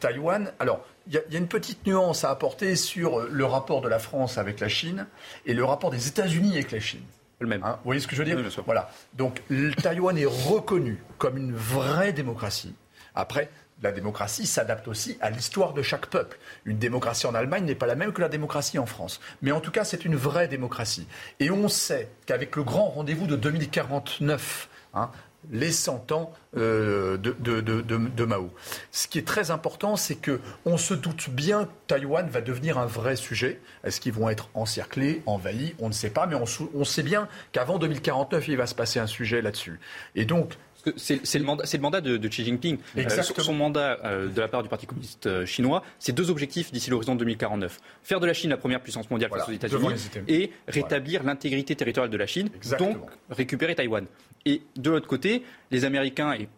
Taïwan, alors, il y, y, a une petite nuance à apporter sur le rapport de la France avec la Chine et le rapport des États-Unis avec la Chine le même. Hein, vous voyez ce que je veux dire Voilà. Donc Taïwan est reconnu comme une vraie démocratie. Après, la démocratie s'adapte aussi à l'histoire de chaque peuple. Une démocratie en Allemagne n'est pas la même que la démocratie en France. Mais en tout cas, c'est une vraie démocratie. Et on sait qu'avec le grand rendez-vous de 2049, hein, les 100 ans euh, de, Mao. Ce qui est très important, c'est que on se doute bien que Taïwan va devenir un vrai sujet. Est-ce qu'ils vont être encerclés, envahis? On ne sait pas, mais on, on sait bien qu'avant 2049, il va se passer un sujet là-dessus. Et donc, c'est le mandat, le mandat de, Xi Jinping. Euh, son mandat euh, de la part du Parti communiste euh, chinois, c'est deux objectifs d'ici l'horizon 2049 faire de la Chine la première puissance mondiale face aux États-Unis et rétablir l'intégrité territoriale de la Chine, donc récupérer Taïwan. Et de l'autre côté, les Américains et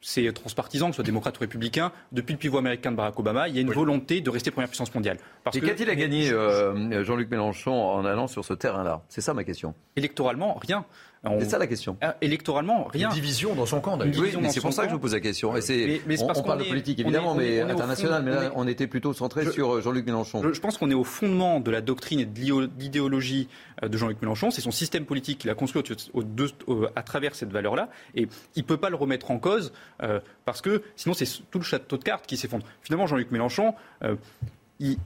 c'est transpartisan, que ce soit démocrate ou républicain, depuis le pivot américain de Barack Obama, il y a une volonté de rester première puissance mondiale. et qu'a-t-il à gagner Jean-Luc Mélenchon en allant sur ce terrain-là? C'est ça ma question. Électoralement, rien. C'est ça la question. Ah, électoralement, rien. Une division dans son camp. Oui, mais c'est pour ça que je vous pose la question. Et c'est, on, parle de politique évidemment, mais internationale. Mais là, on était plutôt centré sur euh, Jean-Luc Mélenchon. Je, pense qu'on est au fondement de la doctrine et de l'idéologie euh, de Jean-Luc Mélenchon. C'est son système politique qu'il a construit à travers cette valeur-là. Et il ne peut pas le remettre en cause euh, parce que sinon, c'est tout le château de cartes qui s'effondre. Finalement, Jean-Luc Mélenchon, il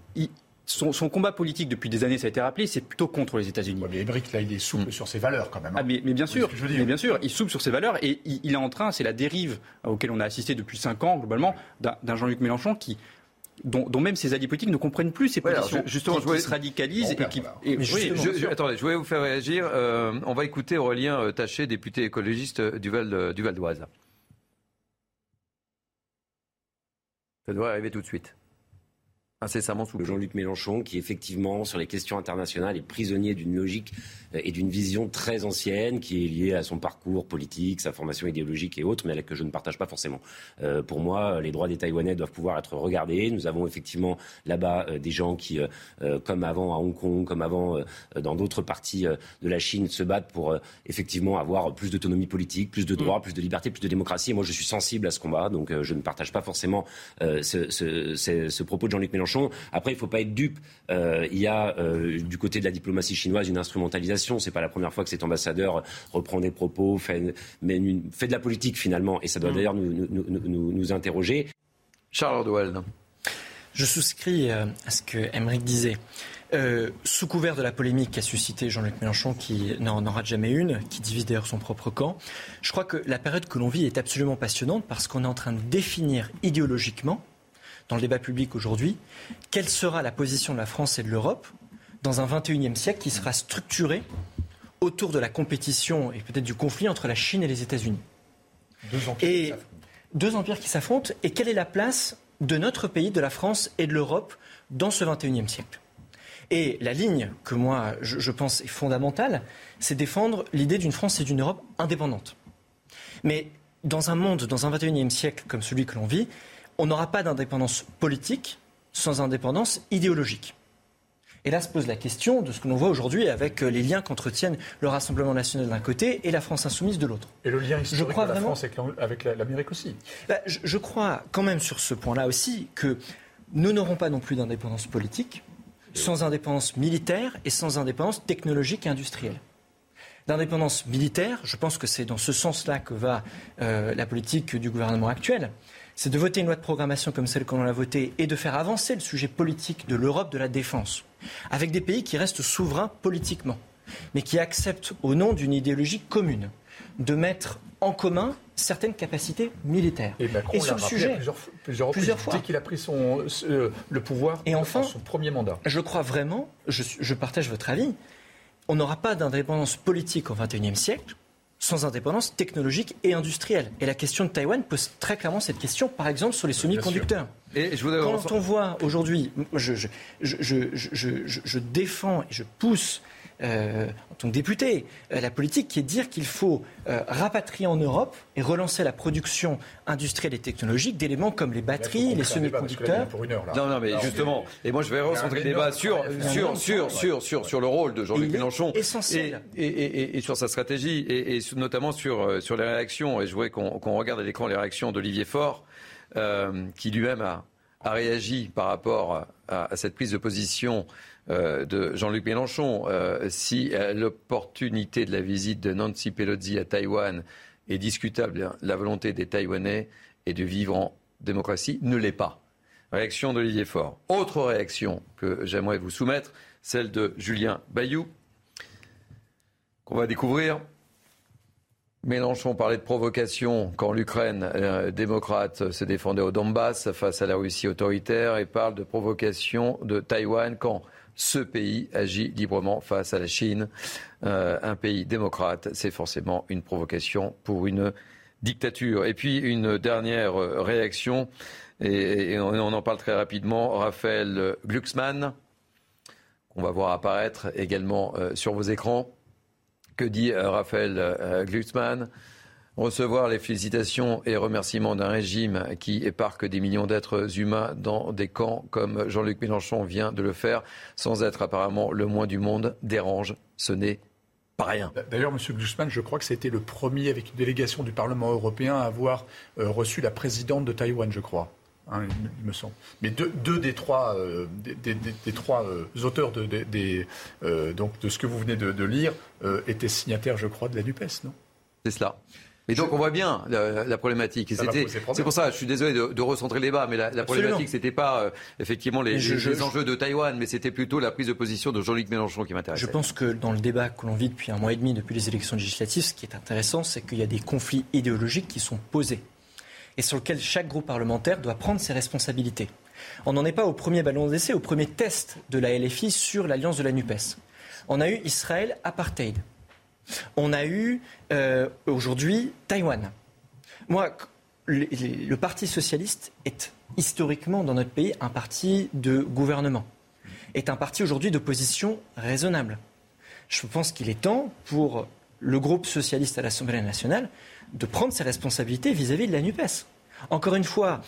son, combat politique depuis des années, ça a été rappelé, c'est plutôt contre les États-Unis. mais Ébric, là, il est souple mm. sur ses valeurs quand même. Hein. Ah, mais, bien sûr, mais bien sûr, il souple sur ses valeurs et il, est en train, c'est la dérive auquel on a assisté depuis cinq ans globalement, d'un Jean-Luc Mélenchon qui dont, même ses alliés politiques ne comprennent plus ses positions, justement, qui, se radicalisent et qui. je, attendez, je voulais vous faire réagir. Euh, on va écouter Aurélien euh, Taché, député écologiste du Val, du Val d'Oise. Ça doit arriver tout de suite incessamment sous Jean-Luc Mélenchon, qui effectivement, sur les questions internationales, est prisonnier d'une logique euh, et d'une vision très ancienne, qui est liée à son parcours politique, sa formation idéologique et autres, mais que je ne partage pas forcément. Euh, pour moi, les droits des Taïwanais doivent pouvoir être regardés. Nous avons effectivement là-bas euh, des gens qui, comme avant à Hong Kong, comme avant dans d'autres parties de la Chine, se battent pour effectivement avoir plus d'autonomie politique, plus de droits, mm. plus de liberté, plus de démocratie. Et moi, je suis sensible à ce combat, donc je ne partage pas forcément ce, ce, ce propos de Jean-Luc Mélenchon après, il ne faut pas être dupe. Euh, il y a euh, du côté de la diplomatie chinoise une instrumentalisation. Ce n'est pas la première fois que cet ambassadeur reprend des propos, fait, mais, fait de la politique finalement. Et ça doit mm. d'ailleurs nous, interroger. Charles Ordwell. Je souscris euh, à ce que Emmerich disait. sous couvert de la polémique qu'a suscité Jean-Luc Mélenchon, qui n'en rate jamais une, qui divise d'ailleurs son propre camp, je crois que la période que l'on vit est absolument passionnante parce qu'on est en train de définir idéologiquement dans le débat public aujourd'hui, quelle sera la position de la France et de l'Europe dans un 21e siècle qui sera structuré autour de la compétition et peut-être du conflit entre la Chine et les États-Unis. Deux empires et deux empires qui s'affrontent. Et quelle est la place de notre pays, de la France et de l'Europe dans ce 21e siècle? Et la ligne que moi, je, je pense, est fondamentale, c'est défendre l'idée d'une France et d'une Europe indépendantes. Mais dans un monde, dans un 21e siècle comme celui que l'on vit, on n'aura pas d'indépendance politique sans indépendance idéologique. Et là se pose la question de ce que l'on voit aujourd'hui avec euh, les liens qu'entretiennent le Rassemblement national d'un côté et la France insoumise de l'autre. Et le lien historique de la France avec l'Amérique aussi. Bah, je, crois quand même sur ce point-là aussi que nous n'aurons pas non plus d'indépendance politique sans indépendance militaire et sans indépendance technologique et industrielle. D'indépendance militaire, je pense que c'est dans ce sens-là que va euh, la politique du gouvernement actuel c'est de voter une loi de programmation comme celle qu'on a votée et de faire avancer le sujet politique de l'Europe de la défense, avec des pays qui restent souverains politiquement. mais qui accepte, au nom d'une idéologie commune, de mettre en commun certaines capacités militaires. Et, Macron sur le sujet, plusieurs, plusieurs, plusieurs fois, dès qu'il a pris son, le pouvoir et enfin, son premier mandat. Je crois vraiment, je, je partage votre avis, on n'aura pas d'indépendance politique au XXIe siècle sans indépendance technologique et industrielle. Et la question de Taïwan pose très clairement cette question, par exemple, sur les semi-conducteurs. Et je Quand on voit aujourd'hui, je, je, je, je, défends et je pousse euh, en tant que député, euh, la politique qui est de dire qu'il faut euh, rapatrier en Europe et relancer la production industrielle et technologique d'éléments comme les batteries, les semi-conducteurs. Non, non, mais justement, et moi je vais recentrer le débat sur, sur, sur, sur, sur, sur, le rôle de Jean-Luc Mélenchon et, et, et, sur sa stratégie, et, notamment sur, sur les réactions. Et je voudrais qu'on regarde à l'écran les réactions d'Olivier Faure, qui lui-même a, a réagi par rapport à, à cette prise de position euh, de Jean-Luc Mélenchon. Euh, si euh, l'opportunité de la visite de Nancy Pelosi à Taïwan est discutable, la volonté des Taïwanais est de vivre en démocratie ne l'est pas. Réaction d'Olivier Faure. Autre réaction que j'aimerais vous soumettre, celle de Julien Bayou, qu'on va découvrir. Mélenchon parlait de provocation quand l'Ukraine démocrate se défendait au Donbass face à la Russie autoritaire et parle de provocation de Taïwan quand ce pays agit librement face à la Chine. Euh, un pays démocrate, c'est forcément une provocation pour une dictature. Et puis une dernière réaction, et, on, en parle très rapidement, Raphaël Glucksmann, qu'on va voir apparaître également euh, sur vos écrans. Que dit euh, Raphaël Glucksmann? Recevoir les félicitations et remerciements d'un régime qui éparque des millions d'êtres humains dans des camps comme Jean-Luc Mélenchon vient de le faire, sans être apparemment le moins du monde, dérange. Ce n'est pas rien. D'ailleurs, M. Glucksmann, je crois que c'était le premier avec une délégation du Parlement européen à avoir euh, reçu la présidente de Taïwan, je crois. Hein, il me semble. Mais deux, des trois, euh, des, trois euh, auteurs de, donc de ce que vous venez de, lire étaient signataires, je crois, de la NUPES, non? C'est cela. Et donc on voit bien la, problématique. C'est pour ça, je suis désolé de, recentrer les débats, mais la, problématique, c'était pas euh, effectivement les, enjeux de Taïwan, mais c'était plutôt la prise de position de Jean-Luc Mélenchon qui m'intéressait. Je pense que dans le débat que l'on vit depuis un mois et demi, depuis les élections législatives, ce qui est intéressant, c'est qu'il y a des conflits idéologiques qui sont posés et sur lesquels chaque groupe parlementaire doit prendre ses responsabilités. On n'en est pas au premier ballon d'essai, au premier test de la LFI sur l'alliance de la NUPES. On a eu Israël apartheid. On a eu euh, aujourd'hui Taïwan. Moi, le, Parti socialiste est historiquement dans notre pays un parti de gouvernement, est un parti aujourd'hui d'opposition raisonnable. Je pense qu'il est temps pour le groupe socialiste à l'Assemblée nationale de prendre ses responsabilités vis-à-vis de la NUPES. Encore une fois,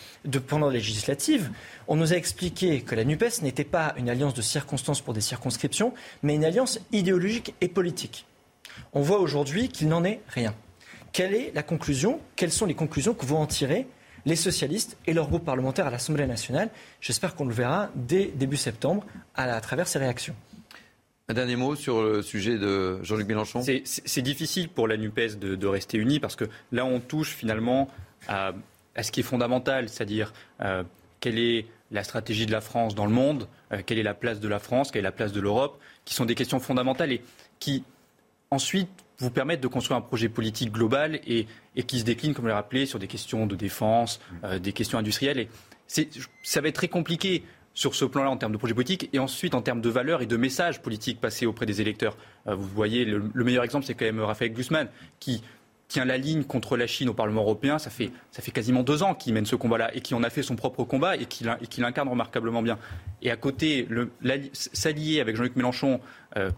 pendant la législative, on nous a expliqué que la NUPES n'était pas une alliance de circonstances pour des circonscriptions, mais une alliance idéologique et politique. On voit aujourd'hui qu'il n'en est rien. Quelle est la conclusion? Quelles sont les conclusions que vont en tirer les socialistes et leur groupe parlementaire à l'Assemblée nationale? J'espère qu'on le verra dès début septembre à, travers ces réactions. Un dernier mot sur le sujet de Jean-Luc Mélenchon. C'est difficile pour la NUPES de, rester unie parce que là, on touche finalement à, ce qui est fondamental, c'est-à-dire euh, quelle est la stratégie de la France dans le monde, euh, quelle est la place de la France, quelle est la place de l'Europe, qui sont des questions fondamentales et qui ensuite vous permettre de construire un projet politique global et, qui se décline, comme je l'ai rappelé, sur des questions de défense, euh, des questions industrielles. Et ça va être très compliqué sur ce plan-là en termes de projet politique et ensuite en termes de valeurs et de messages politiques passés auprès des électeurs. Euh, vous voyez, le, meilleur exemple, c'est quand même Raphaël Guzman qui tient la ligne contre la Chine au Parlement européen. Ça fait, ça fait quasiment deux ans qu'il mène ce combat-là et qui en a fait son propre combat et qui l'incarne remarquablement bien. Et à côté, s'allier avec Jean-Luc Mélenchon, euh,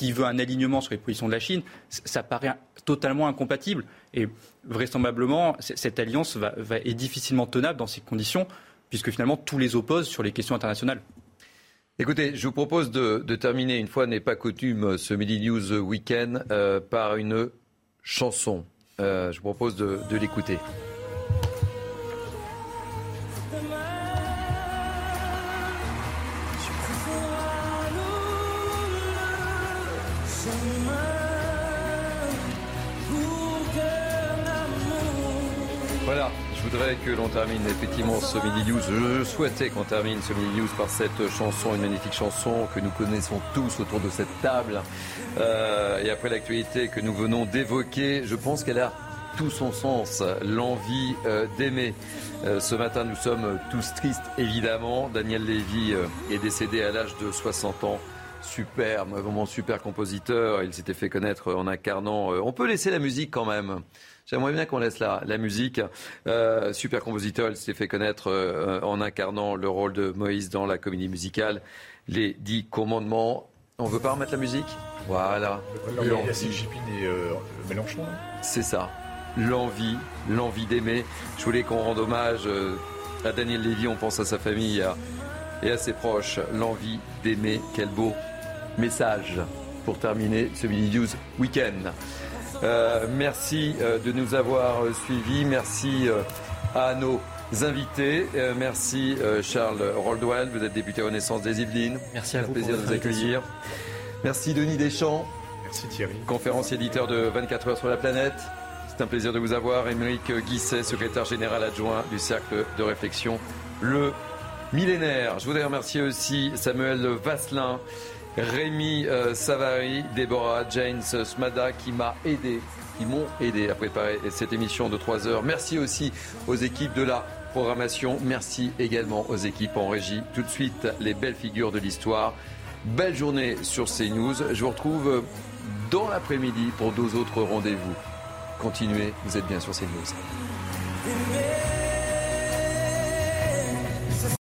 qui veut un alignement sur les positions de la Chine, ça paraît totalement incompatible. Et vraisemblablement, cette alliance va, est difficilement tenable dans ces conditions, puisque finalement, tous les opposent sur les questions internationales. Écoutez, je vous propose de, terminer, une fois n'est pas coutume, ce Midi News Weekend euh, par une chanson. Euh, je vous propose de l'écouter. Voudrais que l'on termine effectivement ce mini news. Je souhaitais qu'on termine ce mini news par cette chanson, une magnifique chanson que nous connaissons tous autour de cette table. Euh, et après l'actualité que nous venons d'évoquer, je pense qu'elle a tout son sens, l'envie euh, d'aimer. Euh, ce matin, nous sommes tous tristes, évidemment. Daniel Lévy est décédé à l'âge de 60 ans. Super, vraiment super compositeur. Il s'était fait connaître en incarnant. on peut laisser la musique quand même. J'aimerais bien qu'on laisse la, la musique. super compositeur, il s'était fait connaître en incarnant le rôle de Moïse dans la comédie musicale Les Dix Commandements. On veut pas remettre la musique? Voilà. Et Mélenchon. C'est ça l'envie, l'envie d'aimer. Je voulais qu'on rende hommage euh, à Daniel Lévy, on pense à sa famille et à ses proches. L'envie d'aimer, quel beau message pour terminer ce Mini News Week-end. Euh, merci euh, de nous avoir suivis. Merci à nos invités. merci Charles Roldwell, vous êtes député Renaissance des Yvelines. Merci à vous. Un plaisir de vous accueillir. Merci Denis Deschamps. Merci Thierry. Conférencier éditeur de 24 heures sur la planète. C'est un plaisir de vous avoir. Émeric Guisset, secrétaire général adjoint du Cercle de réflexion Le Millénaire. Je voudrais remercier aussi Samuel Vasselin, Rémi euh, Savary, Déborah James Smada qui m'a aidé, qui m'ont aidé à préparer cette émission de 3 heures. Merci aussi aux équipes de la programmation. Merci également aux équipes en régie. Tout de suite, les belles figures de l'histoire. Belle journée sur CNews. Je vous retrouve dans l'après-midi pour deux autres rendez-vous continuez, vous êtes bien sur CNews.